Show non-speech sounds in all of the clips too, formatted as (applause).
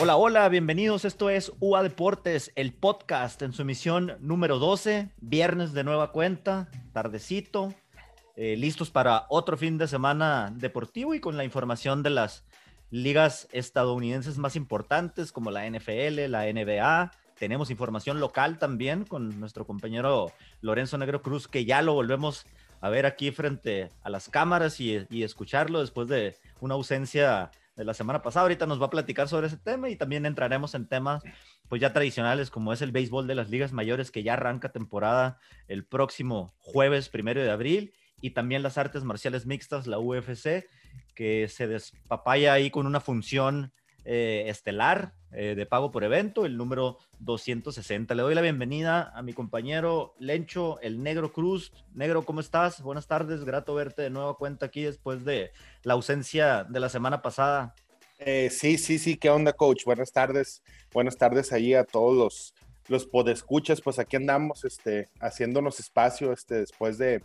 Hola, hola, bienvenidos. Esto es UA Deportes, el podcast en su emisión número 12, viernes de nueva cuenta, tardecito, eh, listos para otro fin de semana deportivo y con la información de las ligas estadounidenses más importantes como la NFL, la NBA. Tenemos información local también con nuestro compañero Lorenzo Negro Cruz, que ya lo volvemos a ver aquí frente a las cámaras y, y escucharlo después de una ausencia de la semana pasada. Ahorita nos va a platicar sobre ese tema y también entraremos en temas pues ya tradicionales como es el béisbol de las ligas mayores que ya arranca temporada el próximo jueves primero de abril y también las artes marciales mixtas, la UFC, que se despapaya ahí con una función eh, estelar eh, de pago por evento, el número 260. Le doy la bienvenida a mi compañero Lencho, el Negro Cruz. Negro, ¿cómo estás? Buenas tardes, grato verte de nuevo cuenta aquí después de la ausencia de la semana pasada. Eh, sí, sí, sí, ¿qué onda, coach? Buenas tardes, buenas tardes ahí a todos los, los podescuchas, pues aquí andamos, este, haciéndonos espacio, este, después de,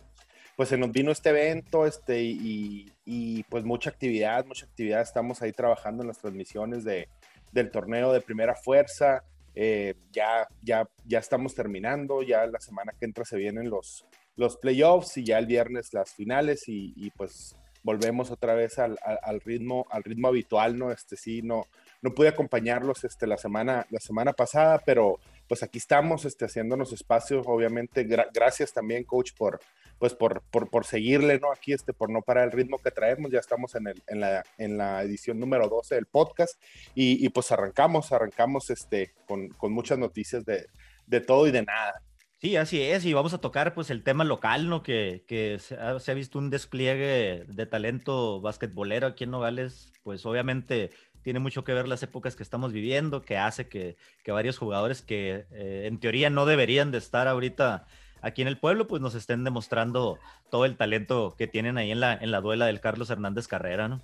pues se nos vino este evento, este, y, pues mucha actividad, mucha actividad, estamos ahí trabajando en las transmisiones de, del torneo de primera fuerza, eh, ya, ya, ya estamos terminando, ya la semana que entra se vienen los, los playoffs y ya el viernes las finales y, pues volvemos otra vez al, al, ritmo, al ritmo habitual, ¿no? Este sí, no, no pude acompañarlos este, la, semana, la semana pasada, pero pues aquí estamos este, haciéndonos espacios, obviamente, gracias también, coach, por, pues por, por, por, seguirle, ¿no? Aquí, este, por no parar el ritmo que traemos, ya estamos en, el, en, la, en la edición número 12 del podcast y, y pues arrancamos, arrancamos este, con, con muchas noticias de, de todo y de nada. Sí, así es, y vamos a tocar pues el tema local, ¿no? Que, que se, ha, se, ha, visto un despliegue de talento basquetbolero aquí en Nogales, pues obviamente tiene mucho que ver las épocas que estamos viviendo, que hace que, varios jugadores que eh, en teoría no deberían de estar ahorita aquí en el pueblo, pues nos estén demostrando todo el talento que tienen ahí en la, en la duela del Carlos Hernández Carrera, ¿no?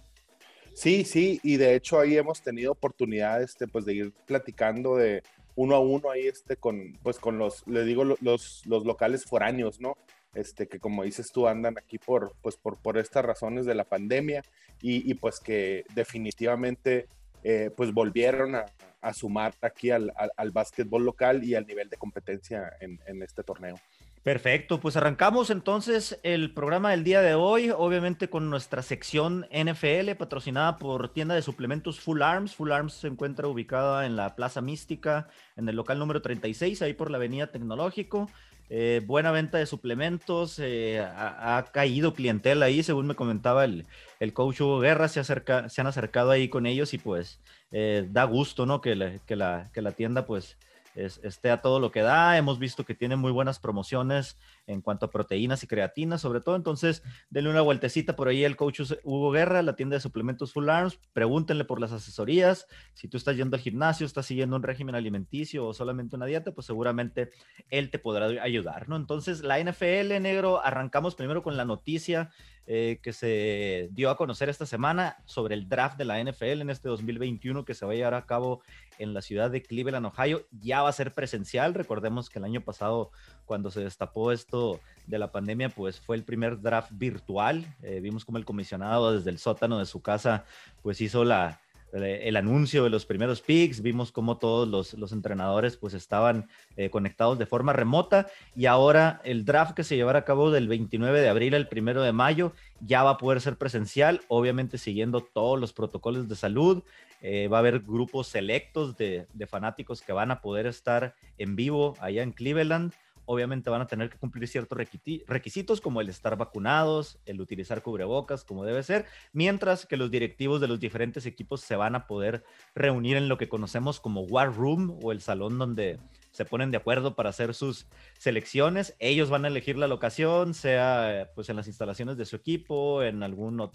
Sí, sí, y de hecho ahí hemos tenido oportunidad este, pues, de ir platicando de uno a uno ahí este, con, pues, con los, le digo, los, los locales foráneos, ¿no? Este, que como dices tú andan aquí por, pues, por, por estas razones de la pandemia y, pues que definitivamente eh, pues volvieron a, sumar aquí al, al, al, básquetbol local y al nivel de competencia en, en este torneo. Perfecto, pues arrancamos entonces el programa del día de hoy, obviamente con nuestra sección NFL patrocinada por tienda de suplementos Full Arms. Full Arms se encuentra ubicada en la Plaza Mística, en el local número 36, ahí por la Avenida Tecnológico. Eh, buena venta de suplementos, eh, ha, caído clientela ahí, según me comentaba el, el coach Hugo Guerra, se, se han acercado ahí con ellos y pues eh, da gusto, ¿no? Que, la, que la tienda pues es, esté a todo lo que da. Hemos visto que tiene muy buenas promociones en cuanto a proteínas y creatinas, sobre todo. Entonces, denle una vueltecita por ahí al coach Hugo Guerra, la tienda de suplementos Full Arms. Pregúntenle por las asesorías. Si tú estás yendo al gimnasio, estás siguiendo un régimen alimenticio o solamente una dieta, pues seguramente él te podrá ayudar, ¿no? Entonces, la NFL, negro, arrancamos primero con la noticia eh, que se dio a conocer esta semana sobre el draft de la NFL en este 2021 que se va a llevar a cabo en la ciudad de Cleveland, Ohio. Ya va a ser presencial. Recordemos que el año pasado, cuando se destapó esto de la pandemia, pues fue el primer draft virtual. Eh, vimos como el comisionado desde el sótano de su casa, pues hizo la, el anuncio de los primeros picks, vimos cómo todos los, los entrenadores pues estaban eh, conectados de forma remota. Y ahora el draft que se llevará a cabo del 29 de abril al 1 de mayo ya va a poder ser presencial, obviamente siguiendo todos los protocolos de salud, eh, va a haber grupos selectos de, de fanáticos que van a poder estar en vivo allá en Cleveland obviamente van a tener que cumplir ciertos requisitos como el estar vacunados, el utilizar cubrebocas como debe ser, mientras que los directivos de los diferentes equipos se van a poder reunir en lo que conocemos como War Room o el salón donde se ponen de acuerdo para hacer sus selecciones. Ellos van a elegir la locación, sea pues en las instalaciones de su equipo, en algún,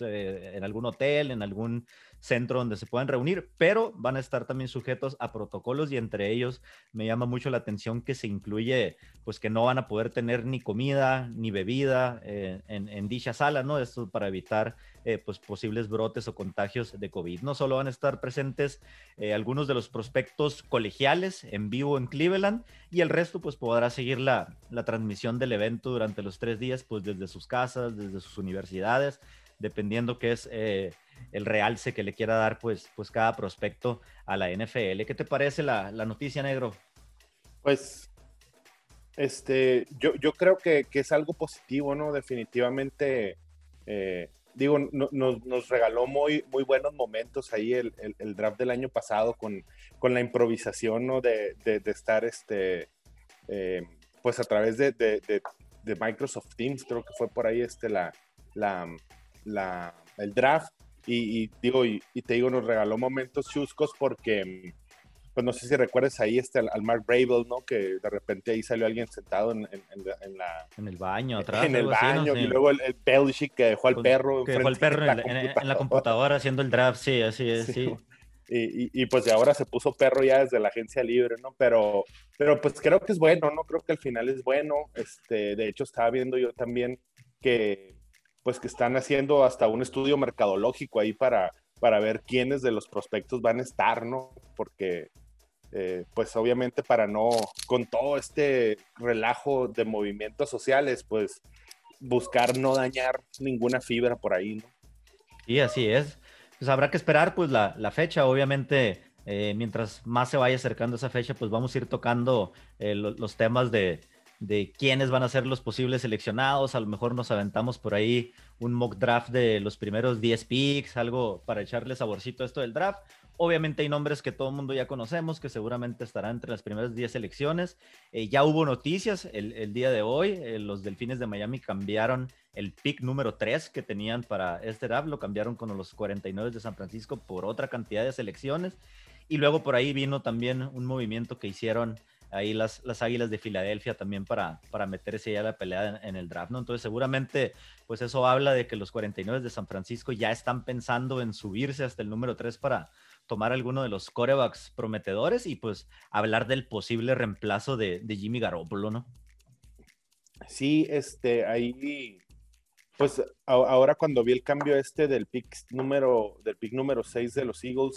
en algún hotel, en algún centro donde se puedan reunir, pero van a estar también sujetos a protocolos y entre ellos me llama mucho la atención que se incluye, pues que no van a poder tener ni comida ni bebida eh, en, dicha sala, ¿no? Esto para evitar eh, pues posibles brotes o contagios de COVID. No solo van a estar presentes eh, algunos de los prospectos colegiales en vivo en Cleveland y el resto pues podrá seguir la, la transmisión del evento durante los tres días, pues desde sus casas, desde sus universidades dependiendo qué es el realce que le quiera dar pues, pues cada prospecto a la NFL. ¿Qué te parece la, noticia, negro? Pues este, yo, yo creo que, es algo positivo, ¿no? Definitivamente, eh, digo, nos regaló muy, muy buenos momentos ahí el, draft del año pasado con, con la improvisación, ¿no? De, estar, este, eh, pues a través de, Microsoft Teams, creo que fue por ahí este, la, la, el draft. Y, digo, y, te digo, nos regaló momentos chuscos porque, pues no sé si recuerdas ahí este, al, Mark Bravel, ¿no? Que de repente ahí salió alguien sentado en, la... En el baño, atrás. En el baño, y luego el, el Belichick que dejó al perro. Que dejó al perro en la, computadora haciendo el draft, sí, así es, sí. Y, y, pues de ahora se puso perro ya desde la agencia libre, ¿no? Pero, pero pues creo que es bueno, ¿no? Creo que al final es bueno. Este, de hecho, estaba viendo yo también que pues que están haciendo hasta un estudio mercadológico ahí para, para ver quiénes de los prospectos van a estar, ¿no? Porque, eh, pues obviamente para no, con todo este relajo de movimientos sociales, pues buscar no dañar ninguna fibra por ahí, ¿no? Y así es. Pues habrá que esperar pues la, fecha, obviamente. Eh, mientras más se vaya acercando esa fecha, pues vamos a ir tocando eh, los temas de, de quiénes van a ser los posibles seleccionados. A lo mejor nos aventamos por ahí un mock draft de los primeros 10 picks, algo para echarle saborcito a esto del draft. Obviamente hay nombres que todo el mundo ya conocemos, que seguramente estarán entre las primeras 10 selecciones. Eh, ya hubo noticias el, día de hoy. Eh, los Delfines de Miami cambiaron el pick número 3 que tenían para este draft. Lo cambiaron con los 49 de San Francisco por otra cantidad de selecciones. Y luego por ahí vino también un movimiento que hicieron ahí las, las Águilas de Filadelfia también para, para meterse ya a la pelea en, el draft, ¿no? Entonces seguramente pues eso habla de que los 49 de San Francisco ya están pensando en subirse hasta el número 3 para tomar alguno de los corebacks prometedores y pues hablar del posible reemplazo de, de Jimmy Garoppolo, ¿no? Sí, este, ahí, pues ahora cuando vi el cambio este del pick número, del pick número 6 de los Eagles,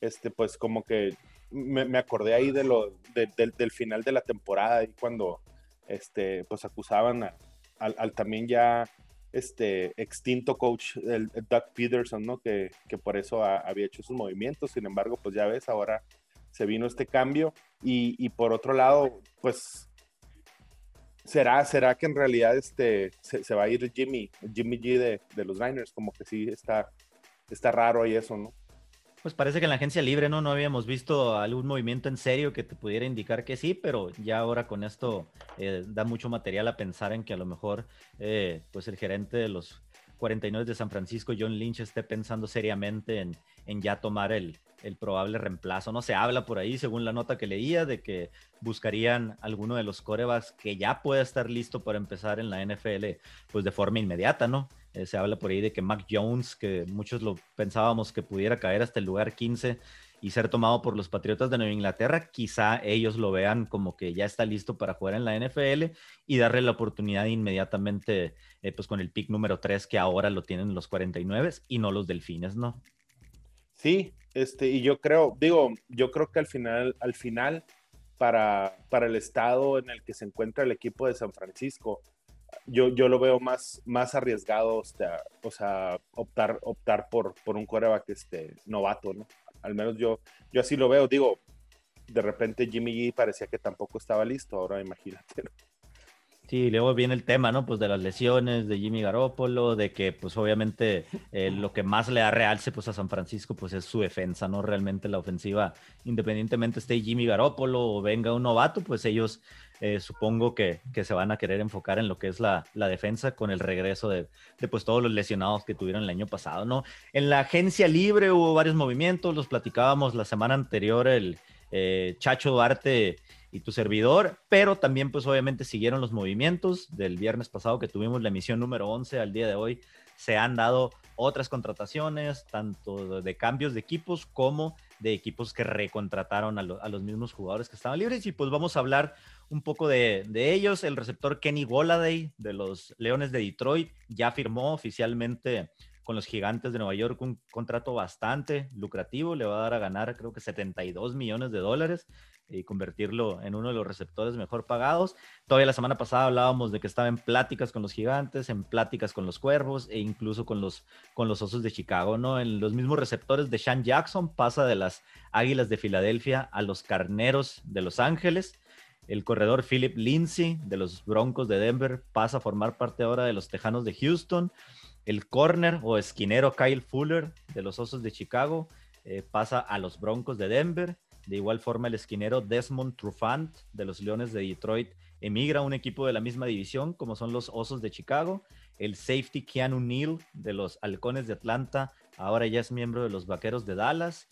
este, pues como que me, acordé ahí de lo, del final de la temporada, y cuando este, pues acusaban al, también ya este extinto coach, el, Doug Peterson, ¿no? Que, por eso había hecho sus movimientos. Sin embargo, pues ya ves, ahora se vino este cambio. Y, por otro lado, pues ¿Será, ¿Será que en realidad este, se, va a ir Jimmy, Jimmy G de, de, los Niners? Como que sí está, está raro ahí eso, ¿no? Pues parece que en la agencia libre no, no habíamos visto algún movimiento en serio que te pudiera indicar que sí, pero ya ahora con esto eh, da mucho material a pensar en que a lo mejor eh, pues el gerente de los 49 de San Francisco, John Lynch, esté pensando seriamente en, en ya tomar el, el probable reemplazo. No se habla por ahí, según la nota que leía, de que buscarían alguno de los corebacks que ya pueda estar listo para empezar en la NFL, pues de forma inmediata, ¿no? Eh, se habla por ahí de que Mac Jones, que muchos lo pensábamos que pudiera caer hasta el lugar 15 y ser tomado por los Patriotas de Nueva Inglaterra, quizá ellos lo vean como que ya está listo para jugar en la NFL y darle la oportunidad inmediatamente, eh, pues con el pick número 3 que ahora lo tienen los 49 y no los Delfines, ¿no? Sí, este, y yo creo, digo, yo creo que al final, al final, para, para el estado en el que se encuentra el equipo de San Francisco, yo, yo lo veo más, más arriesgado, o sea, o sea optar, optar por, por un coreback este, novato, ¿no? Al menos yo, yo así lo veo. Digo, de repente Jimmy G parecía que tampoco estaba listo, ahora imagínate. Sí, luego viene el tema, ¿no? Pues de las lesiones de Jimmy Garoppolo, de que pues obviamente eh, lo que más le da realce pues a San Francisco pues es su defensa, ¿no? Realmente la ofensiva, independientemente esté Jimmy Garoppolo o venga un novato, pues ellos eh, supongo que, que, se van a querer enfocar en lo que es la, la defensa con el regreso de, de, pues todos los lesionados que tuvieron el año pasado, ¿no? En la agencia libre hubo varios movimientos, los platicábamos la semana anterior, el eh, Chacho Duarte y tu servidor, pero también pues obviamente siguieron los movimientos del viernes pasado que tuvimos la emisión número 11 al día de hoy. Se han dado otras contrataciones, tanto de cambios de equipos como de equipos que recontrataron a, los mismos jugadores que estaban libres. Y pues vamos a hablar un poco de, de, ellos. El receptor Kenny Goladay de los Leones de Detroit ya firmó oficialmente con los gigantes de Nueva York un contrato bastante lucrativo, le va a dar a ganar creo que 72 millones de dólares y convertirlo en uno de los receptores mejor pagados. Todavía la semana pasada hablábamos de que estaba en pláticas con los gigantes, en pláticas con los cuervos e incluso con los, con los osos de Chicago, ¿no? En los mismos receptores de Sean Jackson pasa de las Águilas de Filadelfia a los Carneros de Los Ángeles. El corredor Philip Lindsay de los Broncos de Denver pasa a formar parte ahora de los Tejanos de Houston. El corner o esquinero Kyle Fuller de los Osos de Chicago eh, pasa a los Broncos de Denver. De igual forma, el esquinero Desmond Trufant de los Leones de Detroit emigra a un equipo de la misma división, como son los Osos de Chicago. El safety Keanu Neal de los Halcones de Atlanta ahora ya es miembro de los Vaqueros de Dallas.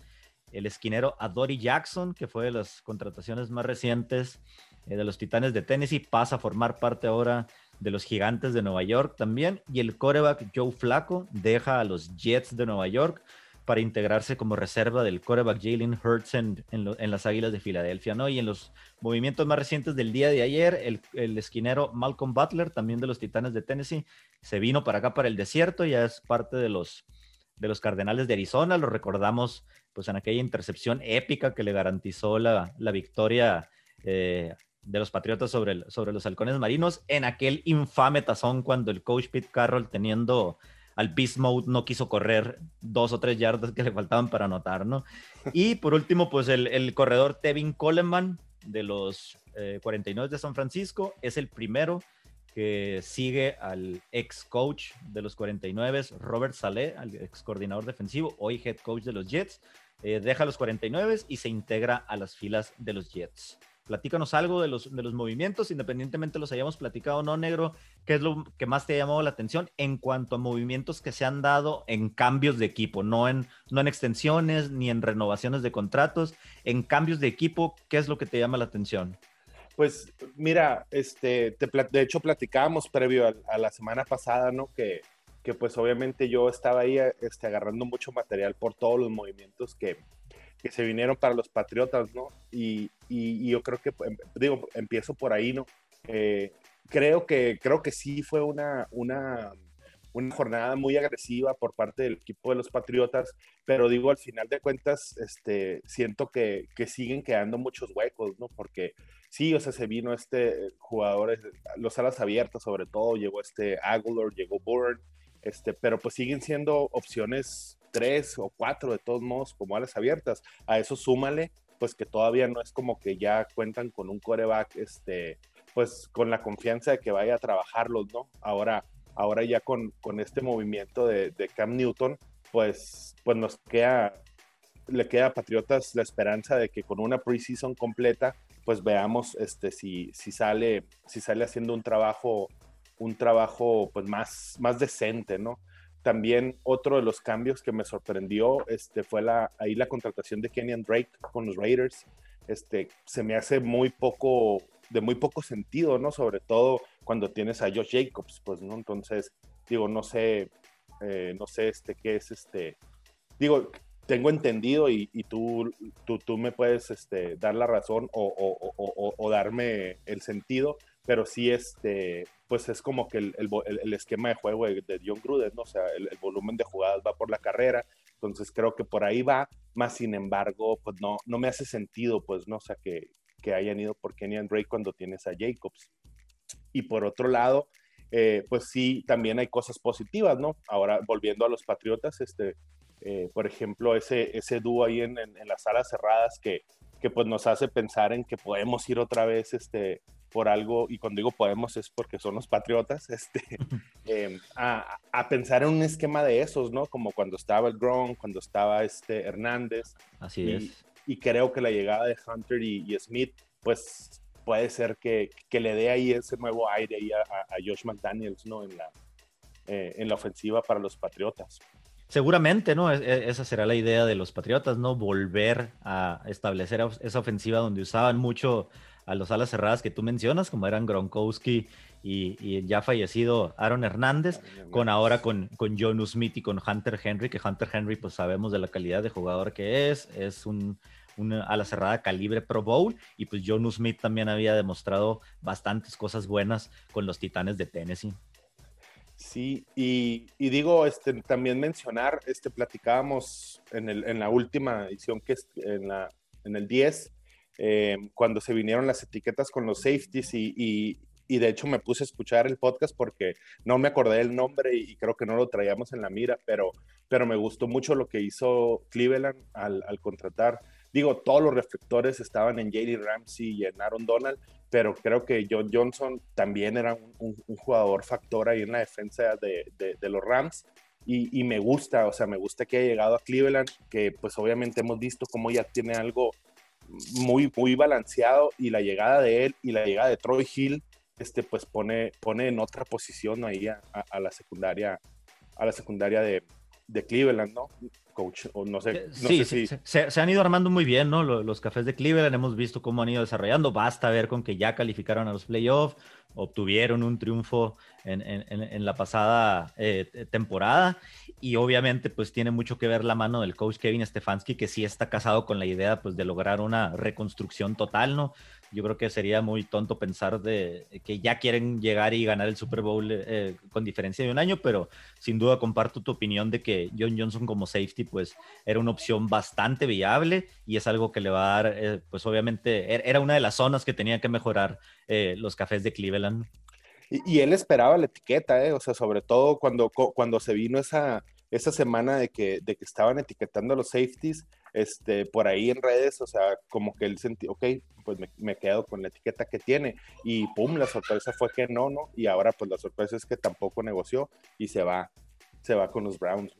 El esquinero Adori Jackson, que fue de las contrataciones más recientes eh, de los Titanes de Tennessee, pasa a formar parte ahora de los Gigantes de Nueva York también. Y el coreback Joe Flaco deja a los Jets de Nueva York para integrarse como reserva del quarterback Jalen Hurts en, las Águilas de Filadelfia, ¿no? Y en los movimientos más recientes del día de ayer, el, esquinero Malcolm Butler, también de los Titanes de Tennessee, se vino para acá, para el desierto, ya es parte de los, de los Cardenales de Arizona, lo recordamos pues en aquella intercepción épica que le garantizó la, victoria eh, de los Patriotas sobre, sobre los Halcones Marinos, en aquel infame tazón cuando el coach Pete Carroll teniendo al Beast Mode no quiso correr dos o tres yardas que le faltaban para anotar, ¿no? Y por último, pues el, corredor Tevin Coleman de los 49 eh, de San Francisco es el primero que sigue al ex coach de los 49, Robert Saleh, al ex coordinador defensivo, hoy head coach de los Jets, eh, deja los 49 y se integra a las filas de los Jets. Platícanos algo de los, de los movimientos, independientemente los hayamos platicado o no, negro. ¿Qué es lo que más te ha llamado la atención en cuanto a movimientos que se han dado en cambios de equipo? No en, no en extensiones ni en renovaciones de contratos, en cambios de equipo, ¿qué es lo que te llama la atención? Pues mira, este, de hecho platicábamos previo a, la semana pasada, ¿no? Que, que pues obviamente yo estaba ahí este, agarrando mucho material por todos los movimientos que, que se vinieron para los Patriotas, ¿no? Y, y, yo creo que, em, digo, empiezo por ahí, ¿no? Eh, creo, que, creo que sí fue una, una, una jornada muy agresiva por parte del equipo de los Patriotas, pero digo, al final de cuentas, este, siento que, que siguen quedando muchos huecos, ¿no? Porque sí, o sea, se vino este jugador, los alas abiertas sobre todo, llegó este Aguilar, llegó Bourne, este, pero pues siguen siendo opciones tres o cuatro de todos modos como alas abiertas. A eso súmale, pues que todavía no es como que ya cuentan con un coreback, este, pues con la confianza de que vaya a trabajarlos, ¿no? Ahora, ahora ya con, con este movimiento de, de, Cam Newton, pues, pues nos queda, le queda a Patriotas la esperanza de que con una preseason completa, pues veamos este, si, si, sale, si sale haciendo un trabajo, un trabajo pues más, más decente, ¿no? También otro de los cambios que me sorprendió este, fue la, ahí la contratación de Kenyan Drake con los Raiders. Este, se me hace muy poco, de muy poco sentido, ¿no? Sobre todo cuando tienes a Josh Jacobs, pues, ¿no? Entonces, digo, no sé, eh, no sé, este, qué es, este, digo, tengo entendido y, tú, tú, tú, me puedes este, dar la razón o, o, o, o, darme el sentido, pero sí, este, pues es como que el, el, esquema de juego de, John Gruden, ¿no? O sea, el, volumen de jugadas va por la carrera, entonces creo que por ahí va, más sin embargo, pues no, no me hace sentido, pues, ¿no? O sea, que, que hayan ido por Kenyan Drake cuando tienes a Jacobs. Y por otro lado, eh, pues sí, también hay cosas positivas, ¿no? Ahora, volviendo a los Patriotas, este, eh, por ejemplo, ese, ese dúo ahí en, en, las salas cerradas que, que pues nos hace pensar en que podemos ir otra vez este, por algo, y cuando digo podemos es porque son los patriotas, (laughs) este, em, a, a, pensar en un esquema de esos, ¿no? Como cuando estaba el Gronk, cuando estaba este Hernández. Así y, es. Y creo que la llegada de Hunter y, Smith, pues puede ser que, que, le dé ahí ese nuevo aire ahí a, a Josh McDaniels, ¿no? En la, eh, en la ofensiva para los patriotas. Seguramente, ¿no? Esa será la idea de los Patriotas, ¿no? Volver a establecer esa ofensiva donde usaban mucho a los alas cerradas que tú mencionas, como eran Gronkowski y, ya fallecido Aaron Hernández, con ahora con, con John Smith y con Hunter Henry, que Hunter Henry pues sabemos de la calidad de jugador que es, es un, una ala cerrada calibre Pro Bowl y pues John Smith también había demostrado bastantes cosas buenas con los Titanes de Tennessee. Sí, y, digo, este, también mencionar, este, platicábamos en, el, en la última edición, que es en, la, en el 10, eh, cuando se vinieron las etiquetas con los safeties y, y, de hecho me puse a escuchar el podcast porque no me acordé del nombre y, creo que no lo traíamos en la mira, pero, pero me gustó mucho lo que hizo Cleveland al, al contratar. Digo, todos los reflectores estaban en J.D. Ramsey y en Aaron Donald, pero creo que John Johnson también era un, jugador factor ahí en la defensa de, de, los Rams. Y, y, me gusta, o sea, me gusta que haya llegado a Cleveland, que pues obviamente hemos visto cómo ya tiene algo muy, muy balanceado y la llegada de él y la llegada de Troy Hill, este, pues pone, pone en otra posición ahí a, la secundaria, a la secundaria de Cleveland, ¿no? Coach, o no sé. Eh, sí, sí se, han ido armando muy bien, ¿no? Los, cafés de Cleveland, hemos visto cómo han ido desarrollando. Basta ver con que ya calificaron a los playoffs, obtuvieron un triunfo en, la pasada eh, temporada y obviamente pues tiene mucho que ver la mano del coach Kevin Stefanski, que sí está casado con la idea pues de lograr una reconstrucción total, ¿no? Yo creo que sería muy tonto pensar de que ya quieren llegar y ganar el Super Bowl eh, con diferencia de un año, pero sin duda comparto tu opinión de que John Johnson como safety pues era una opción bastante viable y es algo que le va a dar, eh, pues obviamente er, era una de las zonas que tenía que mejorar eh, los cafés de Cleveland. Y, él esperaba la etiqueta, o sea, sobre todo cuando, cuando se vino esa, esa semana de que, de que estaban etiquetando los safeties, este, por ahí en redes, o sea, como que él sentía, ok, pues me, quedo con la etiqueta que tiene y pum, la sorpresa fue que no, ¿no? Y ahora pues la sorpresa es que tampoco negoció y se va, se va con los Browns.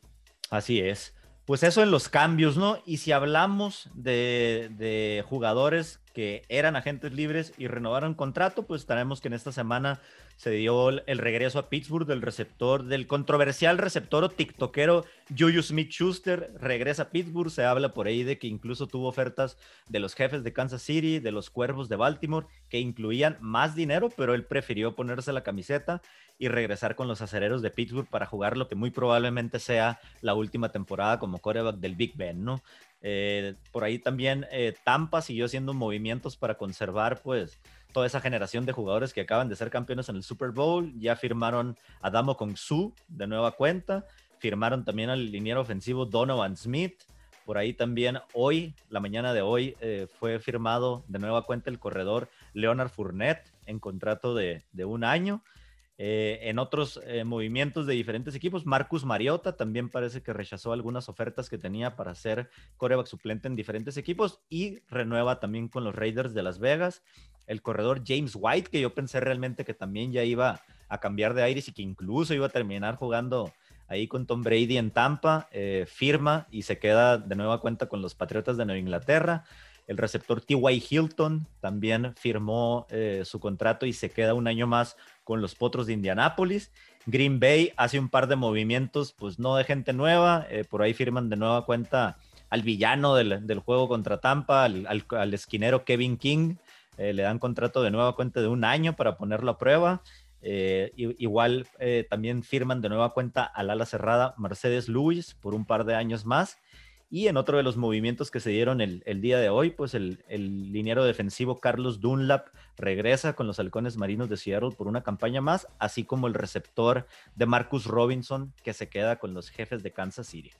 Así es. Pues eso en los cambios, ¿no? Y si hablamos de, de jugadores que eran agentes libres y renovaron contrato, pues tenemos que en esta semana se dio el regreso a Pittsburgh del receptor, del controversial receptor o tiktokero Juju Smith-Schuster, regresa a Pittsburgh, se habla por ahí de que incluso tuvo ofertas de los jefes de Kansas City, de los Cuervos de Baltimore, que incluían más dinero, pero él prefirió ponerse la camiseta y regresar con los acereros de Pittsburgh para jugar lo que muy probablemente sea la última temporada como coreback del Big Ben, ¿no? Eh, por ahí también eh, Tampa siguió haciendo movimientos para conservar pues toda esa generación de jugadores que acaban de ser campeones en el Super Bowl. Ya firmaron a Damo Su de nueva cuenta. Firmaron también al liniero ofensivo Donovan Smith. Por ahí también hoy, la mañana de hoy, eh, fue firmado de nueva cuenta el corredor Leonard Fournette en contrato de, de un año. Eh, en otros eh, movimientos de diferentes equipos, Marcus Mariota también parece que rechazó algunas ofertas que tenía para ser coreback suplente en diferentes equipos y renueva también con los Raiders de Las Vegas. El corredor James White, que yo pensé realmente que también ya iba a cambiar de aires y que incluso iba a terminar jugando ahí con Tom Brady en Tampa, eh, firma y se queda de nueva cuenta con los Patriotas de Nueva Inglaterra. El receptor T.Y. Hilton también firmó su contrato y se queda un año más con los Potros de Indianápolis. Green Bay hace un par de movimientos, pues no de gente nueva, eh, por ahí firman de nueva cuenta al villano del, juego contra Tampa, al, esquinero Kevin King, eh, le dan contrato de nueva cuenta de un año para ponerlo a prueba. Eh, igual también firman de nueva cuenta al ala cerrada Mercedes Lewis por un par de años más. Y en otro de los movimientos que se dieron el, día de hoy, pues el, el, liniero defensivo Carlos Dunlap regresa con los halcones marinos de Seattle por una campaña más, así como el receptor de Marcus Robinson que se queda con los jefes de Kansas City.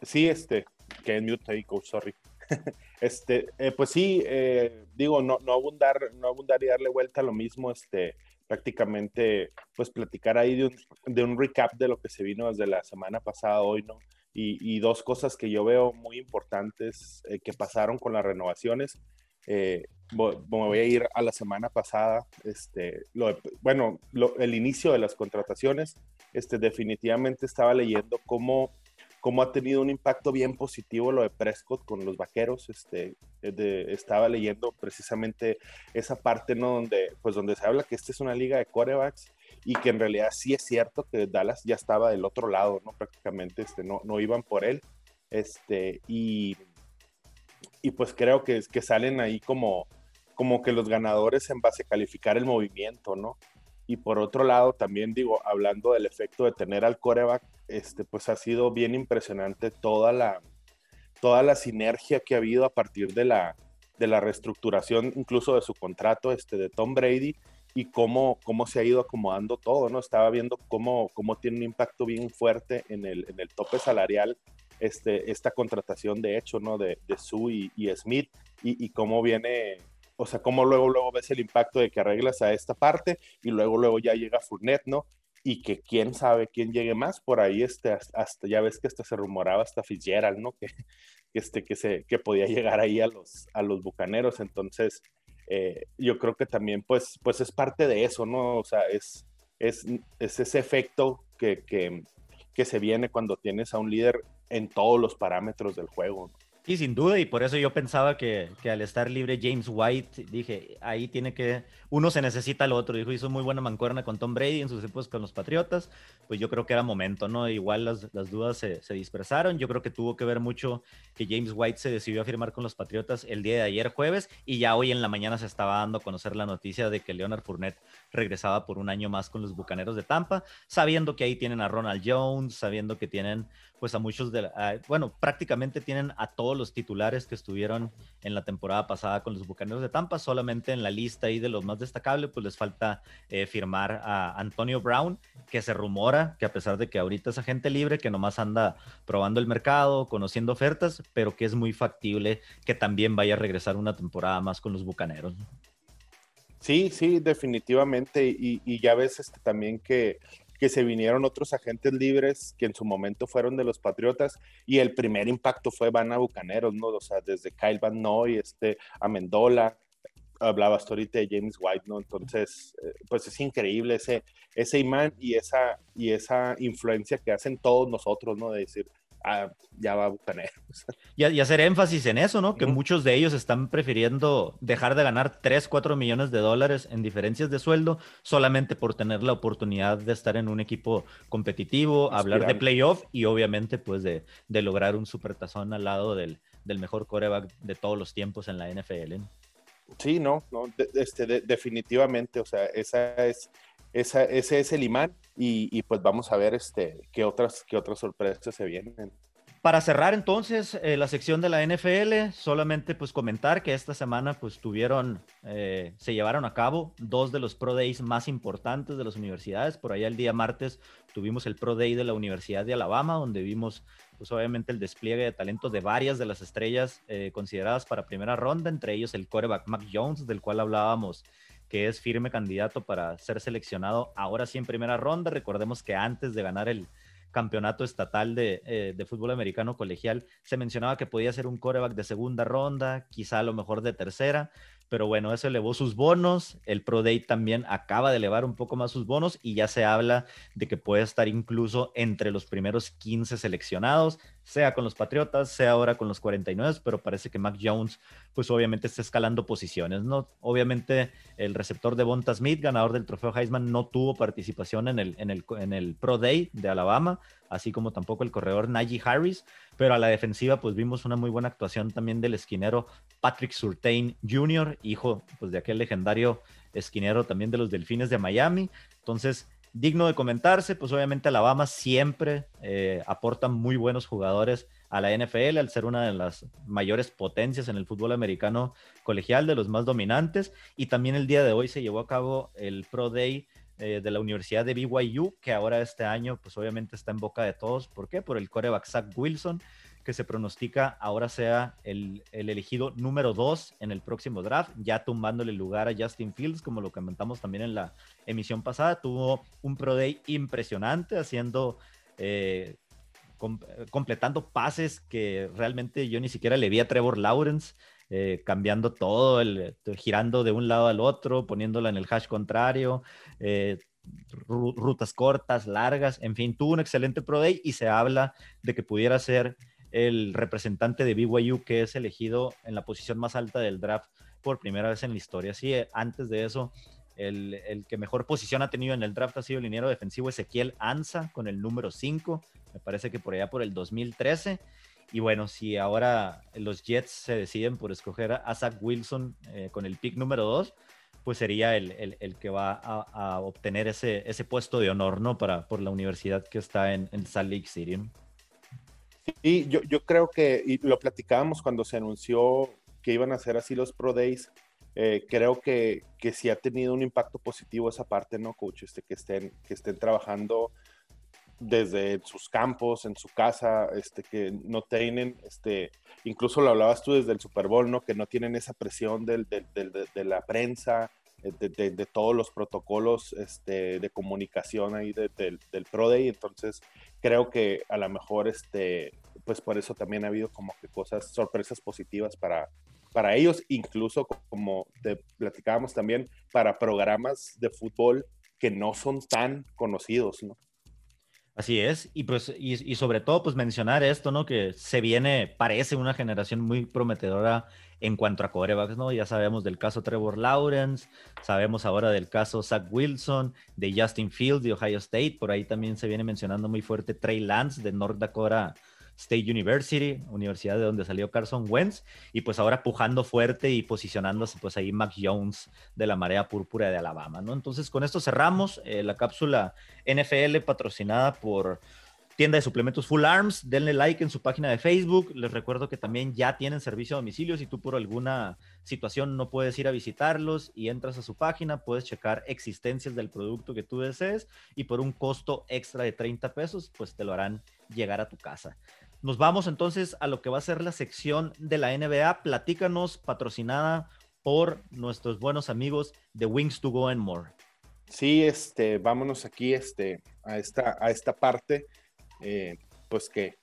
Sí, este, que en mute ahí, sorry. (laughs) este, eh, pues sí, eh, digo, no, no abundar, no abundar y darle vuelta a lo mismo, este, prácticamente pues platicar ahí de un, de un, recap de lo que se vino desde la semana pasada hoy, ¿no? Y, y dos cosas que yo veo muy importantes eh, que pasaron con las renovaciones. Eh, me voy a ir a la semana pasada, este, lo, bueno, el inicio de las contrataciones, este, definitivamente estaba leyendo cómo cómo ha tenido un impacto bien positivo lo de Prescott con los vaqueros. Este, estaba leyendo precisamente esa parte, ¿no? Donde, pues donde se habla que esta es una liga de corebacks y que en realidad sí es cierto que Dallas ya estaba del otro lado, ¿no? Prácticamente este, no, no iban por él. Este, y, y pues creo que, que salen ahí como, como que los ganadores en base a calificar el movimiento, ¿no? Y por otro lado, también digo, hablando del efecto de tener al coreback, este, pues ha sido bien impresionante toda la, toda la sinergia que ha habido a partir de la, de la reestructuración incluso de su contrato este, de Tom Brady y cómo, cómo se ha ido acomodando todo, ¿no? Estaba viendo cómo, cómo tiene un impacto bien fuerte en el, en el tope salarial este, esta contratación de hecho, ¿no? De, de Sue y, Smith y, y, cómo viene, o sea, cómo luego, luego ves el impacto de que arreglas a esta parte y luego, luego ya llega Fournette, ¿no? Y que quién sabe quién llegue más, por ahí este, hasta, ya ves que hasta se rumoraba hasta Fitzgerald, ¿no? (laughs) Que, este, que, se, que podía llegar ahí a los, a los bucaneros, entonces eh, yo creo que también pues, pues es parte de eso, ¿no? O sea, es, es, es ese efecto que, que, que, se viene cuando tienes a un líder en todos los parámetros del juego. ¿no? Y sin duda, y por eso yo pensaba que, que, al estar libre James White, dije, ahí tiene que, uno se necesita al otro, dijo, hizo muy buena mancuerna con Tom Brady en sus épocas con los Patriotas, pues yo creo que era momento, ¿no? Igual las, las dudas se, se, dispersaron, yo creo que tuvo que ver mucho que James White se decidió a firmar con los Patriotas el día de ayer jueves, y ya hoy en la mañana se estaba dando a conocer la noticia de que Leonard Fournette regresaba por un año más con los Bucaneros de Tampa, sabiendo que ahí tienen a Ronald Jones, sabiendo que tienen pues a muchos de, bueno, prácticamente tienen a todos los titulares que estuvieron en la temporada pasada con los Bucaneros de Tampa, solamente en la lista ahí de los más destacables, pues les falta eh, firmar a Antonio Brown, que se rumora que a pesar de que ahorita es agente libre, que nomás anda probando el mercado, conociendo ofertas, pero que es muy factible que también vaya a regresar una temporada más con los Bucaneros. Sí, sí, definitivamente. Y, y ya ves este, también que que se vinieron otros agentes libres que en su momento fueron de los Patriotas y el primer impacto fue Van a Bucaneros, ¿no? O sea, desde Kyle Van Noy, este, Amendola, hablabas ahorita de James White, ¿no? Entonces, eh, pues es increíble ese, ese imán y esa, y esa influencia que hacen todos nosotros, ¿no? De decir, ah, ya va a Bucaneros. (laughs) Y, y, hacer énfasis en eso, ¿no? Que muchos de ellos están prefiriendo dejar de ganar 3, 4 millones de dólares en diferencias de sueldo solamente por tener la oportunidad de estar en un equipo competitivo, hablar de playoff y obviamente pues de, de lograr un supertazón al lado del, del mejor coreback de todos los tiempos en la NFL. Sí, no, no este, definitivamente, o sea, esa es, esa, ese es el imán y, pues vamos a ver este, qué, otras, qué otras sorpresas se vienen. Para cerrar entonces eh, la sección de la NFL, solamente pues comentar que esta semana pues tuvieron, eh, se llevaron a cabo dos de los Pro Days más importantes de las universidades. Por allá el día martes tuvimos el Pro Day de la Universidad de Alabama, donde vimos pues obviamente el despliegue de talento de varias de las estrellas eh, consideradas para primera ronda, entre ellos el quarterback Mac Jones, del cual hablábamos que es firme candidato para ser seleccionado ahora sí en primera ronda. Recordemos que antes de ganar el campeonato estatal de, eh, de fútbol americano colegial, se mencionaba que podía ser un coreback de segunda ronda, quizá a lo mejor de tercera, pero bueno, eso elevó sus bonos. El Pro Day también acaba de elevar un poco más sus bonos y ya se habla de que puede estar incluso entre los primeros 15 seleccionados, sea con los Patriotas, sea ahora con los 49, pero parece que Mac Jones, pues obviamente está escalando posiciones, ¿no? Obviamente el receptor de Bonta Smith, ganador del trofeo Heisman, no tuvo participación en el, en el, en el Pro Day de Alabama, así como tampoco el corredor Najee Harris, pero a la defensiva pues vimos una muy buena actuación también del esquinero Patrick Surtain Jr., hijo pues de aquel legendario esquinero también de los Delfines de Miami. Entonces, digno de comentarse, pues obviamente Alabama siempre eh, aporta muy buenos jugadores a la NFL al ser una de las mayores potencias en el fútbol americano colegial, de los más dominantes. Y también el día de hoy se llevó a cabo el Pro Day eh, de la Universidad de BYU, que ahora este año, pues obviamente está en boca de todos. ¿Por qué? Por el coreback Zach Wilson, que se pronostica ahora sea el, el elegido número dos en el próximo draft, ya tumbándole lugar a Justin Fields, como lo comentamos también en la emisión pasada. Tuvo un Pro Day impresionante, haciendo. Eh, completando pases que realmente yo ni siquiera le vi a Trevor Lawrence. Eh, cambiando todo, el, girando de un lado al otro, poniéndola en el hash contrario, eh, rutas cortas, largas, en fin, tuvo un excelente Pro Day y se habla de que pudiera ser el representante de BYU que es elegido en la posición más alta del draft por primera vez en la historia. Sí, eh, antes de eso, el, el, que mejor posición ha tenido en el draft ha sido el liniero defensivo Ezequiel Anza con el número 5, me parece que por allá por el 2013. Y bueno, si ahora los Jets se deciden por escoger a Zach Wilson eh, con el pick número 2, pues sería el, el, el que va a, obtener ese, ese puesto de honor, ¿no? Para, por la universidad que está en, en Salt Lake City. Sí, yo, yo creo que, y lo platicábamos cuando se anunció que iban a ser así los Pro Days, eh, creo que, que sí ha tenido un impacto positivo esa parte, ¿no, coach? Este, que, estén, que estén trabajando desde sus campos, en su casa, este, que no tienen, este, incluso lo hablabas tú desde el Super Bowl, ¿no? Que no tienen esa presión del, del, de la prensa, eh, de, de, todos los protocolos este, de comunicación ahí del Pro Day. Entonces, creo que a lo mejor, este, pues por eso también ha habido como que cosas, sorpresas positivas para, para ellos, incluso como te platicábamos también, para programas de fútbol que no son tan conocidos, ¿no? Así es, y pues, y, sobre todo, pues mencionar esto, ¿no? Que se viene, parece una generación muy prometedora en cuanto a corebacks, ¿no? Ya sabemos del caso Trevor Lawrence, sabemos ahora del caso Zach Wilson, de Justin Fields de Ohio State, por ahí también se viene mencionando muy fuerte Trey Lance de North Dakota State University, universidad de donde salió Carson Wentz, y pues ahora pujando fuerte y posicionándose pues ahí Mac Jones de la marea púrpura de Alabama, ¿no? Entonces con esto cerramos eh, la cápsula NFL patrocinada por tienda de suplementos Full Arms. Denle like en su página de Facebook. Les recuerdo que también ya tienen servicio a domicilio. Si tú por alguna situación no puedes ir a visitarlos y entras a su página, puedes checar existencias del producto que tú desees y por un costo extra de 30 pesos, pues te lo harán llegar a tu casa. Nos vamos entonces a lo que va a ser la sección de la NBA. Platícanos, patrocinada por nuestros buenos amigos de Wings to Go and More. Sí, este, vámonos aquí este, a, esta, a esta parte, eh, pues que,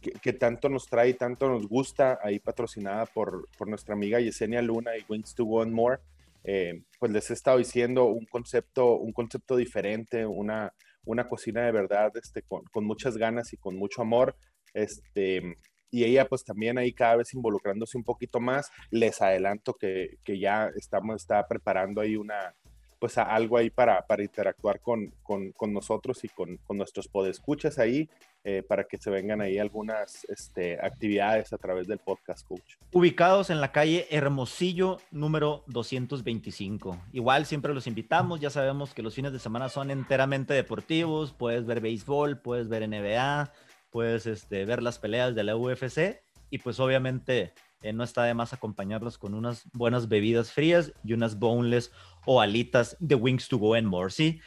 que, tanto nos trae, tanto nos gusta, ahí patrocinada por, por nuestra amiga Yesenia Luna y Wings to Go and More. Eh, pues les he estado diciendo un concepto, un concepto diferente, una, una cocina de verdad, este, con, con muchas ganas y con mucho amor. Este, y ella pues también ahí cada vez involucrándose un poquito más. Les adelanto que, que ya estamos, está preparando ahí una, pues algo ahí para, para interactuar con, con, con, nosotros y con, con nuestros podescuchas ahí, eh, para que se vengan ahí algunas este, actividades a través del podcast coach. Ubicados en la calle Hermosillo número 225. Igual siempre los invitamos, ya sabemos que los fines de semana son enteramente deportivos, puedes ver béisbol, puedes ver NBA puedes este, ver las peleas de la UFC y pues obviamente eh, no está de más acompañarlos con unas buenas bebidas frías y unas boneless o alitas de Wings to Go and More, ¿sí?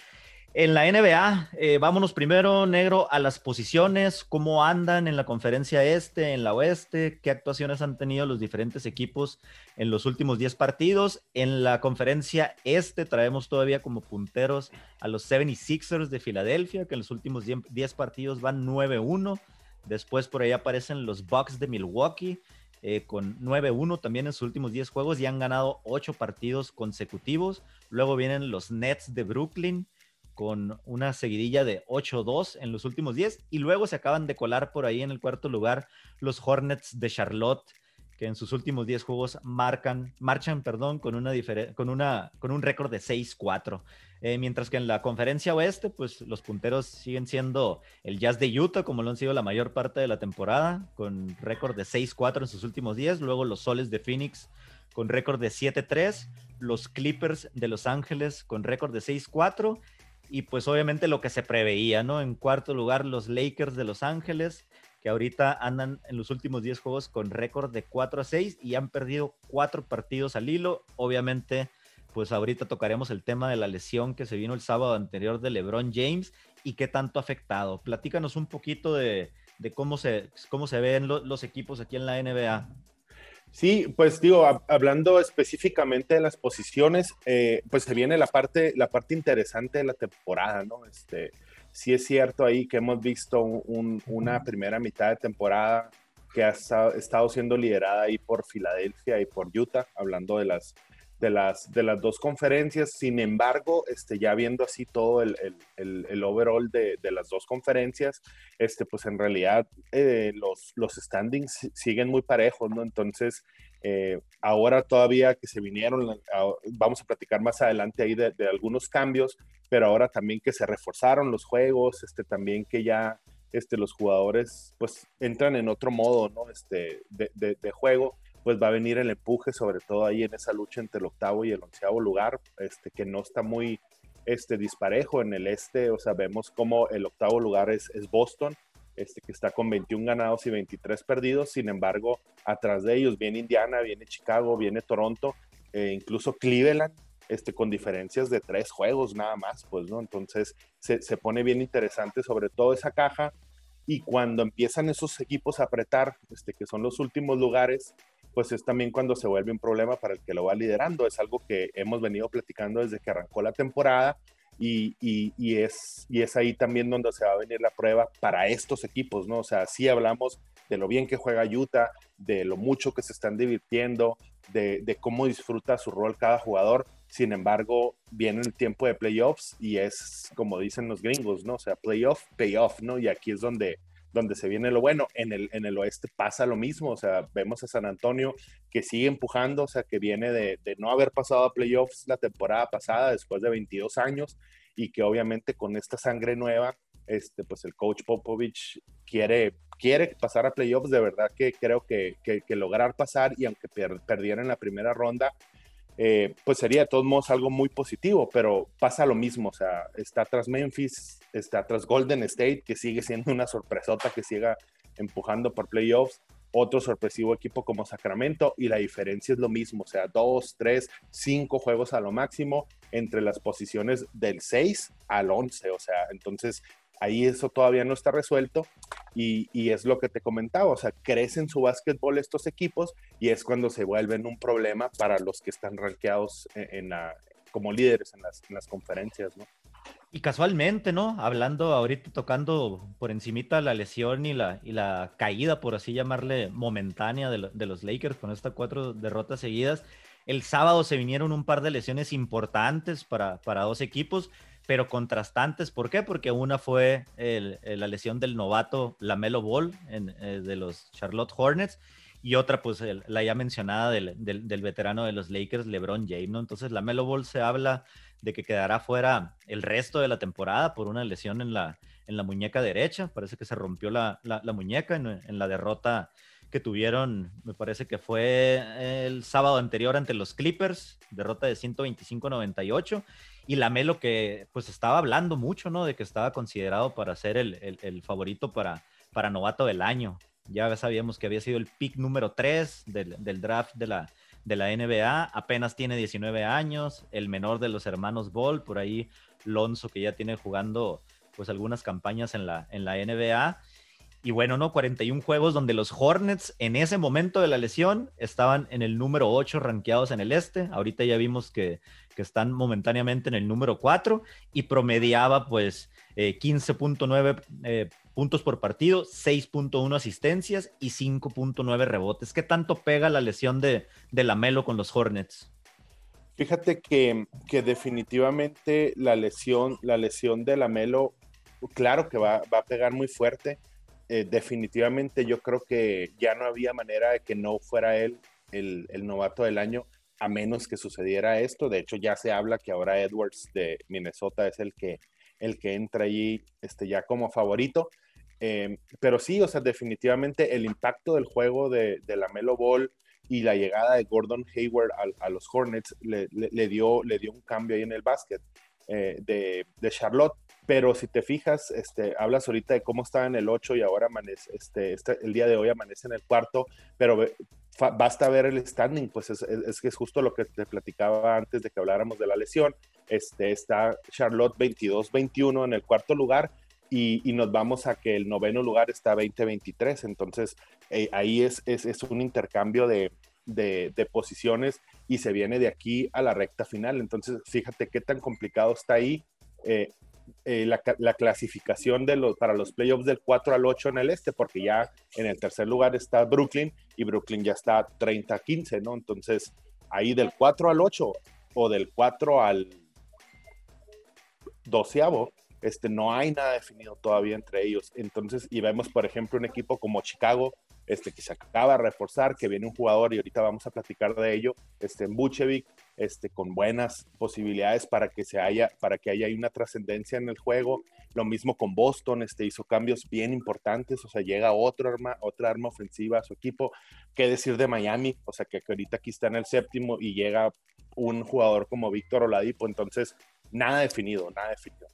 En la NBA, eh, vámonos primero, negro, a las posiciones, cómo andan en la conferencia este, en la oeste, qué actuaciones han tenido los diferentes equipos en los últimos 10 partidos. En la conferencia este traemos todavía como punteros a los 76ers de Filadelfia, que en los últimos 10 partidos van 9-1. Después por ahí aparecen los Bucks de Milwaukee. Eh, con 9-1 también en sus últimos 10 juegos y han ganado 8 partidos consecutivos. Luego vienen los Nets de Brooklyn, con una seguidilla de 8-2 en los últimos 10 y luego se acaban de colar por ahí en el cuarto lugar los Hornets de Charlotte que en sus últimos 10 juegos marcan, marchan perdón, con, una con, una, con un récord de 6-4. Eh, mientras que en la conferencia oeste, pues los punteros siguen siendo el Jazz de Utah, como lo han sido la mayor parte de la temporada, con récord de 6-4 en sus últimos 10. Luego los Soles de Phoenix con récord de 7-3. Los Clippers de Los Ángeles con récord de 6-4 y pues obviamente lo que se preveía, ¿no? En cuarto lugar, los Lakers de Los Ángeles, que ahorita andan en los últimos 10 juegos con récord de 4 a 6 y han perdido cuatro partidos al hilo. Obviamente, pues ahorita tocaremos el tema de la lesión que se vino el sábado anterior de LeBron James y qué tanto ha afectado. Platícanos un poquito de, cómo, se, cómo se ven los equipos aquí en la NBA. Sí, pues digo, hablando específicamente de las posiciones, eh, pues se viene la parte, la parte interesante de la temporada, ¿no? Este, sí es cierto ahí que hemos visto una primera mitad de temporada que ha estado siendo liderada ahí por Filadelfia y por Utah, hablando de las de las, de las dos conferencias. Sin embargo, este, ya viendo así todo el, el, el, overall de, de, las dos conferencias, este, pues en realidad eh, los, los standings siguen muy parejos, ¿no? Entonces, eh, ahora todavía que se vinieron, vamos a platicar más adelante ahí de, de, algunos cambios, pero ahora también que se reforzaron los juegos, este, también que ya este, los jugadores pues entran en otro modo, ¿no? Este, de, de juego pues va a venir el empuje, sobre todo ahí en esa lucha entre el octavo y el onceavo lugar, este, que no está muy este, disparejo en el este, o sea, vemos como el octavo lugar es, Boston, este, que está con 21 ganados y 23 perdidos. Sin embargo, atrás de ellos viene Indiana, viene Chicago, viene Toronto, e incluso Cleveland, este, con diferencias de tres juegos nada más, pues, ¿no? Entonces se, se pone bien interesante sobre todo esa caja y cuando empiezan esos equipos a apretar, este, que son los últimos lugares, pues es también cuando se vuelve un problema para el que lo va liderando. Es algo que hemos venido platicando desde que arrancó la temporada y, es, y es ahí también donde se va a venir la prueba para estos equipos, ¿no? O sea, sí hablamos de lo bien que juega Utah, de lo mucho que se están divirtiendo, de, de cómo disfruta su rol cada jugador. Sin embargo, viene el tiempo de playoffs y es como dicen los gringos, ¿no? O sea, playoff, payoff, ¿no? Y aquí es donde donde se viene lo bueno. En el, en el oeste pasa lo mismo, o sea, vemos a San Antonio que sigue empujando, o sea, que viene de, no haber pasado a playoffs la temporada pasada después de 22 años y que obviamente con esta sangre nueva, este, pues el coach Popovich quiere, quiere pasar a playoffs, de verdad que creo que, que, lograr pasar y aunque perdiera en la primera ronda, eh, pues sería de todos modos algo muy positivo, pero pasa lo mismo, o sea, está tras Memphis, está tras Golden State, que sigue siendo una sorpresota que siga empujando por playoffs, otro sorpresivo equipo como Sacramento, y la diferencia es lo mismo, o sea, dos, tres, cinco juegos a lo máximo entre las posiciones del 6 al 11, o sea, entonces ahí eso todavía no está resuelto y, es lo que te comentaba, o sea, crecen su básquetbol estos equipos y es cuando se vuelven un problema para los que están rankeados en, la, como líderes en las, en las conferencias, ¿no? Y casualmente, ¿no? Hablando ahorita, tocando por encimita la lesión y la, y la caída, por así llamarle, momentánea de, de, los Lakers con estas cuatro derrotas seguidas. El sábado se vinieron un par de lesiones importantes para, para dos equipos pero contrastantes. ¿Por qué? Porque una fue la lesión del novato Lamelo Ball eh, de los Charlotte Hornets y otra, pues la ya mencionada del, veterano de los Lakers, LeBron James, ¿no? Entonces, Lamelo Ball se habla de que quedará fuera el resto de la temporada por una lesión en la, en la muñeca derecha. Parece que se rompió la, muñeca en, en la derrota que tuvieron, me parece que fue el sábado anterior ante los Clippers, derrota de 125-98, y Lamelo que pues estaba hablando mucho, ¿no? De que estaba considerado para ser el, favorito para, para novato del año. Ya sabíamos que había sido el pick número 3 del, draft de la, de la NBA, apenas tiene 19 años, el menor de los hermanos Ball, por ahí Lonzo que ya tiene jugando pues algunas campañas en la, en la NBA y bueno, ¿no? 41 juegos donde los Hornets en ese momento de la lesión estaban en el número 8 rankeados en el este. Ahorita ya vimos que, están momentáneamente en el número 4 y promediaba pues 15.9 eh, eh, puntos por partido, 6.1 asistencias y 5.9 rebotes. ¿Qué tanto pega la lesión de, de Lamelo con los Hornets? Fíjate que, que, definitivamente la lesión, la lesión de Lamelo, claro que va, va a pegar muy fuerte eh, definitivamente yo creo que ya no había manera de que no fuera él el, novato del año, a menos que sucediera esto. De hecho, ya se habla que ahora Edwards de Minnesota es el que, el que entra allí este, ya como favorito. Eh, pero sí, o sea, definitivamente el impacto del juego de, la Melo Ball y la llegada de Gordon Hayward a, los Hornets le, dio, le dio un cambio ahí en el básquet eh, de, de Charlotte pero si te fijas, este, hablas ahorita de cómo estaba en el 8 y ahora amanece, este, este, el día de hoy amanece en el cuarto, pero basta ver el standing, pues es, es, es justo lo que te platicaba antes de que habláramos de la lesión. Este, está Charlotte 22-21 en el cuarto lugar y, y, nos vamos a que el noveno lugar está 20-23, entonces eh, ahí es, es, es, un intercambio de, de, de, posiciones y se viene de aquí a la recta final. Entonces, fíjate qué tan complicado está ahí. Eh, eh, la, clasificación de los, para los playoffs del 4 al 8 en el este, porque ya en el tercer lugar está Brooklyn y Brooklyn ya está 30-15, ¿no? Entonces, ahí del 4 al 8 o del 4 al 12 este, no hay nada definido todavía entre ellos. Entonces, y vemos, por ejemplo, un equipo como Chicago, este, que se acaba de reforzar, que viene un jugador y ahorita vamos a platicar de ello, este, en Buchevic, este, con buenas posibilidades para que, se haya, para que haya una trascendencia en el juego. Lo mismo con Boston, este, hizo cambios bien importantes, o sea, llega otro arma, otra arma ofensiva a su equipo. ¿Qué decir de Miami? O sea, que, ahorita aquí está en el séptimo y llega un jugador como Víctor Oladipo, entonces nada definido, nada definido.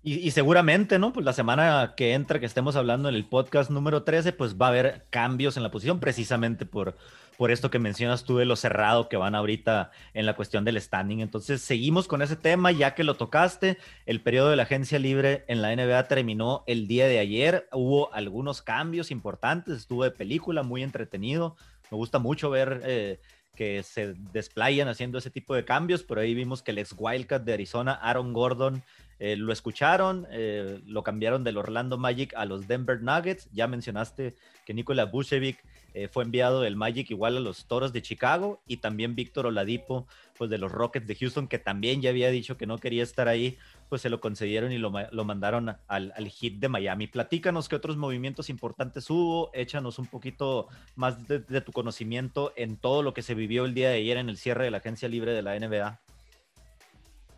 Y, seguramente, ¿no? Pues la semana que entra, que estemos hablando en el podcast número 13, pues va a haber cambios en la posición, precisamente por, por esto que mencionas tú de lo cerrado que van ahorita en la cuestión del standing. Entonces, seguimos con ese tema, ya que lo tocaste. El periodo de la agencia libre en la NBA terminó el día de ayer. Hubo algunos cambios importantes, estuvo de película, muy entretenido. Me gusta mucho ver. Eh, que se desplayan haciendo ese tipo de cambios, pero ahí vimos que el ex Wildcat de Arizona, Aaron Gordon, eh, lo escucharon, eh, lo cambiaron del Orlando Magic a los Denver Nuggets. Ya mencionaste que Nikola Vucevic eh, fue enviado del Magic igual a los Toros de Chicago y también Víctor Oladipo, pues de los Rockets de Houston, que también ya había dicho que no quería estar ahí, pues se lo concedieron y lo, mandaron al, al, de Miami. Platícanos qué otros movimientos importantes hubo, échanos un poquito más de, de tu conocimiento en todo lo que se vivió el día de ayer en el cierre de la agencia libre de la NBA.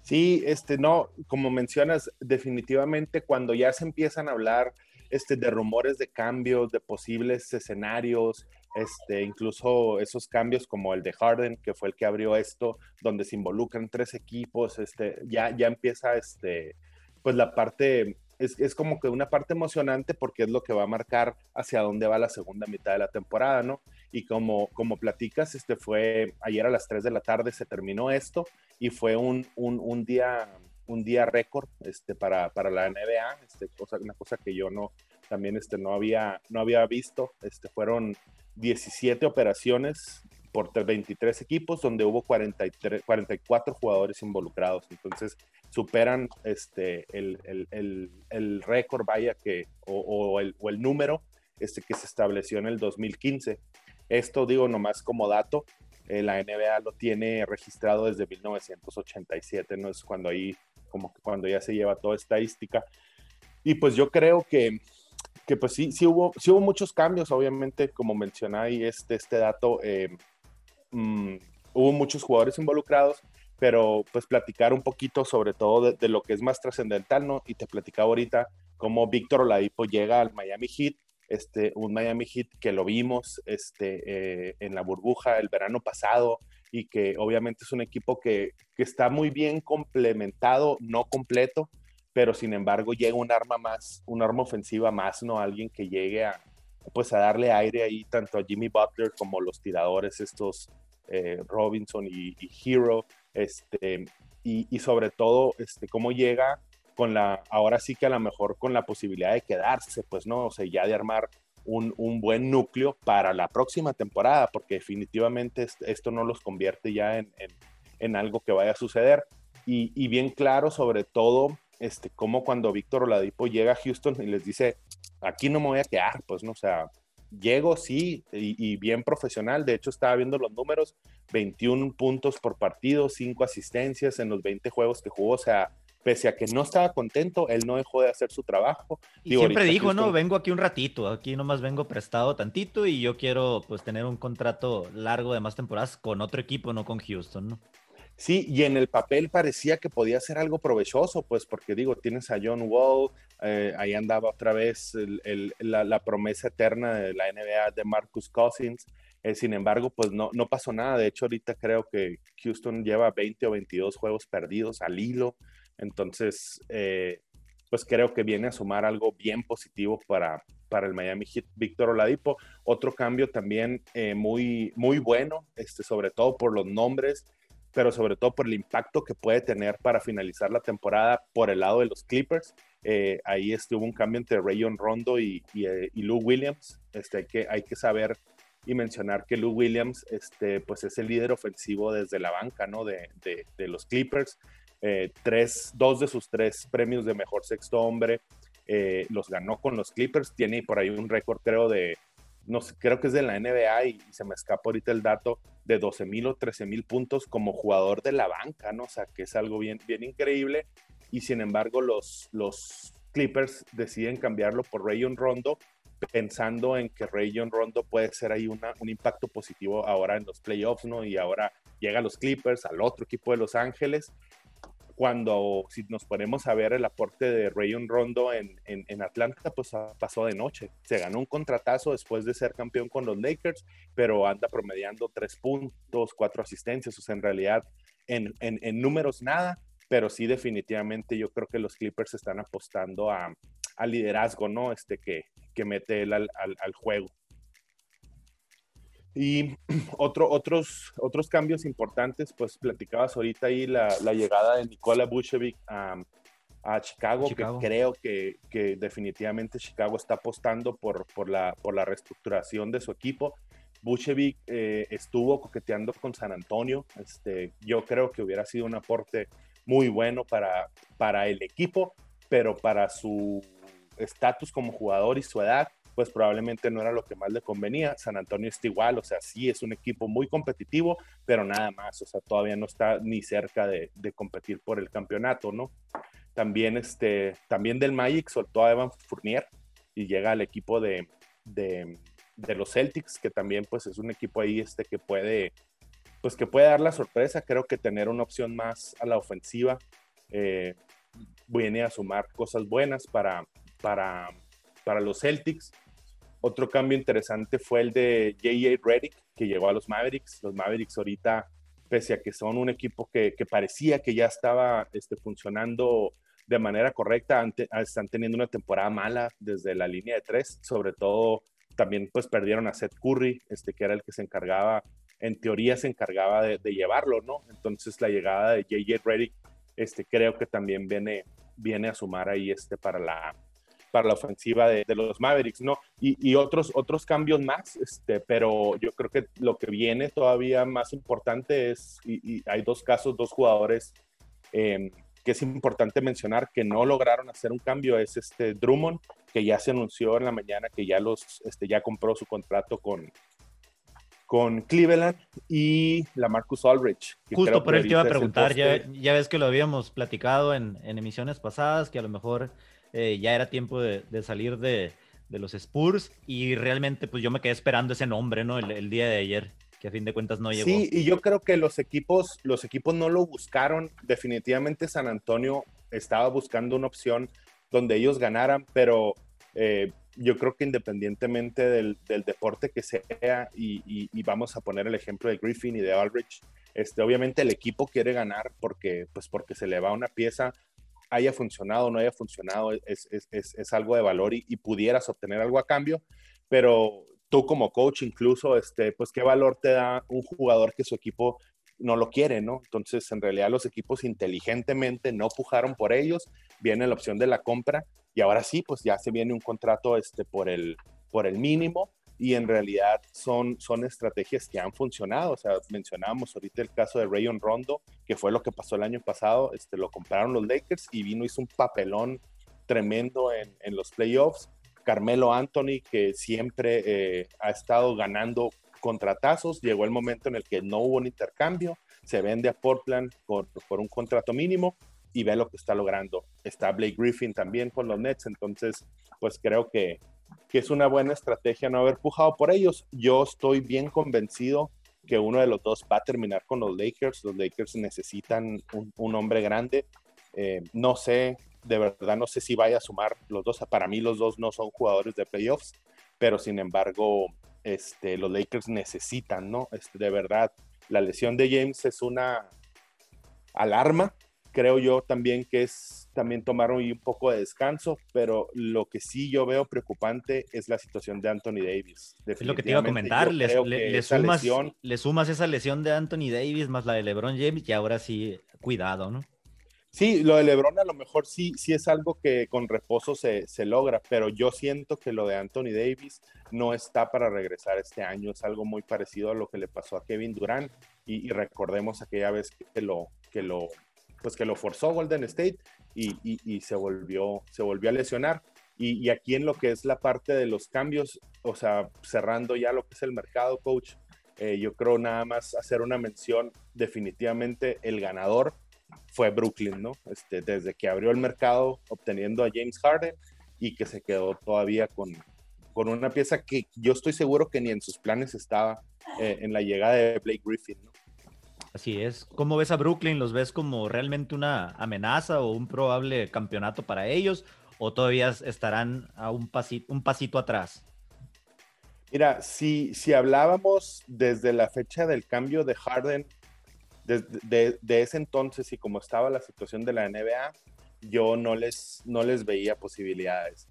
Sí, este, no, como mencionas, definitivamente cuando ya se empiezan a hablar este, de rumores de cambios, de posibles escenarios, este, incluso esos cambios como el de Harden, que fue el que abrió esto, donde se involucran tres equipos, este, ya, ya empieza este, pues la parte, es, es, como que una parte emocionante porque es lo que va a marcar hacia dónde va la segunda mitad de la temporada, ¿no? Y como, como platicas, este fue ayer a las 3 de la tarde se terminó esto y fue un, un, un día un día récord este, para, para la NBA, este, cosa, una cosa que yo no, también este, no, había, no había visto. Este, fueron 17 operaciones por 23 equipos, donde hubo 43, 44 jugadores involucrados. Entonces, superan este, el, el, el, el récord, vaya, que, o, o, el, o, el, número este, que se estableció en el 2015. Esto digo nomás como dato, eh, la NBA lo tiene registrado desde 1987, ¿no? Es cuando ahí, como cuando ya se lleva toda estadística. Y pues yo creo que, que pues sí, sí hubo, sí hubo muchos cambios, obviamente, como mencioné este, este dato, eh, mm, hubo muchos jugadores involucrados, pero pues platicar un poquito sobre todo de, de lo que es más trascendental, ¿no? Y te platicaba ahorita cómo Víctor Oladipo llega al Miami Heat, este, un Miami Heat que lo vimos este, eh, en la burbuja el verano pasado y que obviamente es un equipo que, que, está muy bien complementado, no completo, pero sin embargo llega un arma más, un arma ofensiva más, ¿no? Alguien que llegue a, pues a darle aire ahí tanto a Jimmy Butler como los tiradores estos eh, Robinson y, y, Hero, este, y, y, sobre todo este, cómo llega con la, ahora sí que a lo mejor con la posibilidad de quedarse, pues no, o sea, ya de armar un, un buen núcleo para la próxima temporada, porque definitivamente esto no los convierte ya en, en, en algo que vaya a suceder. Y, y, bien claro, sobre todo, este, como cuando Víctor Oladipo llega a Houston y les dice, aquí no me voy a quedar, pues no, o sea, llego, sí, y, y, bien profesional. De hecho, estaba viendo los números, 21 puntos por partido, 5 asistencias en los 20 juegos que jugó, o sea, pese a que no estaba contento, él no dejó de hacer su trabajo. Y siempre dijo, no, vengo aquí un ratito, aquí nomás vengo prestado tantito y yo quiero pues tener un contrato largo de más temporadas con otro equipo, no con Houston, ¿no? Sí, y en el papel parecía que podía ser algo provechoso, pues porque digo, tienes a John Wall, eh, ahí andaba otra vez el, el, la, la, promesa eterna de la NBA de Marcus Cousins, eh, sin embargo, pues no, no pasó nada, de hecho ahorita creo que Houston lleva 20 o 22 juegos perdidos al hilo, entonces, eh, pues creo que viene a sumar algo bien positivo para, para el Miami Heat, Víctor Oladipo. Otro cambio también eh, muy, muy bueno, este, sobre todo por los nombres, pero sobre todo por el impacto que puede tener para finalizar la temporada por el lado de los Clippers. Eh, ahí estuvo un cambio entre Rayon Rondo y, y, y, Williams. Este, hay, que, hay que saber y mencionar que Lou Williams este, pues es el líder ofensivo desde la banca ¿no? de, de los Clippers eh, tres, dos de sus tres premios de mejor sexto hombre eh, los ganó con los Clippers. Tiene por ahí un récord, creo, de, no sé, creo que es de la NBA y, y se me escapa ahorita el dato de 12 mil o 13 mil puntos como jugador de la banca, ¿no? O sea, que es algo bien, bien increíble. Y sin embargo, los, los Clippers deciden cambiarlo por Rayon Rondo, pensando en que Rayon Rondo puede ser ahí una, un impacto positivo ahora en los playoffs, ¿no? Y ahora llega a los Clippers, al otro equipo de Los Ángeles, cuando si nos ponemos a ver el aporte de Rayon Rondo en, en, Atlanta, pues pasó de noche. Se ganó un contratazo después de ser campeón con los Lakers, pero anda promediando tres puntos, cuatro asistencias, o sea, en realidad en, en números nada, pero sí definitivamente yo creo que los Clippers están apostando a, al liderazgo, ¿no? Este que, que mete él al, al, juego. Y (clears throat) otro, otros, otros cambios importantes, pues platicabas ahorita ahí la, la llegada de Nikola Vucevic a, a Chicago, que creo que, que, definitivamente Chicago está apostando por, por, la, por la reestructuración de su equipo. Vucevic eh, estuvo coqueteando con San Antonio. Este, yo creo que hubiera sido un aporte muy bueno para, para el equipo, pero para su estatus como jugador y su edad, pues probablemente no era lo que más le convenía. San Antonio está igual, o sea, sí es un equipo muy competitivo, pero nada más, o sea, todavía no está ni cerca de, competir por el campeonato, ¿no? También, este, también del Magic soltó a Evan Fournier y llega al equipo de, de, de, los Celtics, que también pues es un equipo ahí este, que puede pues que puede dar la sorpresa. Creo que tener una opción más a la ofensiva eh, viene a sumar cosas buenas para, para, para los Celtics. Otro cambio interesante fue el de J.J. Reddick, que llegó a los Mavericks. Los Mavericks ahorita, pese a que son un equipo que, parecía que ya estaba este, funcionando de manera correcta, están teniendo una temporada mala desde la línea de tres, sobre todo también pues perdieron a Seth Curry, este, que era el que se encargaba en teoría se encargaba de, llevarlo, ¿no? Entonces la llegada de JJ Reddick, este, creo que también viene, viene a sumar ahí este, para, la, para la ofensiva de, los Mavericks, ¿no? Y, otros, otros cambios más, este, pero yo creo que lo que viene todavía más importante es, y, hay dos casos, dos jugadores em, que es importante mencionar que no lograron hacer un cambio, es este Drummond, que ya se anunció en la mañana que ya, los, este, ya compró su contrato con, con Cleveland y la Marcus Aldrich. Justo por él te iba a preguntar, ya, ya, ves que lo habíamos platicado en, en emisiones pasadas, que a lo mejor eh, ya era tiempo de, salir de, los Spurs y realmente pues yo me quedé esperando ese nombre, ¿no? El, el, día de ayer, que a fin de cuentas no llegó. Sí, y yo creo que los equipos, los equipos no lo buscaron. Definitivamente San Antonio estaba buscando una opción donde ellos ganaran, pero eh, yo creo que independientemente del, deporte que sea, y, vamos a poner el ejemplo de Griffin y de Aldrich, este, obviamente el equipo quiere ganar porque, pues porque se le va una pieza, haya funcionado no haya funcionado, es, es, algo de valor y, pudieras obtener algo a cambio, pero tú como coach incluso, este, pues qué valor te da un jugador que su equipo no lo quiere, ¿no? Entonces, en realidad los equipos inteligentemente no pujaron por ellos, viene la opción de la compra y ahora sí, pues ya se viene un contrato este, por, el, por el mínimo y en realidad son, son estrategias que han funcionado. O sea, mencionábamos ahorita el caso de Rayon Rondo, que fue lo que pasó el año pasado, este, lo compraron los Lakers y vino, hizo un papelón tremendo en, en los playoffs. Carmelo Anthony, que siempre eh, ha estado ganando contratazos, llegó el momento en el que no hubo un intercambio, se vende a Portland por, por un contrato mínimo y ve lo que está logrando. Está Blake Griffin también con los Nets, entonces pues creo que, que es una buena estrategia no haber pujado por ellos. Yo estoy bien convencido que uno de los dos va a terminar con los Lakers. Los Lakers necesitan un, hombre grande. Eh, no sé, de verdad no sé si vaya a sumar los dos. Para mí los dos no son jugadores de playoffs, pero sin embargo este, los Lakers necesitan, ¿no? Este, de verdad, la lesión de James es una alarma creo yo también que es también tomar un, poco de descanso, pero lo que sí yo veo preocupante es la situación de Anthony Davis. Es lo que te iba a comentar, le, sumas, le, sumas, esa lesión de Anthony Davis más la de LeBron James y ahora sí, cuidado, ¿no? Sí, lo de LeBron a lo mejor sí, sí es algo que con reposo se, se logra, pero yo siento que lo de Anthony Davis no está para regresar este año, es algo muy parecido a lo que le pasó a Kevin Durant y, y recordemos aquella vez que lo, que lo pues que lo forzó Golden State y, se, volvió, se volvió a lesionar. Y, aquí en lo que es la parte de los cambios, o sea, cerrando ya lo que es el mercado, coach, eh, yo creo nada más hacer una mención, definitivamente el ganador fue Brooklyn, ¿no? Este, desde que abrió el mercado obteniendo a James Harden y que se quedó todavía con, con una pieza que yo estoy seguro que ni en sus planes estaba eh, en la llegada de Blake Griffin, ¿no? Así es. ¿Cómo ves a Brooklyn? ¿Los ves como realmente una amenaza o un probable campeonato para ellos? ¿O todavía estarán a un pasito, atrás? Mira, si, si hablábamos desde la fecha del cambio de Harden, de, ese entonces y como estaba la situación de la NBA, yo no les, no les veía posibilidades.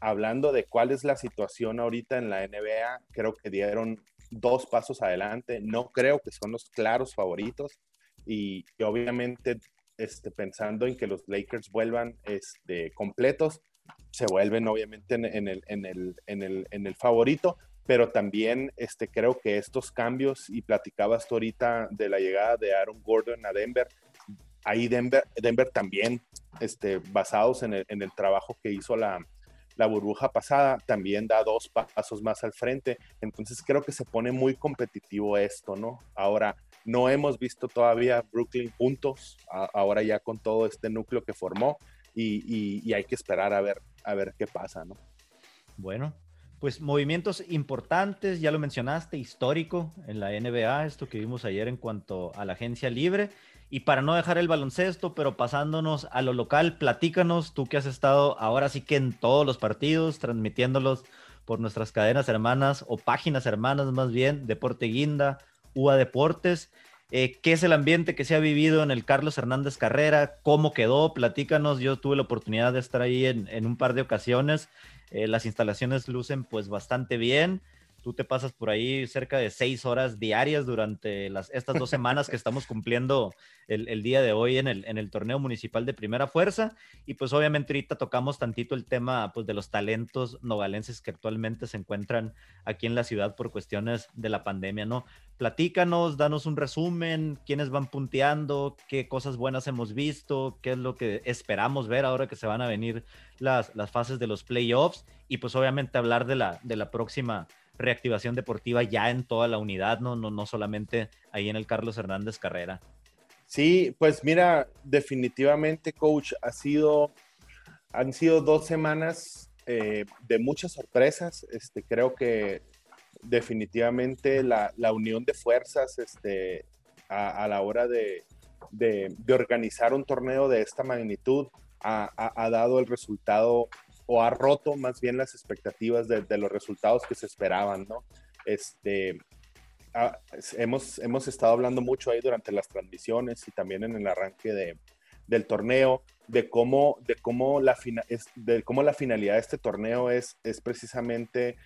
Hablando de cuál es la situación ahorita en la NBA, creo que dieron dos pasos adelante. No creo que son los claros favoritos y, obviamente este, pensando en que los Lakers vuelvan este, completos, se vuelven obviamente en, el, en, el, en, el, en el favorito, pero también este, creo que estos cambios, y platicabas tú ahorita de la llegada de Aaron Gordon a Denver, ahí Denver, Denver también, este, basados en el, en el trabajo que hizo la, la burbuja pasada, también da dos pasos más al frente. Entonces creo que se pone muy competitivo esto, ¿no? Ahora, no hemos visto todavía Brooklyn juntos, ahora ya con todo este núcleo que formó, y, y hay que esperar a ver, a ver qué pasa, ¿no? Bueno, pues movimientos importantes, ya lo mencionaste, histórico en la NBA, esto que vimos ayer en cuanto a la agencia libre. Y para no dejar el baloncesto, pero pasándonos a lo local, platícanos, tú que has estado ahora sí que en todos los partidos, transmitiéndolos por nuestras cadenas hermanas o páginas hermanas más bien, Deporte Guinda, UA Deportes. Eh, ¿Qué es el ambiente que se ha vivido en el Carlos Hernández Carrera? ¿Cómo quedó? Platícanos. Yo tuve la oportunidad de estar ahí en, un par de ocasiones. Eh, las instalaciones lucen pues bastante bien. Tú te pasas por ahí cerca de seis horas diarias durante las, estas dos semanas que estamos cumpliendo el, día de hoy en el, en el, torneo municipal de primera fuerza. Y pues obviamente ahorita tocamos tantito el tema pues, de los talentos nogalenses que actualmente se encuentran aquí en la ciudad por cuestiones de la pandemia, ¿no? Platícanos, danos un resumen, quiénes van punteando, qué cosas buenas hemos visto, qué es lo que esperamos ver ahora que se van a venir las, las fases de los playoffs y pues obviamente hablar de la, de la próxima reactivación deportiva ya en toda la unidad, no, no, no solamente ahí en el Carlos Hernández Carrera. Sí, pues mira, definitivamente, coach, ha sido, han sido dos semanas eh, de muchas sorpresas. Este, creo que definitivamente la, la unión de fuerzas este, a, la hora de, de, organizar un torneo de esta magnitud ha, ha dado el resultado o ha roto más bien las expectativas de, los resultados que se esperaban, ¿no? Este, hemos, hemos estado hablando mucho ahí durante las transmisiones y también en el arranque de, del torneo, de cómo, de, cómo la de cómo la finalidad de este torneo es, es precisamente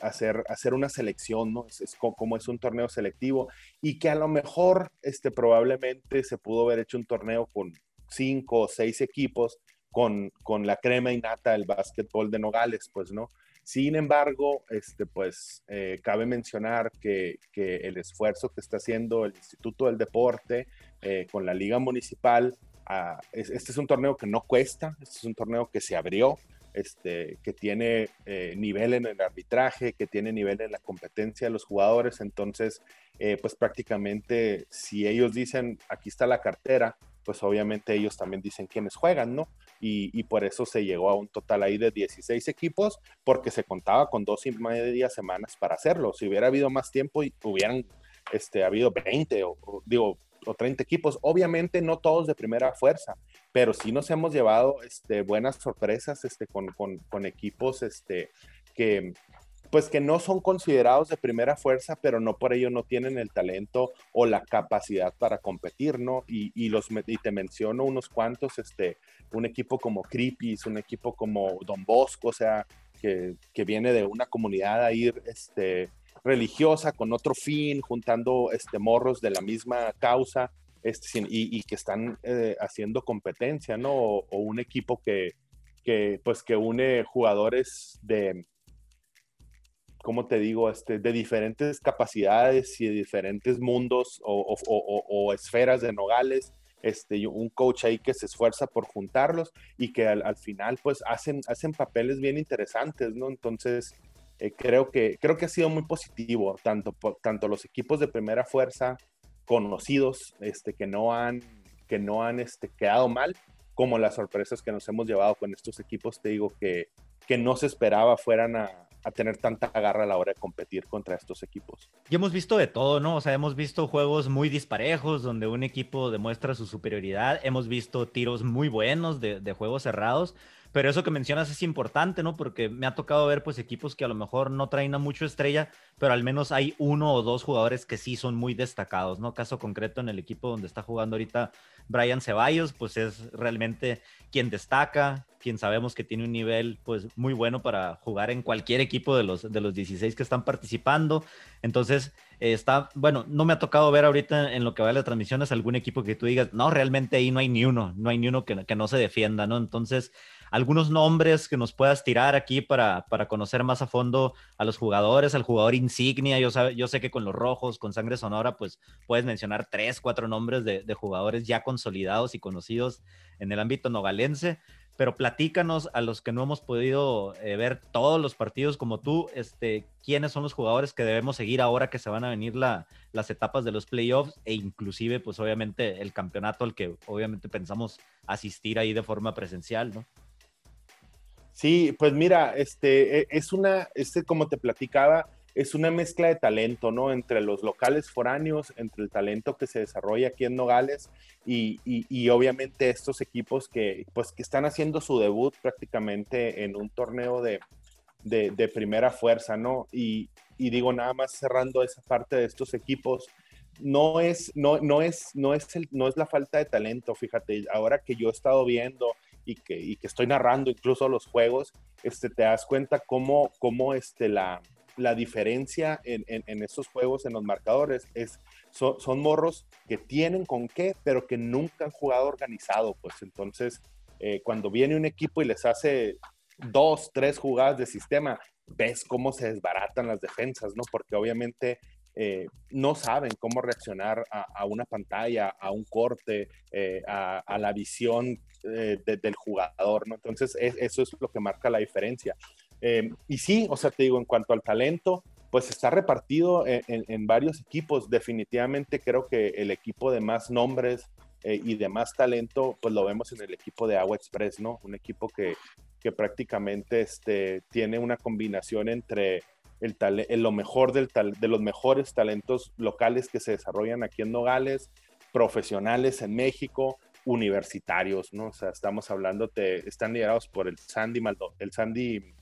hacer, hacer una selección, ¿no? Es, como es un torneo selectivo y que a lo mejor este, probablemente se pudo haber hecho un torneo con cinco o seis equipos con, con la crema innata del básquetbol de Nogales, pues, ¿no? Sin embargo, este, pues, eh, cabe mencionar que, que, el esfuerzo que está haciendo el Instituto del Deporte eh, con la Liga Municipal, ah, este es un torneo que no cuesta, este es un torneo que se abrió, este, que tiene eh, nivel en el arbitraje, que tiene nivel en la competencia de los jugadores. Entonces, pues prácticamente si ellos dicen, aquí está la cartera, pues obviamente ellos también dicen quiénes juegan, ¿no? Y, por eso se llegó a un total ahí de 16 equipos, porque se contaba con dos y media semanas para hacerlo. Si hubiera habido más tiempo, hubieran este, habido 20 o, digo, o 30 equipos. Obviamente no todos de primera fuerza, pero sí nos hemos llevado este, buenas sorpresas este, con, con, con equipos este, que, pues que no son considerados de primera fuerza, pero no por ello no tienen el talento o la capacidad para competir, ¿no? Y, los, y te menciono unos cuantos, este, un equipo como Creepies, un equipo como Don Bosco, o sea, que, viene de una comunidad ahí, este, religiosa con otro fin, juntando este, morros de la misma causa este, y, que están eh, haciendo competencia, ¿no? O, o, un equipo que, que, pues, que une jugadores de, como te digo, este, de diferentes capacidades y de diferentes mundos o, esferas de Nogales, este, un coach ahí que se esfuerza por juntarlos y que al, final pues hacen, hacen papeles bien interesantes, ¿no? Entonces, eh, creo, que, creo que ha sido muy positivo, tanto, tanto los equipos de primera fuerza conocidos, este, que no han, que no han este, quedado mal, como las sorpresas que nos hemos llevado con estos equipos, te digo que, que no se esperaba fueran a, a tener tanta garra a la hora de competir contra estos equipos. Y hemos visto de todo, ¿no? O sea, hemos visto juegos muy disparejos donde un equipo demuestra su superioridad, hemos visto tiros muy buenos de, juegos cerrados, pero eso que mencionas es importante, ¿no? Porque me ha tocado ver pues equipos que a lo mejor no traen a mucho estrella, pero al menos hay uno o dos jugadores que sí son muy destacados, ¿no? Caso concreto en el equipo donde está jugando ahorita Brian Ceballos, pues es realmente quien destaca, quien sabemos que tiene un nivel pues muy bueno para jugar en cualquier equipo de los, de los 16 que están participando. Entonces, está, bueno, no me ha tocado ver ahorita en lo que va de las transmisiones algún equipo que tú digas, no, realmente ahí no hay ni uno, no hay ni uno que, que no se defienda, ¿no? Entonces, algunos nombres que nos puedas tirar aquí para, para conocer más a fondo a los jugadores, al jugador insignia. Yo, yo sé que con los rojos, con sangre sonora, pues puedes mencionar tres, cuatro nombres de, de jugadores ya consolidados y conocidos en el ámbito nogalense pero platícanos a los que no hemos podido eh, ver todos los partidos como tú, este, quiénes son los jugadores que debemos seguir ahora que se van a venir la, las etapas de los playoffs e inclusive, pues obviamente el campeonato al que obviamente pensamos asistir ahí de forma presencial, ¿no? Sí, pues mira, este e, es una, este como te platicaba, es una mezcla de talento, ¿no? Entre los locales foráneos, entre el talento que se desarrolla aquí en Nogales y, y, obviamente estos equipos que, pues, que están haciendo su debut prácticamente en un torneo de, de, primera fuerza, ¿no? Y, y, digo, nada más cerrando esa parte de estos equipos, no es, no, no es, no es, el, no es la falta de talento, fíjate, ahora que yo he estado viendo y que, y que estoy narrando incluso los juegos, este, te das cuenta cómo, cómo este, la, la diferencia en, en, esos juegos, en los marcadores, es, son, son, morros que tienen con qué, pero que nunca han jugado organizado. Pues entonces, eh, cuando viene un equipo y les hace dos, tres jugadas de sistema, ves cómo se desbaratan las defensas, ¿no? Porque obviamente eh, no saben cómo reaccionar a, una pantalla, a un corte, eh, a, la visión eh, del jugador, ¿no? Entonces, eso es lo que marca la diferencia. y sí, o sea, te digo, en cuanto al talento, pues está repartido en, varios equipos. Definitivamente creo que el equipo de más nombres y de más talento, pues lo vemos en el equipo de Agua Express, ¿no? Un equipo que, que prácticamente este, tiene una combinación entre el, lo mejor del de los mejores talentos locales que se desarrollan aquí en Nogales, profesionales en México, universitarios, ¿no? O sea, estamos hablando, de, están liderados por el Sandy, el Sandy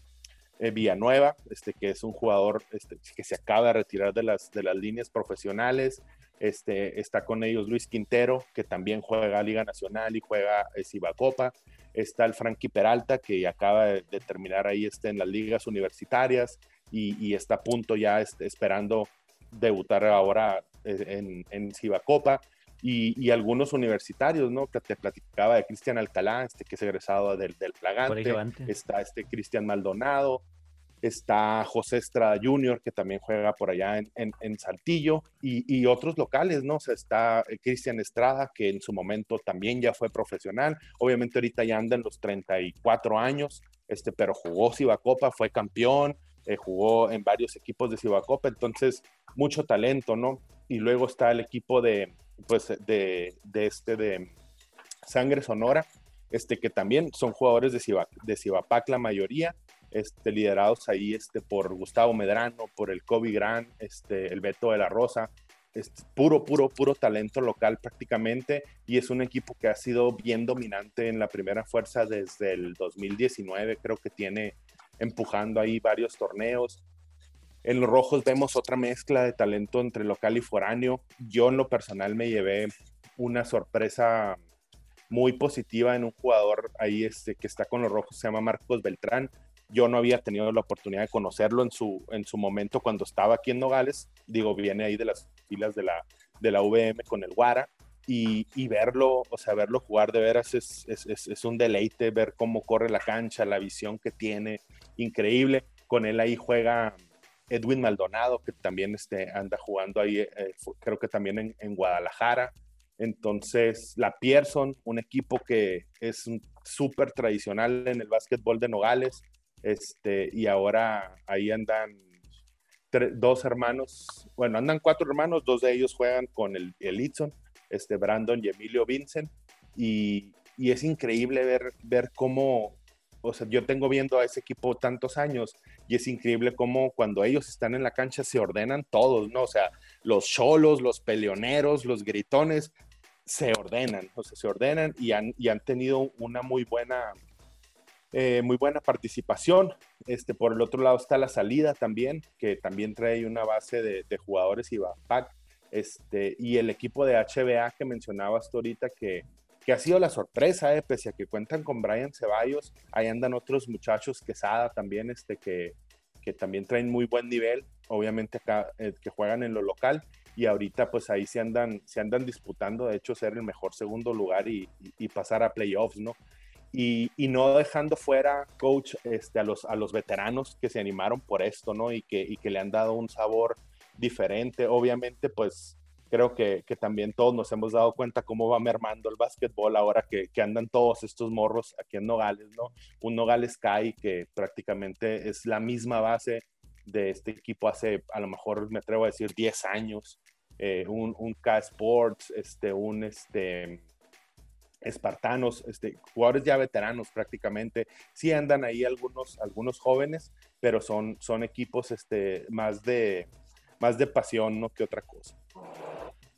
eh, Villanueva, este, que es un jugador este, que se acaba de retirar de las, de las líneas profesionales. Este, está con ellos Luis Quintero, que también juega Liga Nacional y juega eh, Copa. Está el Frankie Peralta, que acaba de, terminar ahí este, en las ligas universitarias y, está a punto ya este, esperando debutar ahora eh, en, en Cibacopa. Y, y, algunos universitarios, ¿no? Que te platicaba de Cristian Alcalá, este que es egresado del, del Plagante. Está este Cristian Maldonado, está José Estrada Jr., que también juega por allá en, en, Saltillo, y, y, otros locales, ¿no? O sea, está eh, Cristian Estrada, que en su momento también ya fue profesional, obviamente ahorita ya anda en los 34 años, este, pero jugó Cibacopa, fue campeón, eh, jugó en varios equipos de Cibacopa, entonces mucho talento, ¿no? Y luego está el equipo de, pues, de, de este, de Sangre Sonora, este, que también son jugadores de, Ciba, de la mayoría, este, liderados ahí este, por Gustavo Medrano, por el Kobe Gran, este, el Beto de la Rosa, es puro, puro, puro talento local prácticamente y es un equipo que ha sido bien dominante en la primera fuerza desde el 2019, creo que tiene empujando ahí varios torneos. En los rojos vemos otra mezcla de talento entre local y foráneo. Yo en lo personal me llevé una sorpresa muy positiva en un jugador ahí este, que está con los rojos, se llama Marcos Beltrán. Yo no había tenido la oportunidad de conocerlo en su, en su momento cuando estaba aquí en Nogales. Digo, viene ahí de las filas de la, de la VM con el Guara. Y, y, verlo, o sea, verlo jugar de veras es, es, es, un deleite, ver cómo corre la cancha, la visión que tiene, increíble. Con él ahí juega Edwin Maldonado, que también este, anda jugando ahí, eh, creo que también en, en, Guadalajara. Entonces, la Pearson, un equipo que es súper tradicional en el básquetbol de Nogales, este, y ahora ahí andan dos hermanos, bueno, andan cuatro hermanos, dos de ellos juegan con el, el Itson, este Brandon y Emilio Vincent, y, y es increíble ver, ver cómo, o sea, yo tengo viendo a ese equipo tantos años y es increíble cómo cuando ellos están en la cancha se ordenan todos, ¿no? O sea, los cholos, los peleoneros, los gritones, se ordenan, o sea, se ordenan y han, y han tenido una muy buena, eh, muy buena participación. Este, por el otro lado está la salida también, que también trae una base de, jugadores y backpack. Este, y el equipo de HBA que mencionabas tú ahorita, que, que ha sido la sorpresa, eh, pese a que cuentan con Brian Ceballos, ahí andan otros muchachos, Quesada también, este, que, que también traen muy buen nivel, obviamente acá, eh, que juegan en lo local, y ahorita pues ahí se andan, se andan disputando, de hecho, ser el mejor segundo lugar y, y pasar a playoffs, ¿no? Y, no dejando fuera, coach, este, a, los, a los veteranos que se animaron por esto, ¿no? Y que, y que le han dado un sabor diferente. Obviamente, pues creo que, que, también todos nos hemos dado cuenta cómo va mermando el básquetbol ahora que, que, andan todos estos morros aquí en Nogales, ¿no? Un Nogales Sky que prácticamente es la misma base de este equipo hace, a lo mejor me atrevo a decir, 10 años. Eh, un, un K Sports, este, un, este, espartanos, este, jugadores ya veteranos prácticamente. Sí andan ahí algunos, algunos jóvenes, pero son, son equipos este, más, de, más de pasión ¿no? que otra cosa.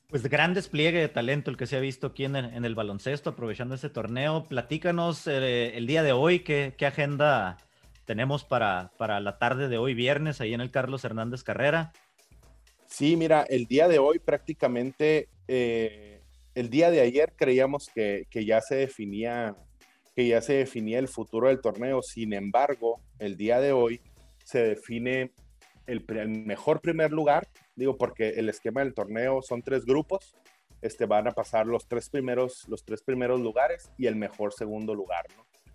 Pues gran despliegue de talento el que se ha visto aquí en el, baloncesto, aprovechando este torneo. Platícanos eh, el día de hoy, ¿qué, qué agenda tenemos para, para la tarde de hoy, viernes, ahí en el Carlos Hernández Carrera. Sí, mira, el día de hoy prácticamente eh, el día de ayer creíamos que, ya se definía que ya se definía el futuro del torneo. Sin embargo, el día de hoy se define el, mejor primer lugar, digo porque el esquema del torneo son tres grupos, este, van a pasar los tres primeros, los tres primeros lugares y el mejor segundo lugar,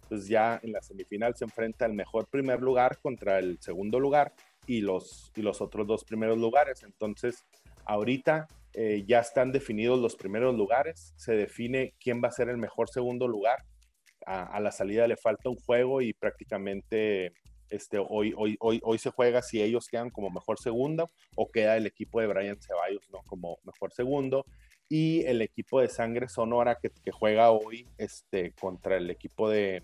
Entonces ya en la semifinal se enfrenta el mejor primer lugar contra el segundo lugar y los, y los otros dos primeros lugares. Entonces, ahorita eh, ya están definidos los primeros lugares, se define quién va a ser el mejor segundo lugar. A, la salida le falta un juego y prácticamente este, hoy, hoy, hoy, hoy se juega si ellos quedan como mejor segundo o queda el equipo de Brian Ceballos como mejor segundo. Y el equipo de Sangre Sonora que, que juega hoy este, contra el equipo de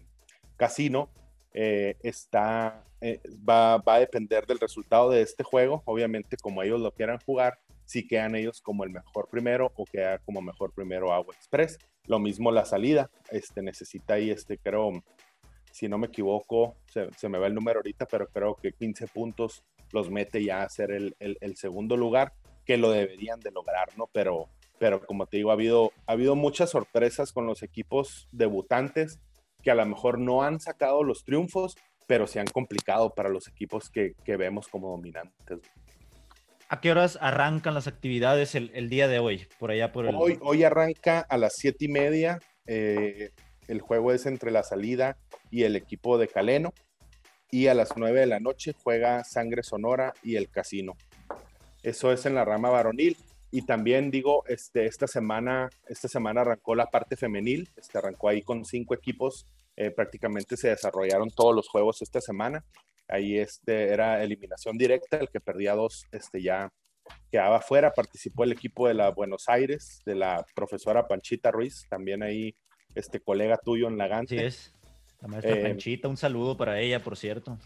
Casino eh, está, eh, va, va a depender del resultado de este juego. Obviamente, como ellos lo quieran jugar, si quedan ellos como el mejor primero o queda como mejor primero Agua Express. Lo mismo la salida, este, necesita ahí, este, creo, si no me equivoco, se, me va el número ahorita, pero creo que 15 puntos los mete ya a ser el, segundo lugar, que lo deberían de lograr, ¿no? Pero, pero como te digo, ha habido, ha habido muchas sorpresas con los equipos debutantes que a lo mejor no han sacado los triunfos, pero se han complicado para los equipos que, que vemos como dominantes. ¿A qué horas arrancan las actividades el, día de hoy? Por allá por hoy, hoy arranca a las siete y media. Eh, el juego es entre la salida y el equipo de Caleno. Y a las nueve de la noche juega Sangre Sonora y el Casino. Eso es en la rama varonil. Y también digo, este, esta, semana, esta semana arrancó la parte femenil. Este, arrancó ahí con cinco equipos. Eh, prácticamente se desarrollaron todos los juegos esta semana. Ahí este, era eliminación directa, el que perdía dos este, ya quedaba fuera. Participó el equipo de la Buenos Aires, de la profesora Panchita Ruiz, también ahí este colega tuyo en la Sí es, la maestra eh, Panchita, un saludo para ella, por cierto.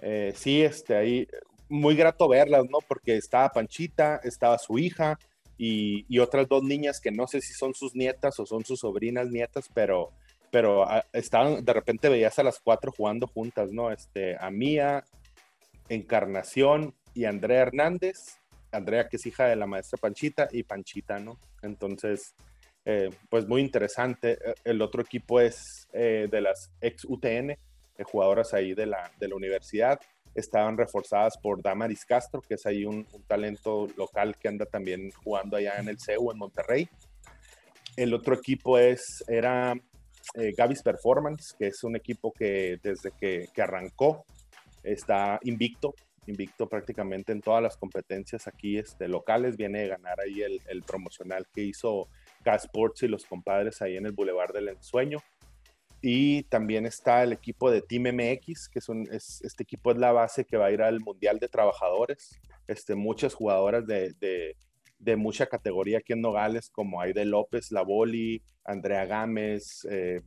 Eh, sí, este, ahí muy grato verlas, ¿no? Porque estaba Panchita, estaba su hija y, y, otras dos niñas que no sé si son sus nietas o son sus sobrinas nietas, pero pero ah, estaban, de repente veías a las cuatro jugando juntas, ¿no? Este, a Mía, Encarnación y Andrea Hernández, Andrea que es hija de la maestra Panchita y Panchita, ¿no? Entonces, eh, pues muy interesante. Eh, el otro equipo es eh, de las ex UTN, jugadoras ahí de la, de la universidad. Estaban reforzadas por Damaris Castro, que es ahí un, un talento local que anda también jugando allá en el CEU, en Monterrey. El otro equipo es, era eh, Gavis Performance, que es un equipo que desde que, arrancó está invicto, invicto prácticamente en todas las competencias aquí este, locales, viene de ganar ahí el, promocional que hizo K-Sports y los compadres ahí en el Boulevard del Ensueño. Y también está el equipo de Team MX, que es, este equipo es la base que va a ir al Mundial de Trabajadores. Este, muchas jugadoras de, de mucha categoría aquí en Nogales, como Aide López, La Boli, Andrea Gámez, eh,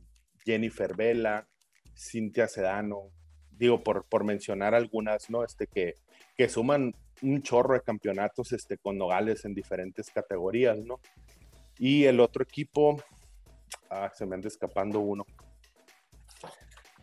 Jennifer Vela, Cintia Sedano, digo, por, por mencionar algunas, ¿no? Este, que, que suman un chorro de campeonatos este, con Nogales en diferentes categorías, ¿no? Y el otro equipo, ah, se me anda escapando uno.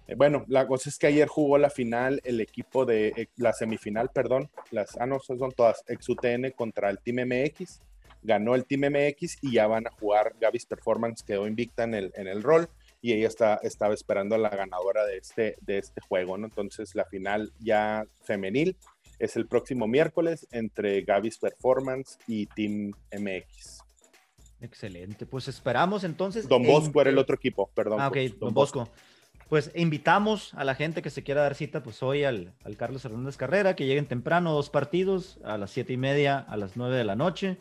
Eh, bueno, la cosa es que ayer jugó la final el equipo de eh, la semifinal, perdón, las, ah, no, son todas, ex UTN contra el Team MX. Ganó el Team MX y ya van a jugar. Gavis Performance quedó invicta en el, en el rol y ella está, estaba esperando a la ganadora de este, de este juego, ¿no? Entonces la final ya femenil es el próximo miércoles entre Gavis Performance y Team MX. Excelente, pues esperamos entonces. Don Bosco era el otro equipo, perdón. Ah, ok, Don, Bosco. Pues invitamos a la gente que se quiera dar cita, pues hoy al, Carlos Hernández Carrera, que lleguen temprano, dos partidos, a las siete y media, a las nueve de la noche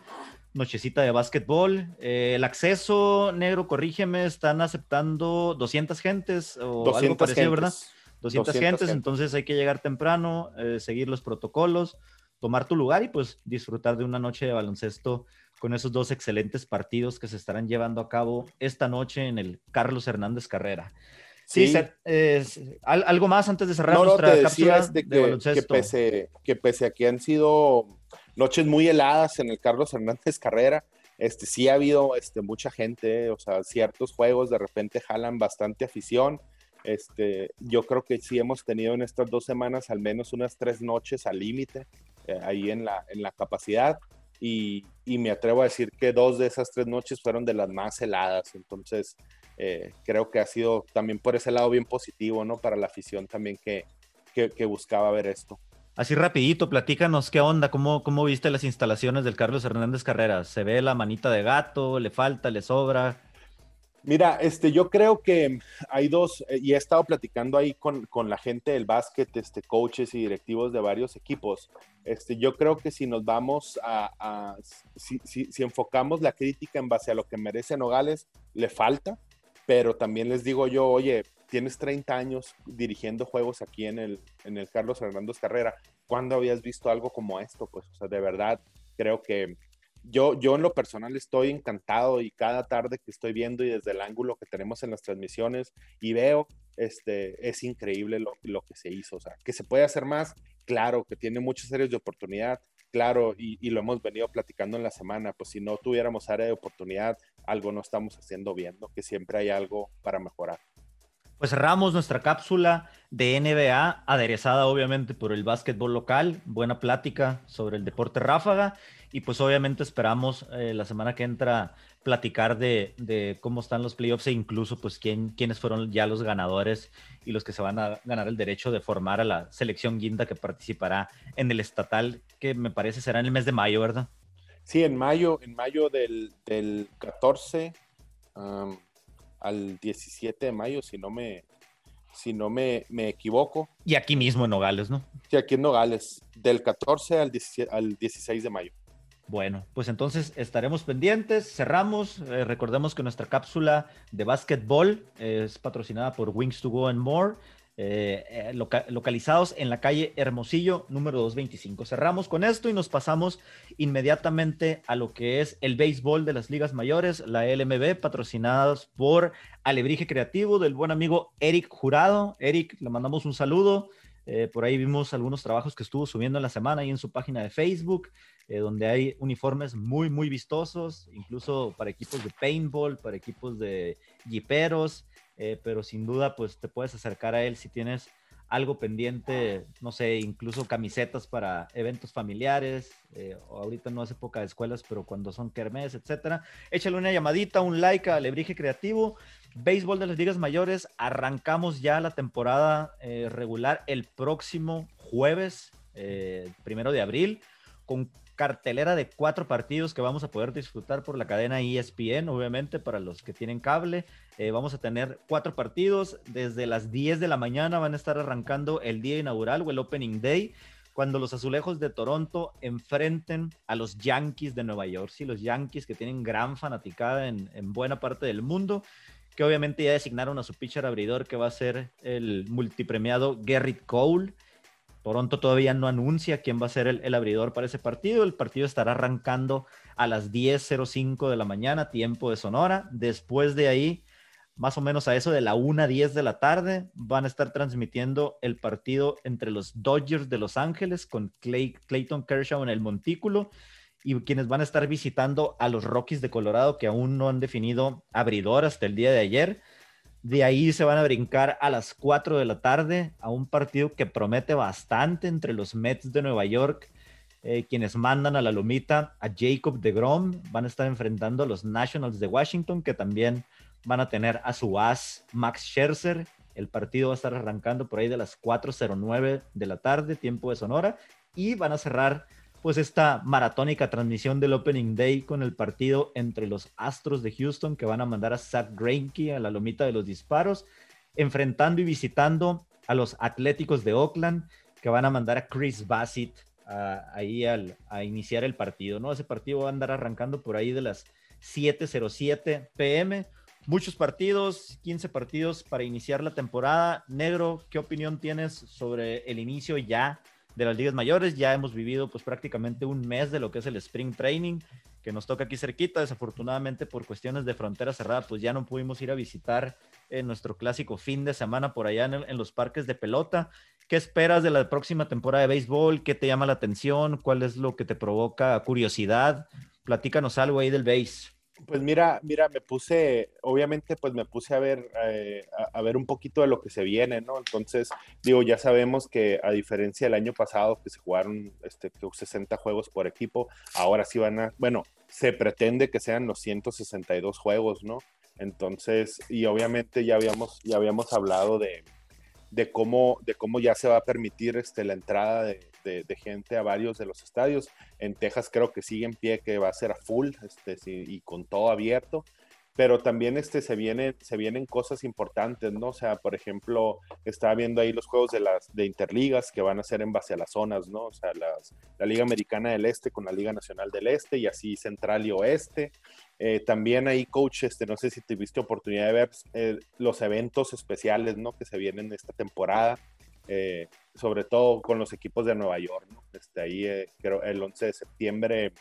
nochecita de básquetbol. Eh, el acceso, negro, corrígeme, están aceptando 200 gentes o 200 algo parecido, ¿verdad? 200, gentes, entonces hay que llegar temprano, eh, seguir los protocolos, tomar tu lugar y pues disfrutar de una noche de baloncesto con esos dos excelentes partidos que se estarán llevando a cabo esta noche en el Carlos Hernández Carrera. Sí, algo más antes de cerrar nuestra cápsula de, baloncesto. Que pese, que pese a que han sido noches muy heladas en el Carlos Hernández Carrera. Este, sí ha habido este, mucha gente, o sea, ciertos juegos de repente jalan bastante afición. Este, yo creo que sí hemos tenido en estas dos semanas al menos unas tres noches al límite eh, ahí en la, en la capacidad y, y, me atrevo a decir que dos de esas tres noches fueron de las más heladas. Entonces, eh, creo que ha sido también por ese lado bien positivo, ¿no? Para la afición también que, que, que buscaba ver esto. Así rapidito, platícanos qué onda, cómo, cómo viste las instalaciones del Carlos Hernández Carreras. ¿Se ve la manita de gato? ¿Le falta? ¿Le sobra? Mira, este, yo creo que hay dos, eh, y he estado platicando ahí con, la gente del básquet, este, coaches y directivos de varios equipos. Este, yo creo que si nos vamos a, si, si, enfocamos la crítica en base a lo que merece Nogales, le falta, pero también les digo yo, oye, tienes 30 años dirigiendo juegos aquí en el, en el Carlos Hernández Carrera. ¿Cuándo habías visto algo como esto? Pues, o sea, de verdad, creo que yo, yo en lo personal estoy encantado y cada tarde que estoy viendo y desde el ángulo que tenemos en las transmisiones y veo, este, es increíble lo, lo que se hizo. O sea, que se puede hacer más, claro, que tiene muchas áreas de oportunidad, claro, y, lo hemos venido platicando en la semana, pues si no tuviéramos área de oportunidad, algo no estamos haciendo bien. Que siempre hay algo para mejorar. Pues cerramos nuestra cápsula de NBA, aderezada obviamente por el básquetbol local, buena plática sobre el deporte ráfaga y pues obviamente esperamos eh, la semana que entra platicar de, cómo están los playoffs e incluso pues quién, quiénes fueron ya los ganadores y los que se van a ganar el derecho de formar a la selección guinda que participará en el estatal que me parece será en el mes de mayo, ¿verdad? Sí, en mayo, en mayo del, 14 al 17 de mayo, si no me, si no me, equivoco. Y aquí mismo en Nogales, ¿no? Sí, aquí en Nogales, del 14 al, al 16 de mayo. Bueno, pues entonces estaremos pendientes, cerramos, eh, recordemos que nuestra cápsula de básquetbol es patrocinada por Wings to Go and More. Eh, eh, localizados en la calle Hermosillo, número 225. Cerramos con esto y nos pasamos inmediatamente a lo que es el béisbol de las ligas mayores, la LMB, patrocinados por Alebrije Creativo del buen amigo Eric Jurado. Eric, le mandamos un saludo. Eh, por ahí vimos algunos trabajos que estuvo subiendo en la semana y en su página de Facebook, donde hay uniformes muy, muy vistosos, incluso para equipos de paintball, para equipos de jiperos. Eh, pero sin duda pues te puedes acercar a él si tienes algo pendiente, no sé, incluso camisetas para eventos familiares, eh, ahorita no es época de escuelas, pero cuando son kermés, etcétera. Échale una llamadita, un like a Lebrige Creativo. Béisbol de las ligas mayores, arrancamos ya la temporada eh, regular el próximo jueves, primero de abril, con cartelera de cuatro partidos que vamos a poder disfrutar por la cadena ESPN, obviamente, para los que tienen cable. Eh, vamos a tener cuatro partidos. Desde las 10 de la mañana van a estar arrancando el día inaugural o el Opening Day, cuando los azulejos de Toronto enfrenten a los Yankees de Nueva York. Sí, los Yankees que tienen gran fanaticada en buena parte del mundo que obviamente ya designaron a su pitcher abridor que va a ser el multipremiado Garrett Cole. Toronto todavía no anuncia quién va a ser el, abridor para ese partido. El partido estará arrancando a las 10.05 de la mañana, tiempo de Sonora. Después de ahí, más o menos a eso de la 1.10 de la tarde, van a estar transmitiendo el partido entre los Dodgers de Los Ángeles con Clayton Kershaw en el Montículo y quienes van a estar visitando a los Rockies de Colorado que aún no han definido abridor hasta el día de ayer. De ahí se van a brincar a las 4 de la tarde a un partido que promete bastante entre los Mets de Nueva York, eh, quienes mandan a la lomita a Jacob de Grom. Van a estar enfrentando a los Nationals de Washington, que también van a tener a su as Max Scherzer. El partido va a estar arrancando por ahí de las 4.09 de la tarde, tiempo de Sonora, y van a cerrar pues esta maratónica transmisión del Opening Day con el partido entre los Astros de Houston que van a mandar a Zach Greinke a la lomita de los disparos, enfrentando y visitando a los Atléticos de Oakland que van a mandar a Chris Bassett ahí a iniciar el partido, ¿no? Ese partido va a andar arrancando por ahí de las 7.07 pm. Muchos partidos, 15 partidos para iniciar la temporada. Negro, ¿qué opinión tienes sobre el inicio ya de las ligas mayores. Ya hemos vivido pues prácticamente un mes de lo que es el Spring Training, que nos toca aquí cerquita. Desafortunadamente por cuestiones de frontera cerrada, pues ya no pudimos ir a visitar eh, nuestro clásico fin de semana por allá en, los parques de pelota. ¿Qué esperas de la próxima temporada de béisbol? ¿Qué te llama la atención? ¿Cuál es lo que te provoca curiosidad? Platícanos algo ahí del base. Pues mira, mira, me puse, obviamente, pues me puse a ver, eh, a, ver un poquito de lo que se viene, ¿no? Entonces, digo, ya sabemos que a diferencia del año pasado, que se jugaron este, 60 juegos por equipo, ahora sí van a, bueno, se pretende que sean los 162 juegos, ¿no? Entonces, y obviamente ya habíamos, ya habíamos hablado de, de cómo, de cómo ya se va a permitir este, la entrada de, gente a varios de los estadios. En Texas creo que sigue en pie, que va a ser a full este, y con todo abierto pero también este, se, viene, se vienen cosas importantes, ¿no? O sea, por ejemplo, estaba viendo ahí los juegos de las de interligas que van a ser en base a las zonas, ¿no? O sea, la Liga Americana del Este con la Liga Nacional del Este y así Central y Oeste. Eh, también ahí, coach, este, no sé si te viste oportunidad de ver eh, los eventos especiales, ¿no? Que se vienen esta temporada. Eh, sobre todo con los equipos de Nueva York. Este, ahí creo el 11 de septiembre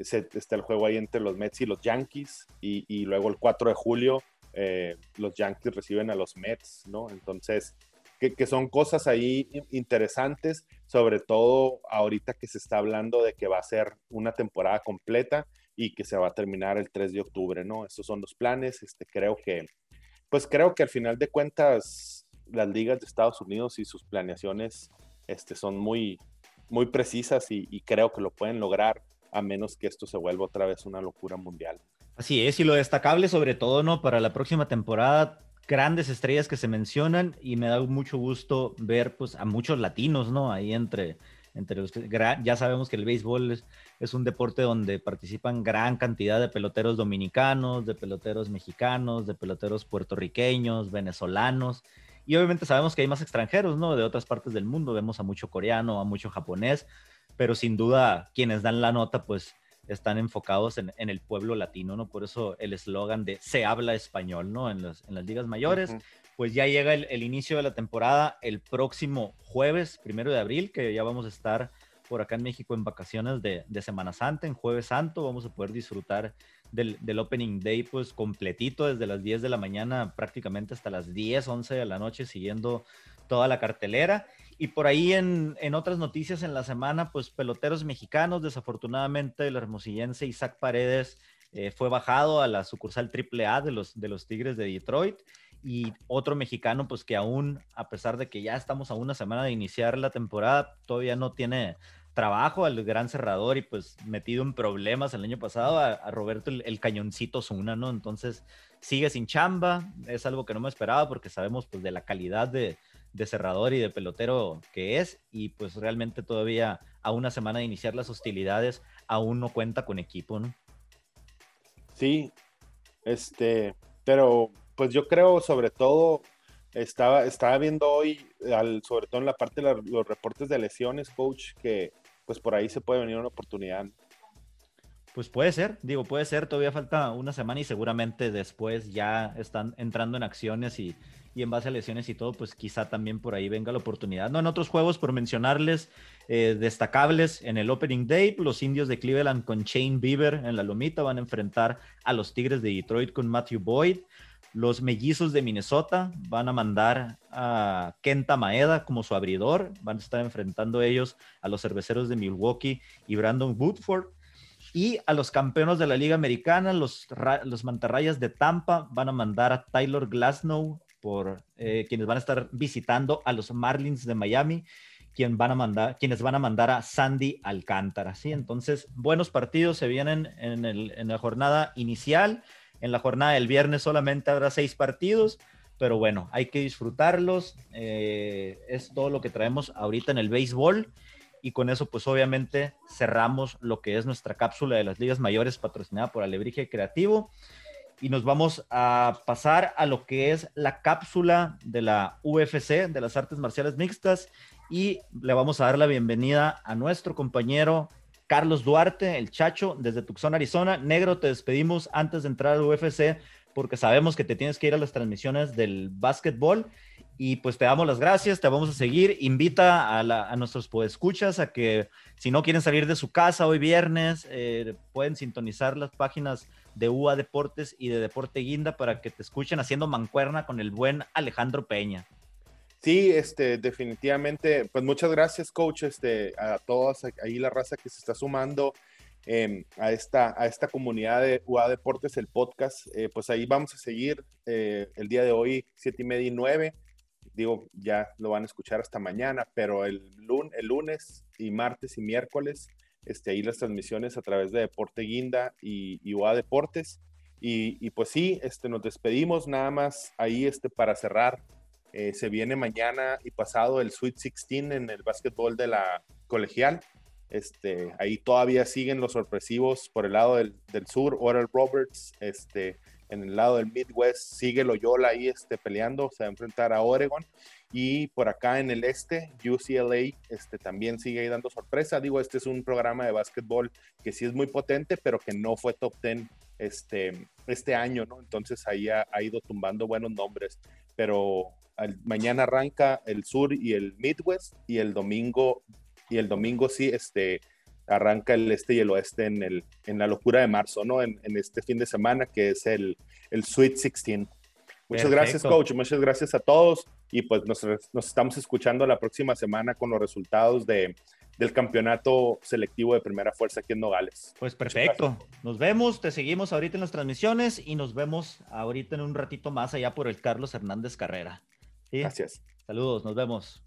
está el juego ahí entre los Mets y los Yankees, y, luego el 4 de julio eh, los Yankees reciben a los Mets, ¿no? Entonces, que, son cosas ahí interesantes, sobre todo ahorita que se está hablando de que va a ser una temporada completa y que se va a terminar el 3 de octubre, ¿no? Esos son los planes, este, creo que, pues creo que al final de cuentas las ligas de Estados Unidos y sus planeaciones este, son muy, muy precisas y creo que lo pueden lograr a menos que esto se vuelva otra vez una locura mundial. Así es, y lo destacable sobre todo, ¿no? Para la próxima temporada, grandes estrellas que se mencionan y me da mucho gusto ver pues a muchos latinos, ¿no? Ahí entre, entre los ya sabemos que el béisbol es, es, un deporte donde participan gran cantidad de peloteros dominicanos, de peloteros mexicanos, de peloteros puertorriqueños, venezolanos. Y obviamente sabemos que hay más extranjeros, ¿no? De otras partes del mundo. Vemos a mucho coreano, a mucho japonés pero sin duda quienes dan la nota pues están enfocados en, el pueblo latino, ¿no? Por eso el eslogan de se habla español, ¿no? En, las ligas mayores, pues ya llega el, inicio de la temporada el próximo jueves, primero de abril, que ya vamos a estar por acá en México en vacaciones de, Semana Santa, en Jueves Santo, vamos a poder disfrutar del, Opening Day pues completito desde las 10 de la mañana prácticamente hasta las 10, 11 de la noche siguiendo toda la cartelera. Y por ahí en, otras noticias en la semana, pues peloteros mexicanos, desafortunadamente el hermosillense Isaac Paredes eh, fue bajado a la sucursal AAA de los, de los Tigres de Detroit. Y otro mexicano, pues que aún, a pesar de que ya estamos a una semana de iniciar la temporada, todavía no tiene trabajo al gran cerrador y pues metido en problemas el año pasado a, Roberto el, cañoncito Zuna, ¿no? Entonces sigue sin chamba, es algo que no me esperaba porque sabemos pues de la calidad de, de cerrador y de pelotero que es, y pues realmente todavía a una semana de iniciar las hostilidades aún no cuenta con equipo, ¿no? Sí, este, pero pues yo creo sobre todo, estaba, estaba viendo hoy, al, sobre todo en la parte de los reportes de lesiones, coach, que pues por ahí se puede venir una oportunidad. Pues puede ser, digo, puede ser, todavía falta una semana y seguramente después ya están entrando en acciones y, y en base a lesiones y todo, pues quizá también por ahí venga la oportunidad. No, en otros juegos, por mencionarles, eh, destacables en el Opening Day, los indios de Cleveland con Shane Bieber en la lomita van a enfrentar a los Tigres de Detroit con Matthew Boyd. Los mellizos de Minnesota van a mandar a Kenta Maeda como su abridor. Van a estar enfrentando ellos a los cerveceros de Milwaukee y Brandon Woodford. Y a los campeones de la Liga Americana, los, los Mantarrayas de Tampa, van a mandar a Tyler Glasnow por eh, quienes van a estar visitando a los Marlins de Miami, quien van a mandar, quienes van a mandar a Sandy Alcántara. ¿sí? Entonces, buenos partidos se vienen en, el, en la jornada inicial. En la jornada del viernes solamente habrá seis partidos pero bueno, hay que disfrutarlos. Eh, es todo lo que traemos ahorita en el béisbol. Y con eso, pues obviamente cerramos lo que es nuestra cápsula de las ligas mayores patrocinada por Alebrije Creativo. Y nos vamos a pasar a lo que es la cápsula de la UFC, de las artes marciales mixtas. Y le vamos a dar la bienvenida a nuestro compañero Carlos Duarte, el Chacho, desde Tucson, Arizona. Negro, te despedimos antes de entrar al UFC porque sabemos que te tienes que ir a las transmisiones del básquetbol y pues te damos las gracias, te vamos a seguir. Invita a, nuestros podescuchas a que si no quieren salir de su casa hoy viernes, eh, pueden sintonizar las páginas de UA Deportes y de Deporte Guinda para que te escuchen haciendo mancuerna con el buen Alejandro Peña. Sí, este, definitivamente, pues muchas gracias, coach, este, a todos ahí la raza que se está sumando. Em, a, esta, a esta comunidad de UA Deportes, el podcast. Eh, pues ahí vamos a seguir eh, el día de hoy, siete y media y nueve. Digo, ya lo van a escuchar hasta mañana, pero el lunes y martes y miércoles, este, ahí las transmisiones a través de Deporte Guinda y, y UA Deportes. Y, y, pues sí, este, nos despedimos nada más ahí este, para cerrar. Eh, se viene mañana y pasado el Sweet 16 en el básquetbol de la colegial. Este, ahí todavía siguen los sorpresivos por el lado del, sur, Oral Roberts, este, en el lado del Midwest sigue Loyola ahí este, peleando, se va a enfrentar a Oregon. Y por acá en el este, UCLA este, también sigue ahí dando sorpresa. Digo, este es un programa de básquetbol que sí es muy potente, pero que no fue top 10 este, este año, ¿no? Entonces ahí ha, ido tumbando buenos nombres. Pero mañana arranca el sur y el Midwest y el domingo y el domingo sí, este, arranca el este y el oeste en, el, en la locura de marzo, ¿no? En, este fin de semana que es el, el Sweet 16. Muchas gracias, coach. Muchas gracias a todos. Y pues nos, nos, estamos escuchando la próxima semana con los resultados de, del campeonato selectivo de primera fuerza aquí en Nogales. Pues perfecto. Nos vemos, te seguimos ahorita en las transmisiones y nos vemos ahorita en un ratito más allá por el Carlos Hernández Carrera. Gracias. Saludos, nos vemos.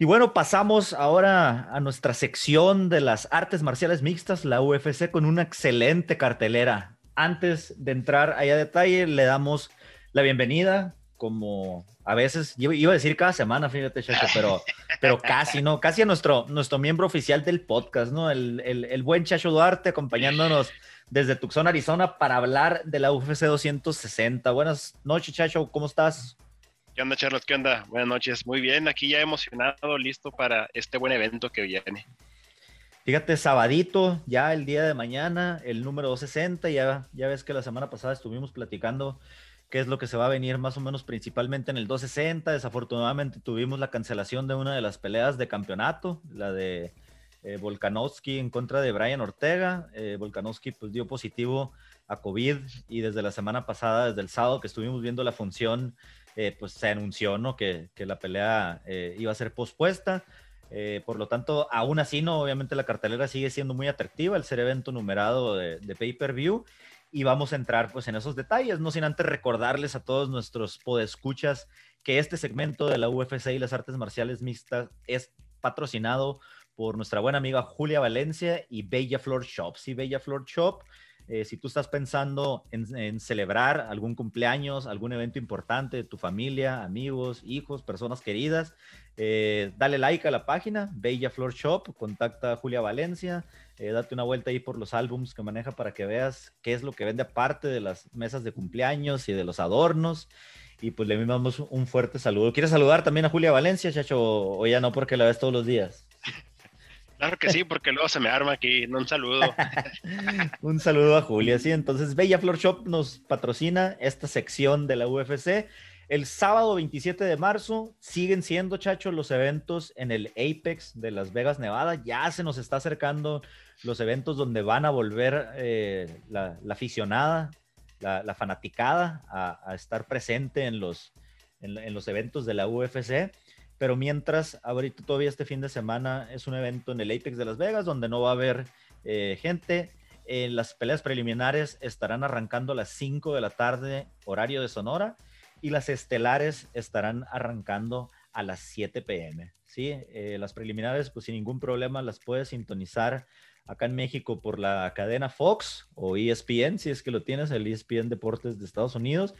Y bueno, pasamos ahora a nuestra sección de las artes marciales mixtas, la UFC, con una excelente cartelera. Antes de entrar ahí a detalle, le damos la bienvenida, como a veces, iba a decir cada semana, fíjate, Chacho, pero, pero casi, ¿no? Casi a nuestro, nuestro miembro oficial del podcast, ¿no? El, el, el buen Chacho Duarte acompañándonos desde Tucson, Arizona, para hablar de la UFC 260. Buenas noches, Chacho, ¿cómo estás? ¿Qué onda, Charlotte? ¿Qué onda? Buenas noches. Muy bien, aquí ya emocionado, listo para este buen evento que viene. Fíjate, sabadito, ya el día de mañana, el número 260, ya, ya ves que la semana pasada estuvimos platicando qué es lo que se va a venir más o menos principalmente en el 260. Desafortunadamente tuvimos la cancelación de una de las peleas de campeonato, la de eh, Volkanovski en contra de Brian Ortega. Eh, Volkanovski pues dio positivo a COVID y desde la semana pasada, desde el sábado que estuvimos viendo la función eh, pues se anunció ¿no? que, la pelea eh, iba a ser pospuesta. Por lo tanto, aún así, no, obviamente la cartelera sigue siendo muy atractiva, el ser evento numerado de, pay-per-view. Y vamos a entrar pues en esos detalles, no sin antes recordarles a todos nuestros podescuchas que este segmento de la UFC y las artes marciales mixtas es patrocinado por nuestra buena amiga Julia Valencia y Bella Floor Shop. Sí, Bella Floor Shop eh, si tú estás pensando en, celebrar algún cumpleaños, algún evento importante de tu familia, amigos, hijos, personas queridas, eh, dale like a la página, Bella Floor Shop, contacta a Julia Valencia, eh, date una vuelta ahí por los álbums que maneja para que veas qué es lo que vende aparte de las mesas de cumpleaños y de los adornos. Y pues le enviamos un fuerte saludo. ¿Quieres saludar también a Julia Valencia, Chacho? O ya no porque la ves todos los días. (laughs) Claro que sí, porque luego se me arma aquí. Un saludo. (laughs) un saludo a Julia. Sí, entonces Bella Flor Shop nos patrocina esta sección de la UFC. El sábado 27 de marzo siguen siendo, chachos, los eventos en el Apex de Las Vegas, Nevada. Ya se nos está acercando los eventos donde van a volver eh, la, aficionada, la, fanaticada a, estar presente en los, en los eventos de la UFC. Pero mientras, ahorita todavía este fin de semana es un evento en el Apex de Las Vegas donde no va a haber eh, gente. Eh, las peleas preliminares estarán arrancando a las 5 de la tarde, horario de Sonora, y las estelares estarán arrancando a las 7 pm. ¿sí? Eh, las preliminares, pues sin ningún problema, las puedes sintonizar acá en México por la cadena Fox o ESPN, si es que lo tienes, el ESPN Deportes de Estados Unidos.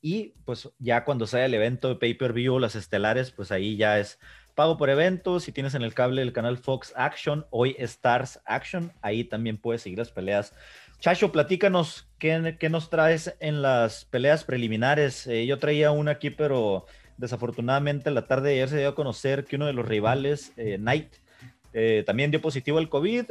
Y pues ya cuando sea el evento de pay-per-view, las estelares, pues ahí ya es pago por evento. Si tienes en el cable el canal Fox Action, hoy Stars Action, ahí también puedes seguir las peleas. Chacho, platícanos qué, nos traes en las peleas preliminares. Eh, yo traía una aquí, pero desafortunadamente la tarde de ayer se dio a conocer que uno de los rivales, eh, Knight, eh, también dio positivo al COVID,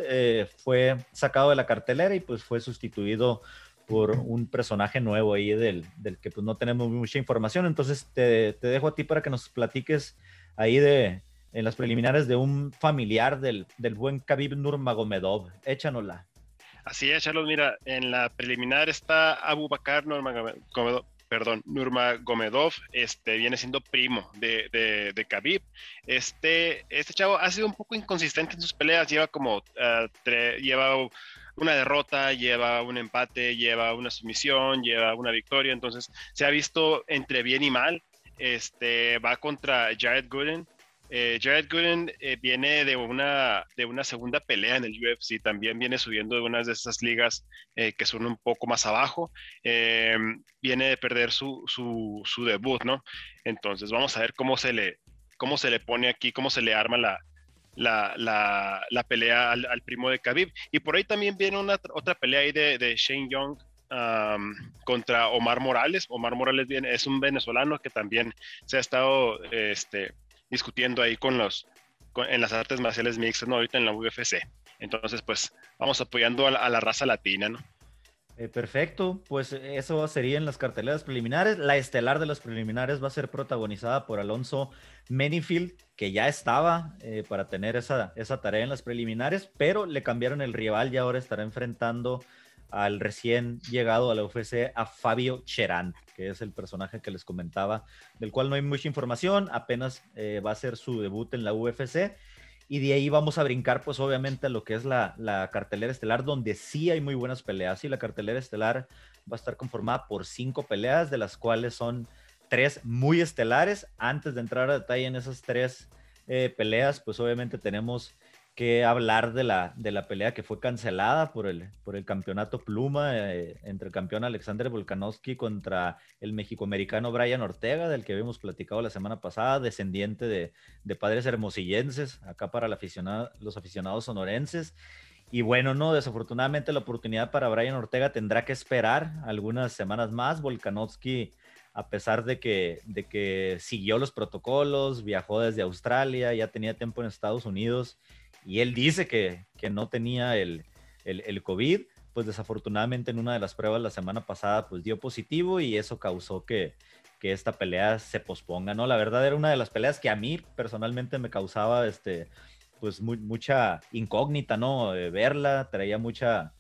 fue sacado de la cartelera y pues fue sustituido por un personaje nuevo ahí del, del que pues no tenemos mucha información. Entonces te, te, dejo a ti para que nos platiques ahí de en las preliminares de un familiar del, del buen Khabib Nurmagomedov. Échanosla. Así es, Charlos. Mira, en la preliminar está Abu Bakar Nurmagomedov, perdón, este, viene siendo primo de, de, de Khabib. Este, este chavo ha sido un poco inconsistente en sus peleas, lleva como, uh, lleva una derrota, lleva un empate, lleva una sumisión, lleva una victoria, entonces se ha visto entre bien y mal. Este, va contra Jared Gooden, eh, Jared Gooden eh, viene de una, de una segunda pelea en el UFC, también viene subiendo de unas de esas ligas eh, que son un poco más abajo, viene de perder su, su, su, debut, ¿no? Entonces vamos a ver cómo se le, cómo se le pone aquí, cómo se le arma la, la, la, pelea al, primo de Khabib. Y por ahí también viene una, otra pelea ahí de, Shane Young contra Omar Morales. Omar Morales viene, es un venezolano que también se ha estado este, discutiendo ahí con los, con, en las artes marciales mixtas, ¿no? Ahorita en la UFC. Entonces, pues vamos apoyando a la, raza latina, ¿no? Eh, perfecto, pues eso sería en las carteleras preliminares. La estelar de las preliminares va a ser protagonizada por Alonso Menifield, que ya estaba eh, para tener esa, esa tarea en las preliminares, pero le cambiaron el rival y ahora estará enfrentando al recién llegado a la UFC a Fabio Cherán, que es el personaje que les comentaba, del cual no hay mucha información, apenas eh, va a ser su debut en la UFC. Y de ahí vamos a brincar, pues obviamente, a lo que es la, la, cartelera estelar, donde sí hay muy buenas peleas. Y la cartelera estelar va a estar conformada por cinco peleas, de las cuales son tres muy estelares. Antes de entrar a detalle en esas tres eh, peleas, pues obviamente tenemos que hablar de la, de la pelea que fue cancelada por el, por el campeonato pluma eh, entre el campeón Alexander Volkanovski contra el mexicoamericano Brian Ortega, del que habíamos platicado la semana pasada, descendiente de, padres hermosillenses, acá para los aficionados sonorenses. Y bueno, no, desafortunadamente la oportunidad para Brian Ortega tendrá que esperar algunas semanas más. Volkanovski a pesar de que, de que siguió los protocolos, viajó desde Australia, ya tenía tiempo en Estados Unidos y él dice que, que no tenía el, el, COVID, pues desafortunadamente en una de las pruebas la semana pasada pues dio positivo y eso causó que, que esta pelea se posponga, ¿no? La verdad era una de las peleas que a mí personalmente me causaba este, pues mucha incógnita, ¿no? De verla, traía mucha,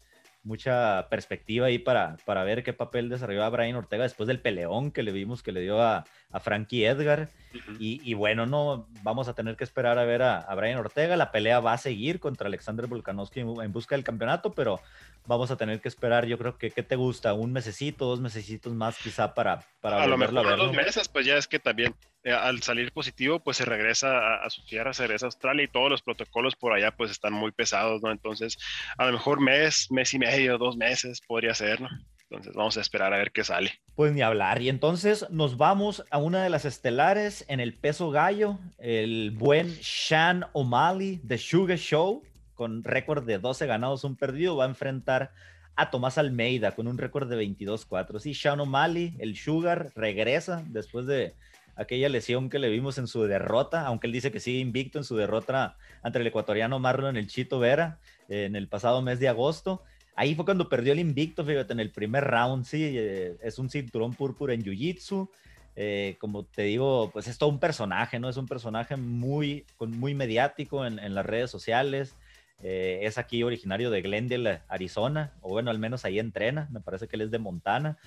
mucha perspectiva ahí para, para ver qué papel desarrolló a Brian Ortega después del peleón que le vimos que le dio a, a Frankie Edgar. Uh -huh. y, y, bueno, no vamos a tener que esperar a ver a, a, Brian Ortega. La pelea va a seguir contra Alexander Volkanovski en, en, busca del campeonato, pero vamos a tener que esperar, yo creo que, ¿qué te gusta? Un mesecito, dos mesecitos más quizá para, para a lo mejor a verlo. dos meses, pues ya es que también eh, al salir positivo, pues se regresa a, a, su tierra, se regresa a Australia y todos los protocolos por allá pues están muy pesados, ¿no? Entonces, a lo mejor mes, mes y medio, dos meses podría ser, ¿no? Entonces vamos a esperar a ver qué sale. Pues ni hablar. Y entonces nos vamos a una de las estelares en el peso gallo, el buen Shan O'Malley de Sugar Show, con récord de 12 ganados, un perdido, va a enfrentar a Tomás Almeida con un récord de 22-4. Sí, Sean O'Malley, el Sugar, regresa después de aquella lesión que le vimos en su derrota, aunque él dice que sigue invicto en su derrota ante el ecuatoriano Marlon el Chito Vera en el pasado mes de agosto. Ahí fue cuando perdió el invicto, fíjate, en el primer round, sí, eh, es un cinturón púrpura en Jiu-Jitsu. Eh, como te digo, pues es todo un personaje, ¿no? Es un personaje muy, muy mediático en las redes sociales. Eh, es aquí originario de Glendale, Arizona, o bueno, al menos ahí entrena, me parece que él es de Montana.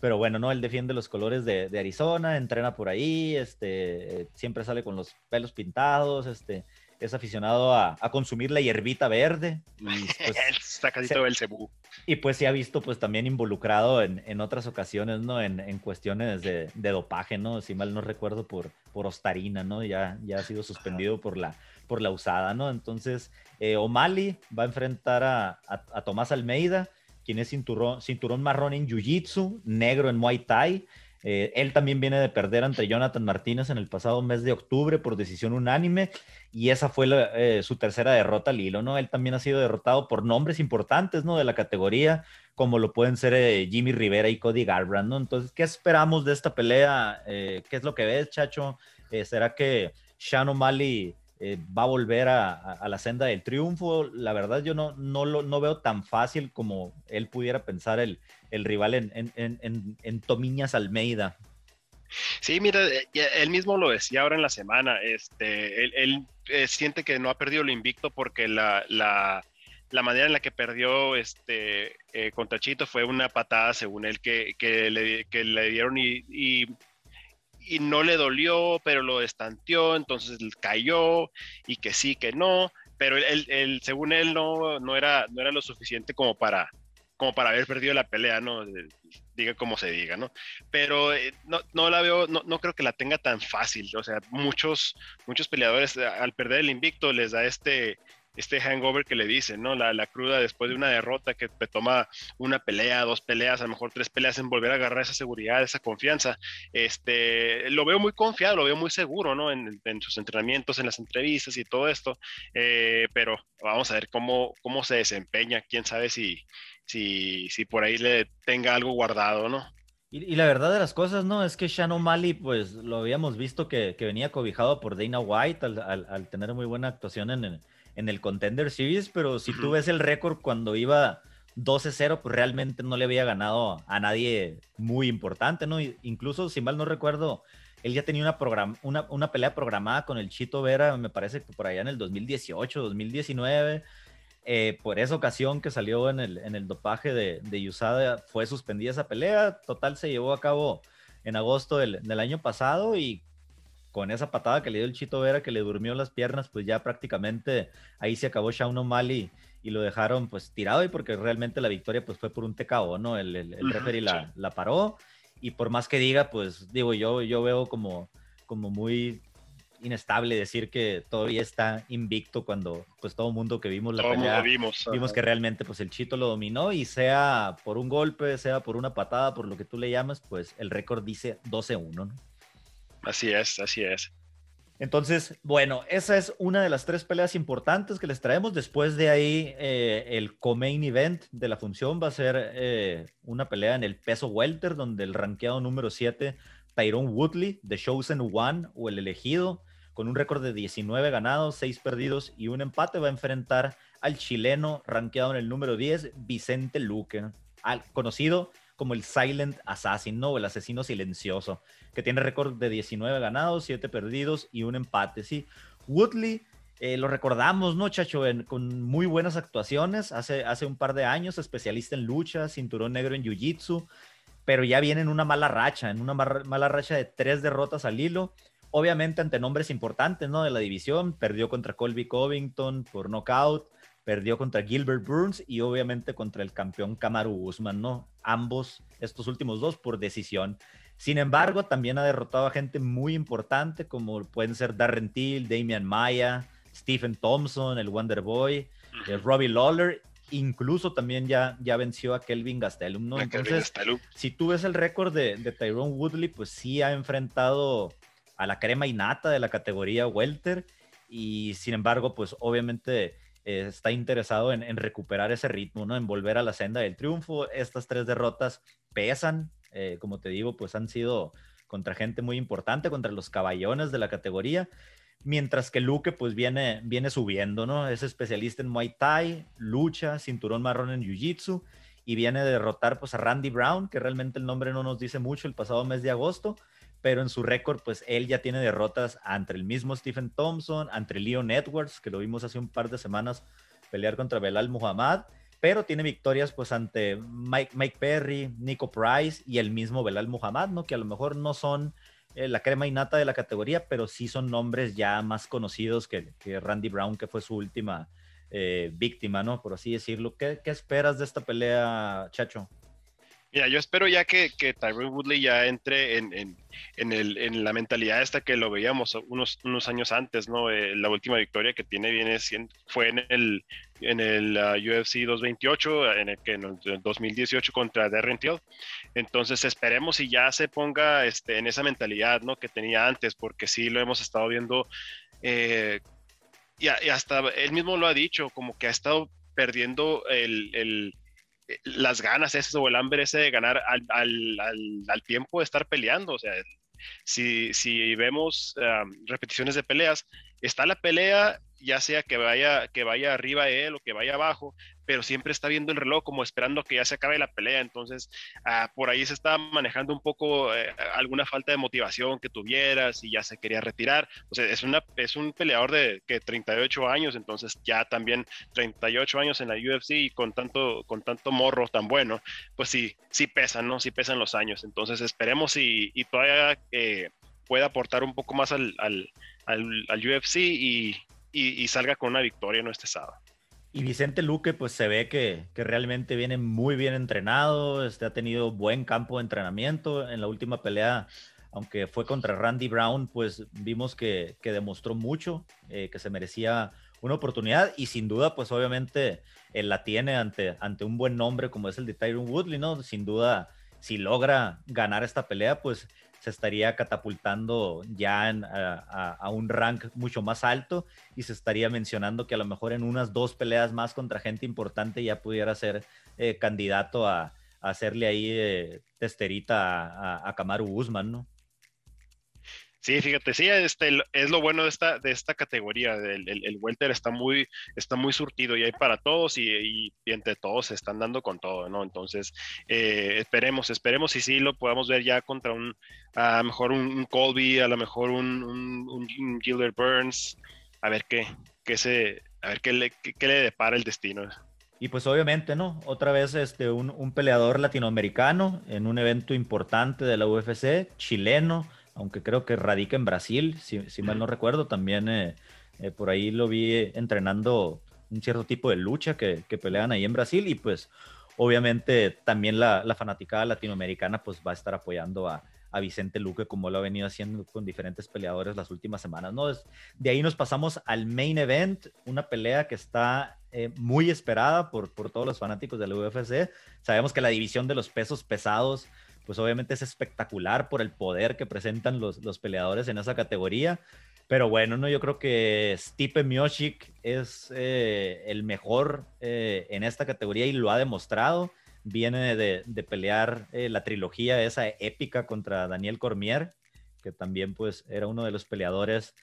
pero bueno, no, él defiende los colores de, Arizona, entrena por ahí, este, siempre sale con los pelos pintados, este, es aficionado a, consumir la hierbita verde. Y (laughs) pues, Está casi todo el cebú. Y pues se ha visto pues también involucrado en, otras ocasiones, ¿no? En, cuestiones de, dopaje, ¿no? Si mal no recuerdo, por, por Ostarina, ¿no? Ya, ya ha sido suspendido por la, por la usada, ¿no? Entonces, eh, O'Malley va a enfrentar a, a Tomás Almeida quien es cinturón, cinturón marrón en Jiu-Jitsu, negro en Muay Thai. Eh, él también viene de perder ante Jonathan Martínez en el pasado mes de octubre por decisión unánime y esa fue eh, su tercera derrota al hilo, ¿no? Él también ha sido derrotado por nombres importantes, ¿no? De la categoría, como lo pueden ser Jimmy Rivera y Cody Garbrandt, ¿no? Entonces, ¿qué esperamos de esta pelea? ¿Qué es lo que ves, Chacho? ¿Será que Sean O'Malley eh, va a volver a, la senda del triunfo. La verdad, yo no, no, lo, veo tan fácil como él pudiera pensar el, rival en, en, Tomiñas Almeida. Sí, mira, eh, él mismo lo decía ahora en la semana. Este, él, eh, siente que no ha perdido lo invicto porque la, manera en la que perdió este, contra Chito fue una patada, según él, que, le, dieron y no le dolió, pero lo estanteó, entonces cayó y que sí, que no, pero él, según él no, no, era, no era lo suficiente como para, como para haber perdido la pelea, ¿no? Diga como se diga, ¿no? Pero eh, no, no la veo, no, no, creo que la tenga tan fácil, o sea, muchos, muchos peleadores al perder el invicto les da este, este hangover que le dicen, ¿no? La, la, cruda después de una derrota que te toma una pelea, dos peleas, a lo mejor tres peleas en volver a agarrar esa seguridad, esa confianza. Este, lo veo muy confiado, lo veo muy seguro, ¿no? En, sus entrenamientos, en las entrevistas y todo esto. Eh, pero vamos a ver cómo, cómo se desempeña. Quién sabe si, si, si por ahí le tenga algo guardado, ¿no? Y, la verdad de las cosas, ¿no? Es que Shannon O'Malley, pues lo habíamos visto que, venía cobijado por Dana White al, al tener muy buena actuación en el en el Contender Series, pero si tú ves el récord cuando iba 12-0, pues realmente no le había ganado a nadie muy importante, ¿no? Incluso, si mal no recuerdo, él ya tenía una, una, una, pelea programada con el Chito Vera, me parece que por allá en el 2018, 2019. Eh, por esa ocasión que salió en el, en el dopaje de, de USADA, fue suspendida esa pelea. Total, se llevó a cabo en agosto del, del año pasado y con esa patada que le dio el Chito Vera, que le durmió las piernas, pues ya prácticamente ahí se acabó Shaun O'Malley y lo dejaron pues tirado y porque realmente la victoria pues fue por un TKO, ¿no? El, el, referee la, la, paró y por más que diga, pues digo, yo, yo veo como, como muy inestable decir que todavía está invicto cuando pues todo mundo que vimos la pelea vimos, vimos que realmente pues el Chito lo dominó y sea por un golpe, sea por una patada, por lo que tú le llamas, pues el récord dice 12-1, ¿no? Así es, así es. Entonces, bueno, esa es una de las tres peleas importantes que les traemos. Después de ahí, eh, el co-main event de la función va a ser eh, una pelea en el peso welter, donde el rankeado número 7, Tyrone Woodley, The Chosen One o el elegido, con un récord de 19 ganados, 6 perdidos y un empate, va a enfrentar al chileno rankeado en el número 10, Vicente Luque, al, conocido como el Silent Assassin, ¿no? El asesino silencioso, que tiene récord de 19 ganados, 7 perdidos y un empate, ¿sí? Woodley, eh, lo recordamos, ¿no, Chacho? con muy buenas actuaciones, hace, hace un par de años, especialista en lucha, cinturón negro en Jiu-Jitsu, pero ya viene en una mala racha, en una mala racha de tres derrotas al hilo, obviamente ante nombres importantes, ¿no? De la división, perdió contra Colby Covington por knockout, perdió contra Gilbert Burns y obviamente contra el campeón Kamaru Usman, ¿no? Ambos, estos últimos dos, por decisión. Sin embargo, también ha derrotado a gente muy importante como pueden ser Darren Till, Damian Maya, Stephen Thompson, el Wonder Boy, eh, Robbie Lawler, incluso también ya, ya venció a Kelvin Gastelum, ¿no? Entonces, si tú ves el récord de, de Tyrone Woodley, pues sí ha enfrentado a la crema innata de la categoría welter y sin embargo, pues obviamente eh, está interesado en, recuperar ese ritmo, ¿no? En volver a la senda del triunfo. Estas tres derrotas pesan, eh, como te digo, pues han sido contra gente muy importante, contra los caballones de la categoría, mientras que Luque pues viene, viene subiendo, ¿no? Es especialista en Muay Thai, lucha, cinturón marrón en Jiu-Jitsu y viene a derrotar pues a Randy Brown, que realmente el nombre no nos dice mucho el pasado mes de agosto, pero en su récord, pues él ya tiene derrotas ante el mismo Stephen Thompson, ante Leon Edwards, que lo vimos hace un par de semanas pelear contra Belal Muhammad, pero tiene victorias pues ante Mike, Mike Perry, Nico Price y el mismo Belal Muhammad, ¿no? Que a lo mejor no son eh, la crema innata de la categoría, pero sí son nombres ya más conocidos que, Randy Brown, que fue su última eh, víctima, ¿no? Por así decirlo. ¿Qué, ¿Qué, esperas de esta pelea, Chacho? Mira, yo espero ya que, que Tyrone Woodley ya entre en, en, en, el, en, la mentalidad esta que lo veíamos unos, unos años antes, ¿no? Eh, la última victoria que tiene viene fue en el, en el uh, UFC 228, en el que en el 2018 contra Darren Till. Entonces esperemos y ya se ponga este, en esa mentalidad, ¿no? Que tenía antes, porque sí lo hemos estado viendo. Eh, y, hasta él mismo lo ha dicho, como que ha estado perdiendo el, el las ganas esas o el hambre ese de ganar al, al, al, tiempo de estar peleando. O sea, si, si vemos repeticiones de peleas, está la pelea ya sea que vaya, que vaya arriba él o que vaya abajo, pero siempre está viendo el reloj como esperando que ya se acabe la pelea. Entonces, ah, por ahí se está manejando un poco eh, alguna falta de motivación que tuviera, si ya se quería retirar. O sea, es, es un peleador de que 38 años, entonces ya también 38 años en la UFC y con tanto, con tanto morro tan bueno, pues sí, sí pesan, ¿no? Sí pesan los años. Entonces, esperemos y, y todavía eh, pueda aportar un poco más al, al, al, UFC y y, salga con una victoria en este sábado. Y Vicente Luque, pues se ve que, que, realmente viene muy bien entrenado, este, ha tenido buen campo de entrenamiento. En la última pelea, aunque fue contra Randy Brown, pues vimos que, que demostró mucho, eh, que se merecía una oportunidad y sin duda, pues obviamente él la tiene ante, ante un buen nombre como es el de Tyron Woodley, ¿no? Sin duda, si logra ganar esta pelea, pues se estaría catapultando ya a, un rank mucho más alto y se estaría mencionando que a lo mejor en unas dos peleas más contra gente importante ya pudiera ser eh, candidato a, hacerle ahí eh, testerita a, Kamaru Usman, ¿no? Sí, fíjate, sí, este, es lo bueno de esta, de esta categoría. El, el, welter está muy, está muy surtido y hay para todos y, entre todos se están dando con todo, ¿no? Entonces, eh, esperemos, esperemos y sí lo podamos ver ya contra un, a lo mejor un, Colby, a lo mejor un, un, Gilbert Burns, a ver qué, qué se, a ver qué le, qué, le depara el destino. Y pues obviamente, ¿no? Otra vez este, un, un peleador latinoamericano en un evento importante de la UFC, chileno, aunque creo que radica en Brasil, si, mal no recuerdo, también eh, eh, por ahí lo vi entrenando un cierto tipo de lucha que, pelean ahí en Brasil y pues obviamente también la, la, fanaticada latinoamericana pues va a estar apoyando a, Vicente Luque como lo ha venido haciendo con diferentes peleadores las últimas semanas. ¿no? de ahí nos pasamos al main event, una pelea que está eh, muy esperada por, por todos los fanáticos del UFC. Sabemos que la división de los pesos pesados pues obviamente es espectacular por el poder que presentan los, los peleadores en esa categoría. Pero bueno, no, yo creo que Stipe Miocic es eh, el mejor eh, en esta categoría y lo ha demostrado. Viene de, de pelear eh, la trilogía esa épica contra Daniel Cormier, que también pues era uno de los peleadores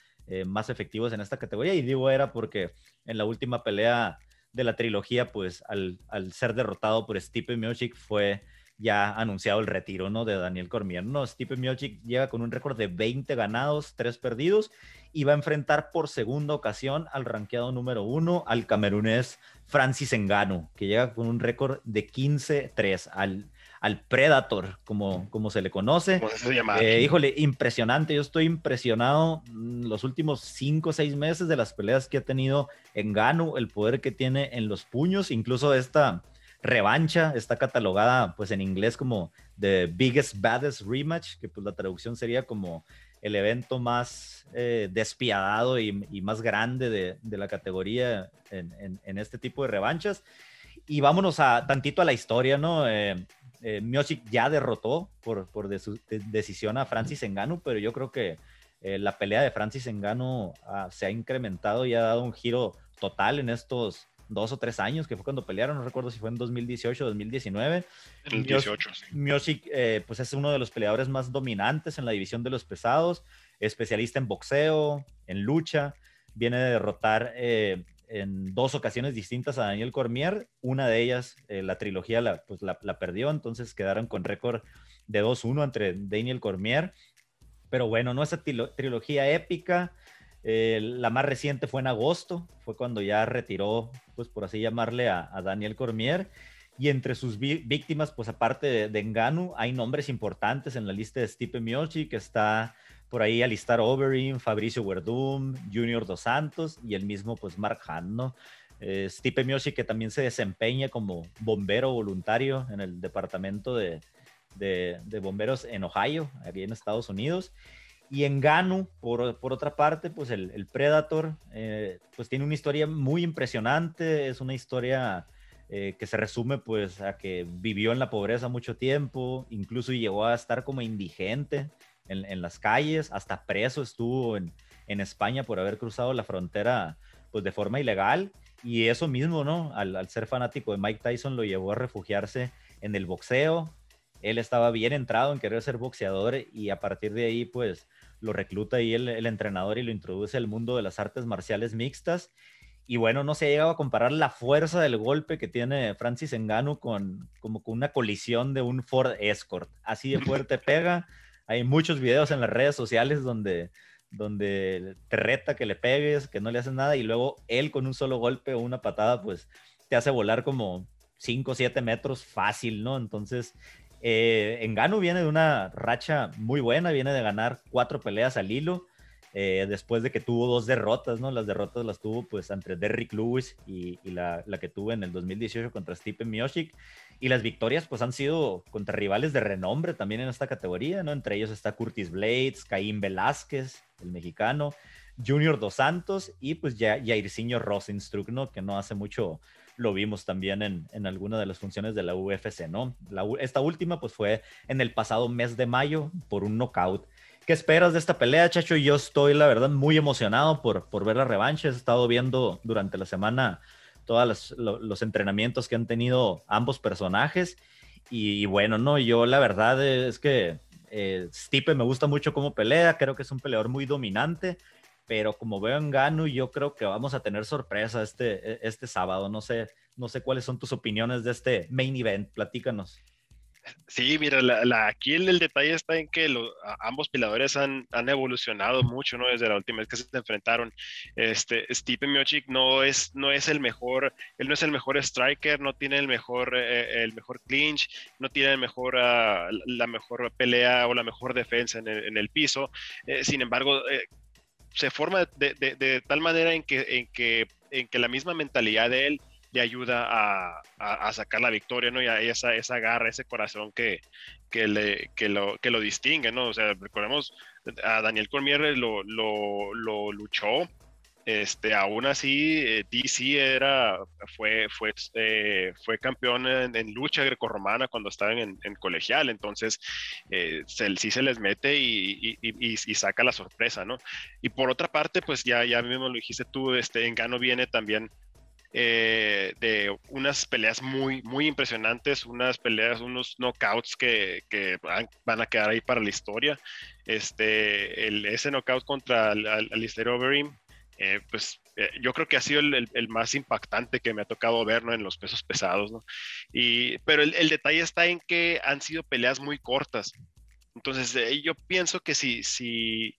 más efectivos en esta categoría. Y digo era porque en la última pelea de la trilogía, pues al, al ser derrotado por Stipe Miocic fue ya anunciado el retiro, ¿no? De Daniel Cormier. No, Stipe Miocic llega con un récord de 20 ganados, 3 perdidos y va a enfrentar por segunda ocasión al ranqueado número uno, al camerunés Francis Engano, que llega con un récord de 15-3, al, al Predator, como, como se le conoce. Se eh, híjole, impresionante. Yo estoy impresionado mm, los últimos 5 o 6 meses de las peleas que ha tenido Engano, el poder que tiene en los puños, incluso esta revancha, está catalogada pues en inglés como The Biggest Baddest Rematch, que pues la traducción sería como el evento más eh, despiadado y, más grande de, la categoría en, este tipo de revanchas. Y vámonos a tantito a la historia, ¿no? Eh, eh ya derrotó por, por decisión a Francis Engano, pero yo creo que eh, la pelea de Francis Engano ah, se ha incrementado y ha dado un giro total en estos dos o tres años, que fue cuando pelearon, no recuerdo si fue en 2018 o 2019. En el 18, sí. Eh, pues es uno de los peleadores más dominantes en la división de los pesados, especialista en boxeo, en lucha, viene de derrotar eh, en dos ocasiones distintas a Daniel Cormier, una de ellas, eh, la trilogía, la, pues la, perdió, entonces quedaron con récord de 2-1 entre Daniel Cormier. Pero bueno, no esa trilogía épica, Eh, la más reciente fue en agosto, fue cuando ya retiró, pues por así llamarle, a, Daniel Cormier. Y entre sus víctimas, pues aparte de, de, Enganu, hay nombres importantes en la lista de Stipe Miocic, que está por ahí Alistar Overeem, Fabricio Verdum, Junior Dos Santos y el mismo, pues Mark Hahn, ¿no? Eh, Stipe Miocic, que también se desempeña como bombero voluntario en el departamento de, de, bomberos en Ohio, aquí en Estados Unidos. Y en Ganu, por, por otra parte, pues el, el Predator, eh, pues tiene una historia muy impresionante, es una historia eh, que se resume pues a que vivió en la pobreza mucho tiempo, incluso llegó a estar como indigente en, en las calles, hasta preso estuvo en, en, España por haber cruzado la frontera pues de forma ilegal. Y eso mismo, ¿no? Al, al ser fanático de Mike Tyson lo llevó a refugiarse en el boxeo, él estaba bien entrado en querer ser boxeador y a partir de ahí pues lo recluta ahí el, entrenador y lo introduce al mundo de las artes marciales mixtas. Y bueno, no se ha llegado a comparar la fuerza del golpe que tiene Francis Engano con como con una colisión de un Ford Escort. Así de fuerte (laughs) pega. Hay muchos videos en las redes sociales donde, donde te reta que le pegues, que no le haces nada y luego él con un solo golpe o una patada pues te hace volar como 5 o 7 metros fácil, ¿no? Entonces eh, Engano viene de una racha muy buena, viene de ganar cuatro peleas al hilo, eh, después de que tuvo dos derrotas, ¿no? Las derrotas las tuvo pues entre Derrick Lewis y, la, que tuvo en el 2018 contra Stipe Miocic. Y las victorias pues han sido contra rivales de renombre también en esta categoría, ¿no? Entre ellos está Curtis Blades, Caín Velázquez, el mexicano, Junior Dos Santos y pues ya Jairzinho Rosenstruck, ¿no? Que no hace mucho lo vimos también en, en alguna de las funciones de la UFC, ¿no? esta última pues fue en el pasado mes de mayo por un knockout. ¿Qué esperas de esta pelea, Chacho? Yo estoy, la verdad, muy emocionado por, por ver la revancha. He estado viendo durante la semana todos los, entrenamientos que han tenido ambos personajes. Y, bueno, no, yo la verdad es que eh, Stipe me gusta mucho cómo pelea. Creo que es un peleador muy dominante pero como veo en Ganu, yo creo que vamos a tener sorpresa este, e, este sábado. No sé, no sé cuáles son tus opiniones de este main event. Platícanos. Sí, mira, aquí el, detalle está en que ambos peleadores han, han, evolucionado mucho, ¿no? Desde la última vez que se enfrentaron. Este, Stipe Miocic no es, no es el mejor, él no es el mejor striker, no tiene el mejor, eh, el mejor clinch, no tiene el mejor, uh, la mejor pelea o la mejor defensa en el, en el piso. Eh, sin embargo, eh, se forma de, tal manera en que, en, que, en que la misma mentalidad de él le ayuda a, sacar la victoria, ¿no? Y a esa, esa garra, ese corazón que, que, le, que, lo, que lo distingue, ¿no? O sea, recordemos, a Daniel Cormier lo, lo, lo luchó este, aún así, eh, DC era, fue, fue, eh, fue campeón en, lucha grecorromana cuando estaban en, colegial, entonces eh, sí se les mete y, saca la sorpresa, ¿no? Y por otra parte, pues ya, ya mismo lo dijiste tú, este, Engano viene también de unas peleas muy, muy impresionantes, unas peleas, unos knockouts que, que van, a quedar ahí para la historia. Este, el, ese knockout contra Alistair Overeem eh, pues eh, yo creo que ha sido el, más impactante que me ha tocado ver ¿no? en los pesos pesados. ¿no? Y, pero el, el, detalle está en que han sido peleas muy cortas. Entonces eh, yo pienso que si, si,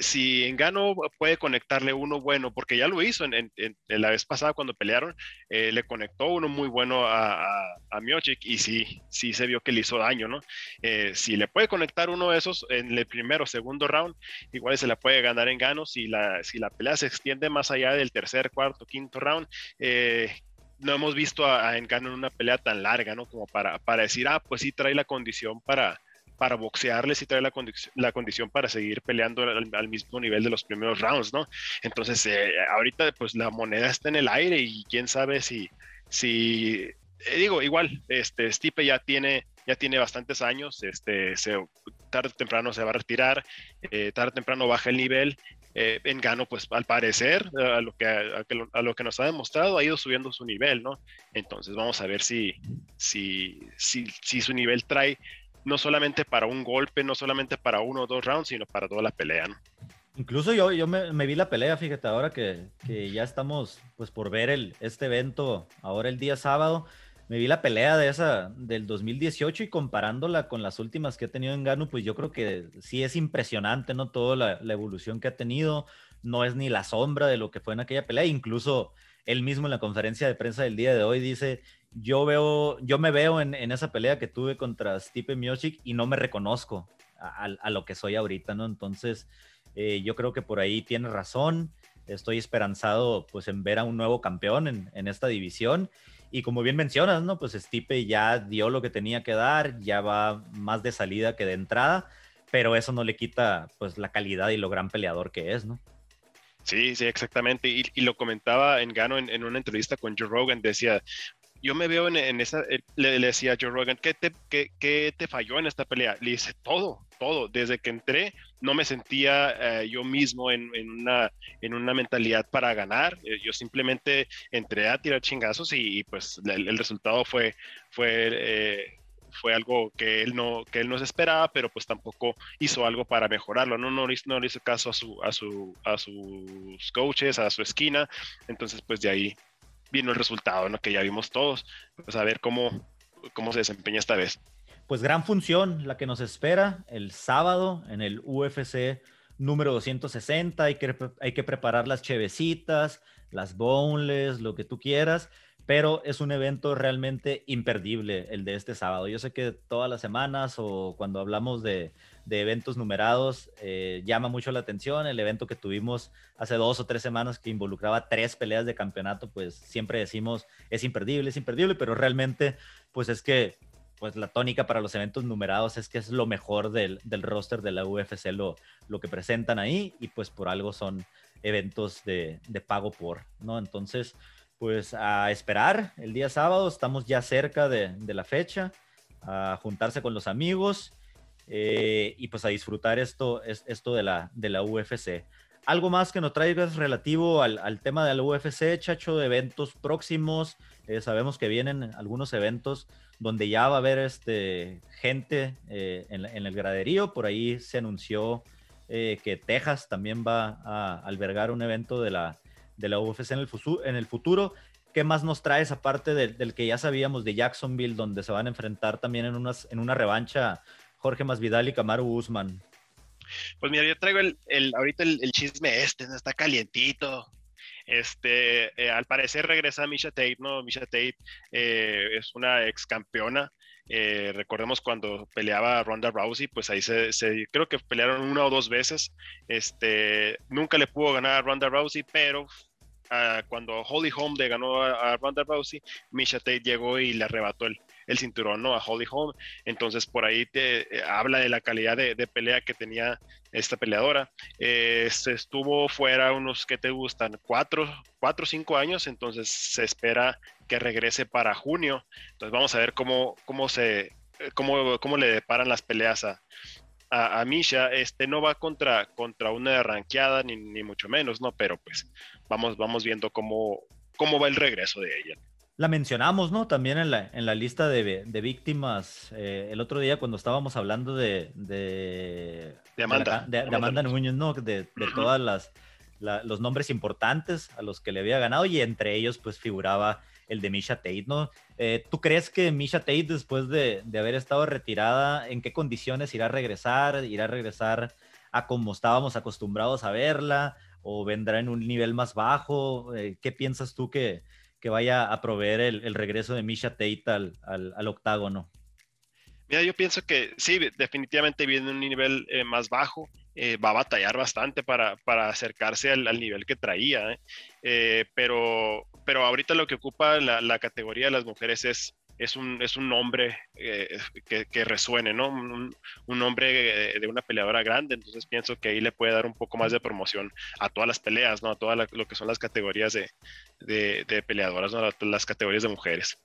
si Engano puede conectarle uno bueno, porque ya lo hizo en, la vez pasada cuando pelearon, eh, le conectó uno muy bueno a, a, y sí, sí se vio que le hizo daño, ¿no? Eh, si le puede conectar uno de esos en el primero o segundo round, igual se la puede ganar Engano. Si la, si la pelea se extiende más allá del tercer, cuarto, quinto round, eh, no hemos visto a, a Engano en una pelea tan larga, ¿no? Como para, para decir, ah, pues sí trae la condición para, para boxearles y traer la, la condición para seguir peleando al, mismo nivel de los primeros rounds, ¿no? Entonces, eh, ahorita pues la moneda está en el aire y quién sabe si, si eh, digo, igual, este, Stipe ya tiene, ya tiene bastantes años, este, se, tarde o temprano se va a retirar, eh, tarde o temprano baja el nivel, en Gano, pues al parecer, a lo, que, a, lo que nos ha demostrado, ha ido subiendo su nivel, ¿no? Entonces vamos a ver si, si, si, si su nivel trae no solamente para un golpe, no solamente para uno o dos rounds, sino para toda la pelea, ¿no? Incluso yo, yo me, vi la pelea, fíjate, ahora que, que, ya estamos pues por ver el, este evento ahora el día sábado. me vi la pelea de esa del 2018 y comparándola con las últimas que ha tenido en Gano, pues yo creo que sí es impresionante, ¿no? Toda la, evolución que ha tenido, no es ni la sombra de lo que fue en aquella pelea, incluso él mismo en la conferencia de prensa del día de hoy dice, yo veo, yo me veo en, esa pelea que tuve contra Stipe Miocic y no me reconozco a, lo que soy ahorita, ¿no? Entonces, eh, yo creo que por ahí tiene razón, estoy esperanzado pues en ver a un nuevo campeón en, en esta división y como bien mencionas, ¿no? Pues Stipe ya dio lo que tenía que dar, ya va más de salida que de entrada, pero eso no le quita pues la calidad y lo gran peleador que es, ¿no? Sí, sí, exactamente. Y, lo comentaba en Gano en, una entrevista con Joe Rogan, decía, yo me veo en, esa, le, decía a Joe Rogan, ¿qué te, qué, ¿qué te falló en esta pelea? Le dice, todo, todo. Desde que entré no me sentía eh, yo mismo en, una, en una mentalidad para ganar. Eh, yo simplemente entré a tirar chingazos y, pues el, resultado fue, fue, eh, fue algo que él, no, que él no se esperaba, pero pues tampoco hizo algo para mejorarlo. No, no, no le hizo caso a, su, a, su, a sus coaches, a su esquina. Entonces pues de ahí vino el resultado, ¿no? que ya vimos todos. Pues a ver cómo, cómo se desempeña esta vez pues gran función la que nos espera el sábado en el UFC número 260. Hay que, hay que preparar las chevecitas, las boneless, lo que tú quieras, pero es un evento realmente imperdible el de este sábado. Yo sé que todas las semanas o cuando hablamos de, eventos numerados eh, llama mucho la atención. El evento que tuvimos hace dos o tres semanas que involucraba tres peleas de campeonato, pues siempre decimos es imperdible, es imperdible, pero realmente pues es que pues la tónica para los eventos numerados es que es lo mejor del, del roster de la UFC, lo, lo, que presentan ahí, y pues por algo son eventos de, de, pago por, ¿no? Entonces, pues a esperar el día sábado, estamos ya cerca de, la fecha, a juntarse con los amigos eh, y pues a disfrutar esto, esto de, la, de la UFC. ¿Algo más que nos traigas relativo al, al tema de la UFC, Chacho, de eventos próximos? Eh, sabemos que vienen algunos eventos donde ya va a haber este, gente eh, en, el graderío. Por ahí se anunció que Texas también va a albergar un evento de la, de la UFC en el, en el futuro. ¿Qué más nos traes aparte del que ya sabíamos de Jacksonville, donde se van a enfrentar también en, unas, en una revancha Jorge Masvidal y Kamaru Usman? Pues mira, yo traigo el, el ahorita el, chisme este, está calientito. Este, eh, al parecer regresa Misha Tate, ¿no? Misha Tate eh, es una ex campeona. Eh, recordemos cuando peleaba Ronda Rousey, pues ahí se, creo que pelearon una o dos veces. Este, nunca le pudo ganar a Ronda Rousey, pero ah, cuando Holly Holm le ganó a, Ronda Rousey, Misha Tate llegó y le arrebató el, cinturón ¿no? a Holly Holm. Entonces por ahí te habla de la calidad de, pelea que tenía esta peleadora. Eh, estuvo fuera unos que te gustan, cuatro, cuatro cinco años, entonces se espera que regrese para junio. Entonces vamos a ver cómo, cómo se, cómo, cómo le deparan las peleas a, a, Misha. Este no va contra, contra una ranqueada, ni, ni mucho menos, ¿no? Pero pues vamos, vamos viendo cómo, cómo va el regreso de ella. La mencionamos, ¿no? También en la, en la lista de, de víctimas eh, el otro día cuando estábamos hablando de... De, Amanda. De, Amanda, Núñez, ¿no? De, de todas las... los nombres importantes a los que le había ganado y entre ellos pues figuraba el de Misha Tate, ¿no? Eh, ¿Tú crees que Misha Tate después de, de, haber estado retirada, en qué condiciones irá a regresar? ¿Irá a regresar a como estábamos acostumbrados a verla? ¿O vendrá en un nivel más bajo? Eh, ¿Qué piensas tú que, que vaya a proveer el, regreso de Misha Tate al, al, octágono? Mira, yo pienso que sí, definitivamente viene un nivel eh, más bajo. Eh, va a batallar bastante para, para acercarse al, nivel que traía, ¿eh? pero, pero ahorita lo que ocupa la, la, categoría de las mujeres es es un, es un nombre eh, que, resuene, ¿no? Un, un nombre de, una peleadora grande, entonces pienso que ahí le puede dar un poco más de promoción a todas las peleas, ¿no? A todas lo que son las categorías de, de, peleadoras. Las categorías de mujeres.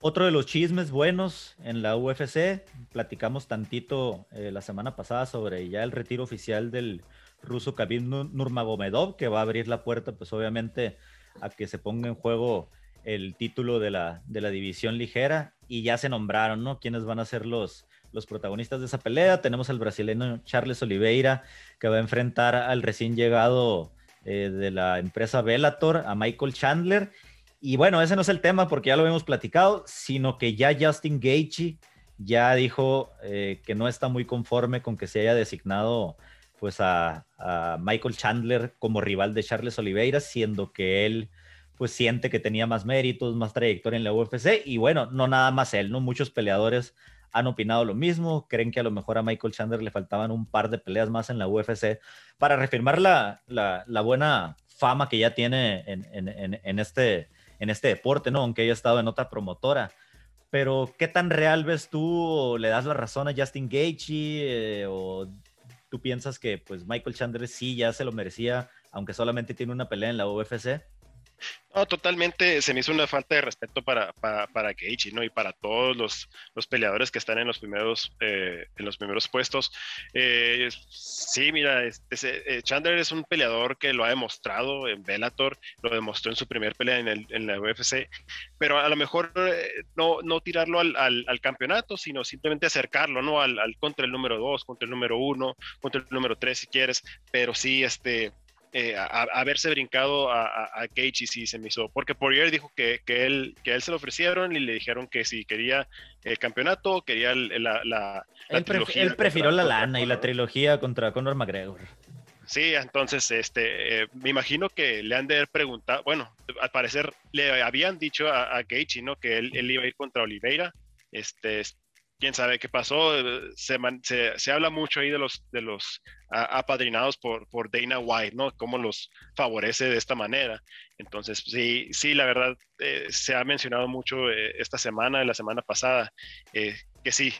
Otro de los chismes buenos en la UFC, platicamos tantito eh, la semana pasada sobre ya el retiro oficial del ruso Khabib Nurmagomedov, que va a abrir la puerta, pues obviamente, a que se ponga en juego el título de la, de la división ligera y ya se nombraron, ¿no? ¿Quiénes van a ser los, los protagonistas de esa pelea? Tenemos al brasileño Charles Oliveira, que va a enfrentar al recién llegado eh, de la empresa Bellator, a Michael Chandler. Y bueno, ese no es el tema porque ya lo hemos platicado, sino que ya Justin Gaethje ya dijo eh, que no está muy conforme con que se haya designado pues a, Michael Chandler como rival de Charles Oliveira, siendo que él pues siente que tenía más méritos, más trayectoria en la UFC y bueno, no nada más él, ¿no? Muchos peleadores han opinado lo mismo, creen que a lo mejor a Michael Chandler le faltaban un par de peleas más en la UFC para reafirmar la, la, buena fama que ya tiene en, este, en este deporte, ¿no? Aunque haya estado en otra promotora. Pero, ¿qué tan real ves tú? ¿Le das la razón a Justin Gaethje? Eh, ¿O tú piensas que pues Michael Chandler sí ya se lo merecía, aunque solamente tiene una pelea en la UFC? No, totalmente se me hizo una falta de respeto para, para, para ¿no? Y para todos los, los, peleadores que están en los primeros, eh, en los primeros puestos. Eh, sí, mira, eh, Chandler es un peleador que lo ha demostrado en Bellator, lo demostró en su primer pelea en, el, en la UFC, pero a lo mejor no, no tirarlo al, al, campeonato, sino simplemente acercarlo, ¿no? Al, al contra el número 2, contra el número 1, contra el número 3 si quieres, pero sí, este eh, haberse brincado a, a, y sí se me hizo, porque Poirier dijo que, que, él, que él se lo ofrecieron y le dijeron que si quería el campeonato, quería la, la, él, trilogía él prefirió la lana y la trilogía contra Conor McGregor. Sí, entonces, este, eh, me imagino que le han de haber preguntado, bueno, al parecer le habían dicho a, a ¿no? Que él, él, iba a ir contra Oliveira, este, quién sabe qué pasó. Eh, se, se, habla mucho ahí de los, de los apadrinados por, por Dana White, ¿no? Cómo los favorece de esta manera. Entonces, sí, sí, la verdad, eh, se ha mencionado mucho eh, esta semana, la semana pasada, que sí,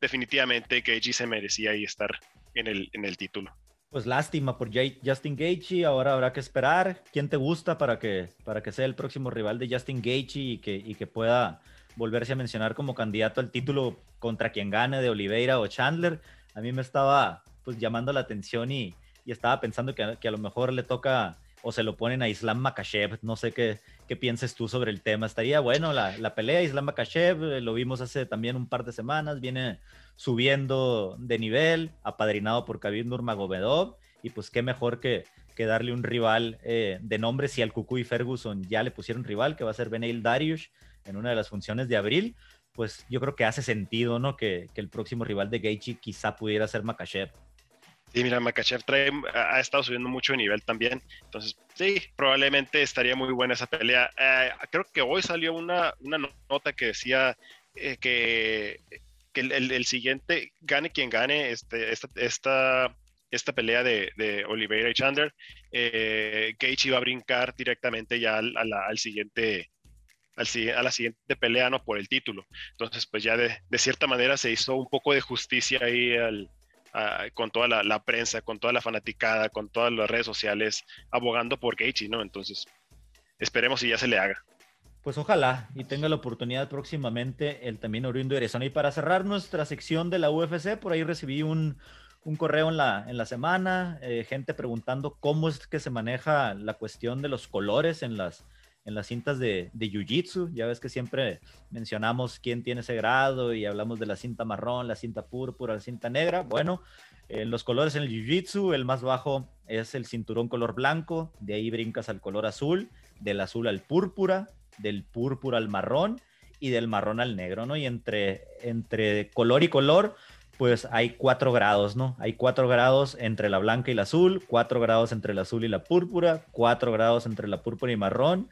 definitivamente que AG se merecía ahí estar en el, en el título. Pues lástima por Justin Gaethje, ahora habrá que esperar. ¿Quién te gusta para que, para que sea el próximo rival de Justin Gaethje y que, y que pueda volverse a mencionar como candidato al título contra quien gane de Oliveira o Chandler. A mí me estaba pues llamando la atención y, estaba pensando que, a lo mejor le toca o se lo ponen a Islam Makashev. No sé qué, qué pienses tú sobre el tema. Estaría bueno la, la pelea. Islam Makashev, eh, lo vimos hace también un par de semanas, viene subiendo de nivel, apadrinado por Khabib Nurmagomedov. Y pues qué mejor que, que darle un rival eh, de nombre si al Cucuy Ferguson ya le pusieron rival, que va a ser Beneil Darius en una de las funciones de abril, pues yo creo que hace sentido, ¿no? Que, el próximo rival de Gaethje quizá pudiera ser Makachev. Sí, mira, Makachev trae, ha estado subiendo mucho de nivel también. Entonces, sí, probablemente estaría muy buena esa pelea. Eh, creo que hoy salió una, una nota que decía eh, que, que el, siguiente, gane quien gane este, esta, esta, esta pelea de, de Oliveira y Chandler, eh, Gaethje va a brincar directamente ya al, al siguiente a la siguiente pelea, ¿no? Por el título. Entonces, pues ya de, cierta manera se hizo un poco de justicia ahí con toda la, prensa, con toda la fanaticada, con todas las redes sociales, abogando por Gaethje, ¿no? Entonces, esperemos si ya se le haga. Pues ojalá y tenga la oportunidad próximamente el también Oriundo Erezón. Y para cerrar nuestra sección de la UFC, por ahí recibí un, correo en la, en la semana, eh, gente preguntando cómo es que se maneja la cuestión de los colores en las, en las cintas de, de Jiu-Jitsu. Ya ves que siempre mencionamos quién tiene ese grado y hablamos de la cinta marrón, la cinta púrpura, la cinta negra. Bueno, en los colores en el Jiu-Jitsu, el más bajo es el cinturón color blanco, de ahí brincas al color azul, del azul al púrpura, del púrpura al marrón y del marrón al negro, ¿no? Y entre, entre color y color, pues hay cuatro grados, ¿no? Hay cuatro grados entre la blanca y la azul, cuatro grados entre el azul y la púrpura, cuatro grados entre la púrpura y marrón,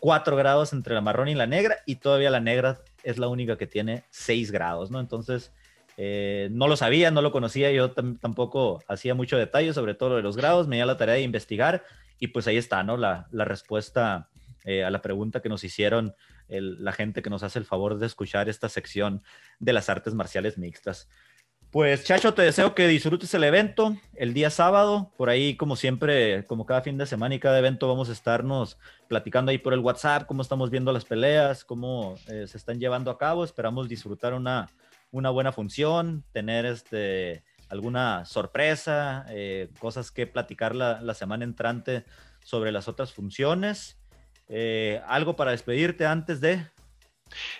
4 grados entre la marrón y la negra y todavía la negra es la única que tiene 6 grados, ¿no? Entonces, eh, no lo sabía, no lo conocía, yo tampoco hacía mucho detalle sobre todo de los grados, me dio la tarea de investigar y pues ahí está, ¿no? La, respuesta eh, a la pregunta que nos hicieron la gente que nos hace el favor de escuchar esta sección de las artes marciales mixtas. Pues Chacho, te deseo que disfrutes el evento el día sábado. Por ahí, como siempre, como cada fin de semana y cada evento, vamos a estarnos platicando ahí por el WhatsApp, cómo estamos viendo las peleas, cómo eh, se están llevando a cabo. Esperamos disfrutar una, una buena función, tener este, alguna sorpresa, eh, cosas que platicar la, la, semana entrante sobre las otras funciones. Eh, ¿Algo para despedirte antes de?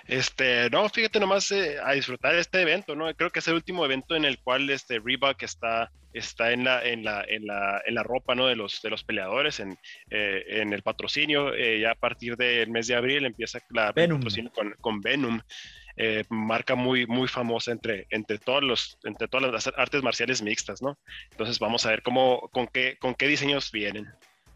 Este, no, fíjate nomás eh, a disfrutar este evento, ¿no? Creo que es el último evento en el cual este Reebok está está en la, en la, en la, en la ropa ¿no? de, los, de los peleadores, en, eh, en el patrocinio. Eh, ya a partir del mes de abril empieza la patrocinio con, con Venom. Eh, marca muy, muy famosa entre, entre, todos los, entre todas las artes marciales mixtas, ¿no? Entonces vamos a ver cómo, con qué, con qué diseños vienen.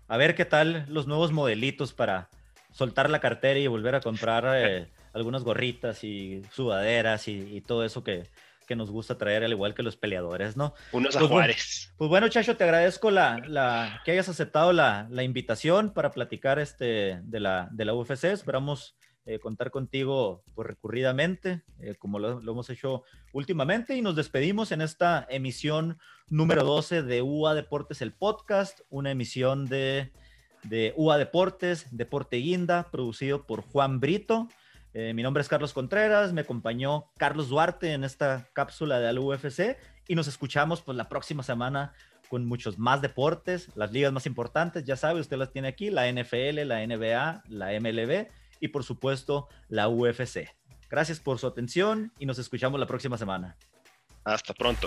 A ver qué tal los nuevos modelitos para soltar la cartera y volver a comprar (laughs) algunas gorritas y sudaderas y todo eso que, que nos gusta traer, al igual que los peleadores, ¿no? Unos pues, Juárez. Pues bueno, Chacho, te agradezco la, la que hayas aceptado la, la, invitación para platicar este, de, la, de la UFC. Esperamos eh, contar contigo pues, recurridamente, eh, como lo, lo, hemos hecho últimamente, y nos despedimos en esta emisión número 12 de UA Deportes, el podcast, una emisión de, de UA Deportes, Deporte Guinda, producido por Juan Brito. Eh, mi nombre es Carlos Contreras, me acompañó Carlos Duarte en esta cápsula de la UFC y nos escuchamos pues la próxima semana con muchos más deportes, las ligas más importantes, ya sabe, usted las tiene aquí, la NFL, la NBA, la MLB y por supuesto la UFC. Gracias por su atención y nos escuchamos la próxima semana. Hasta pronto.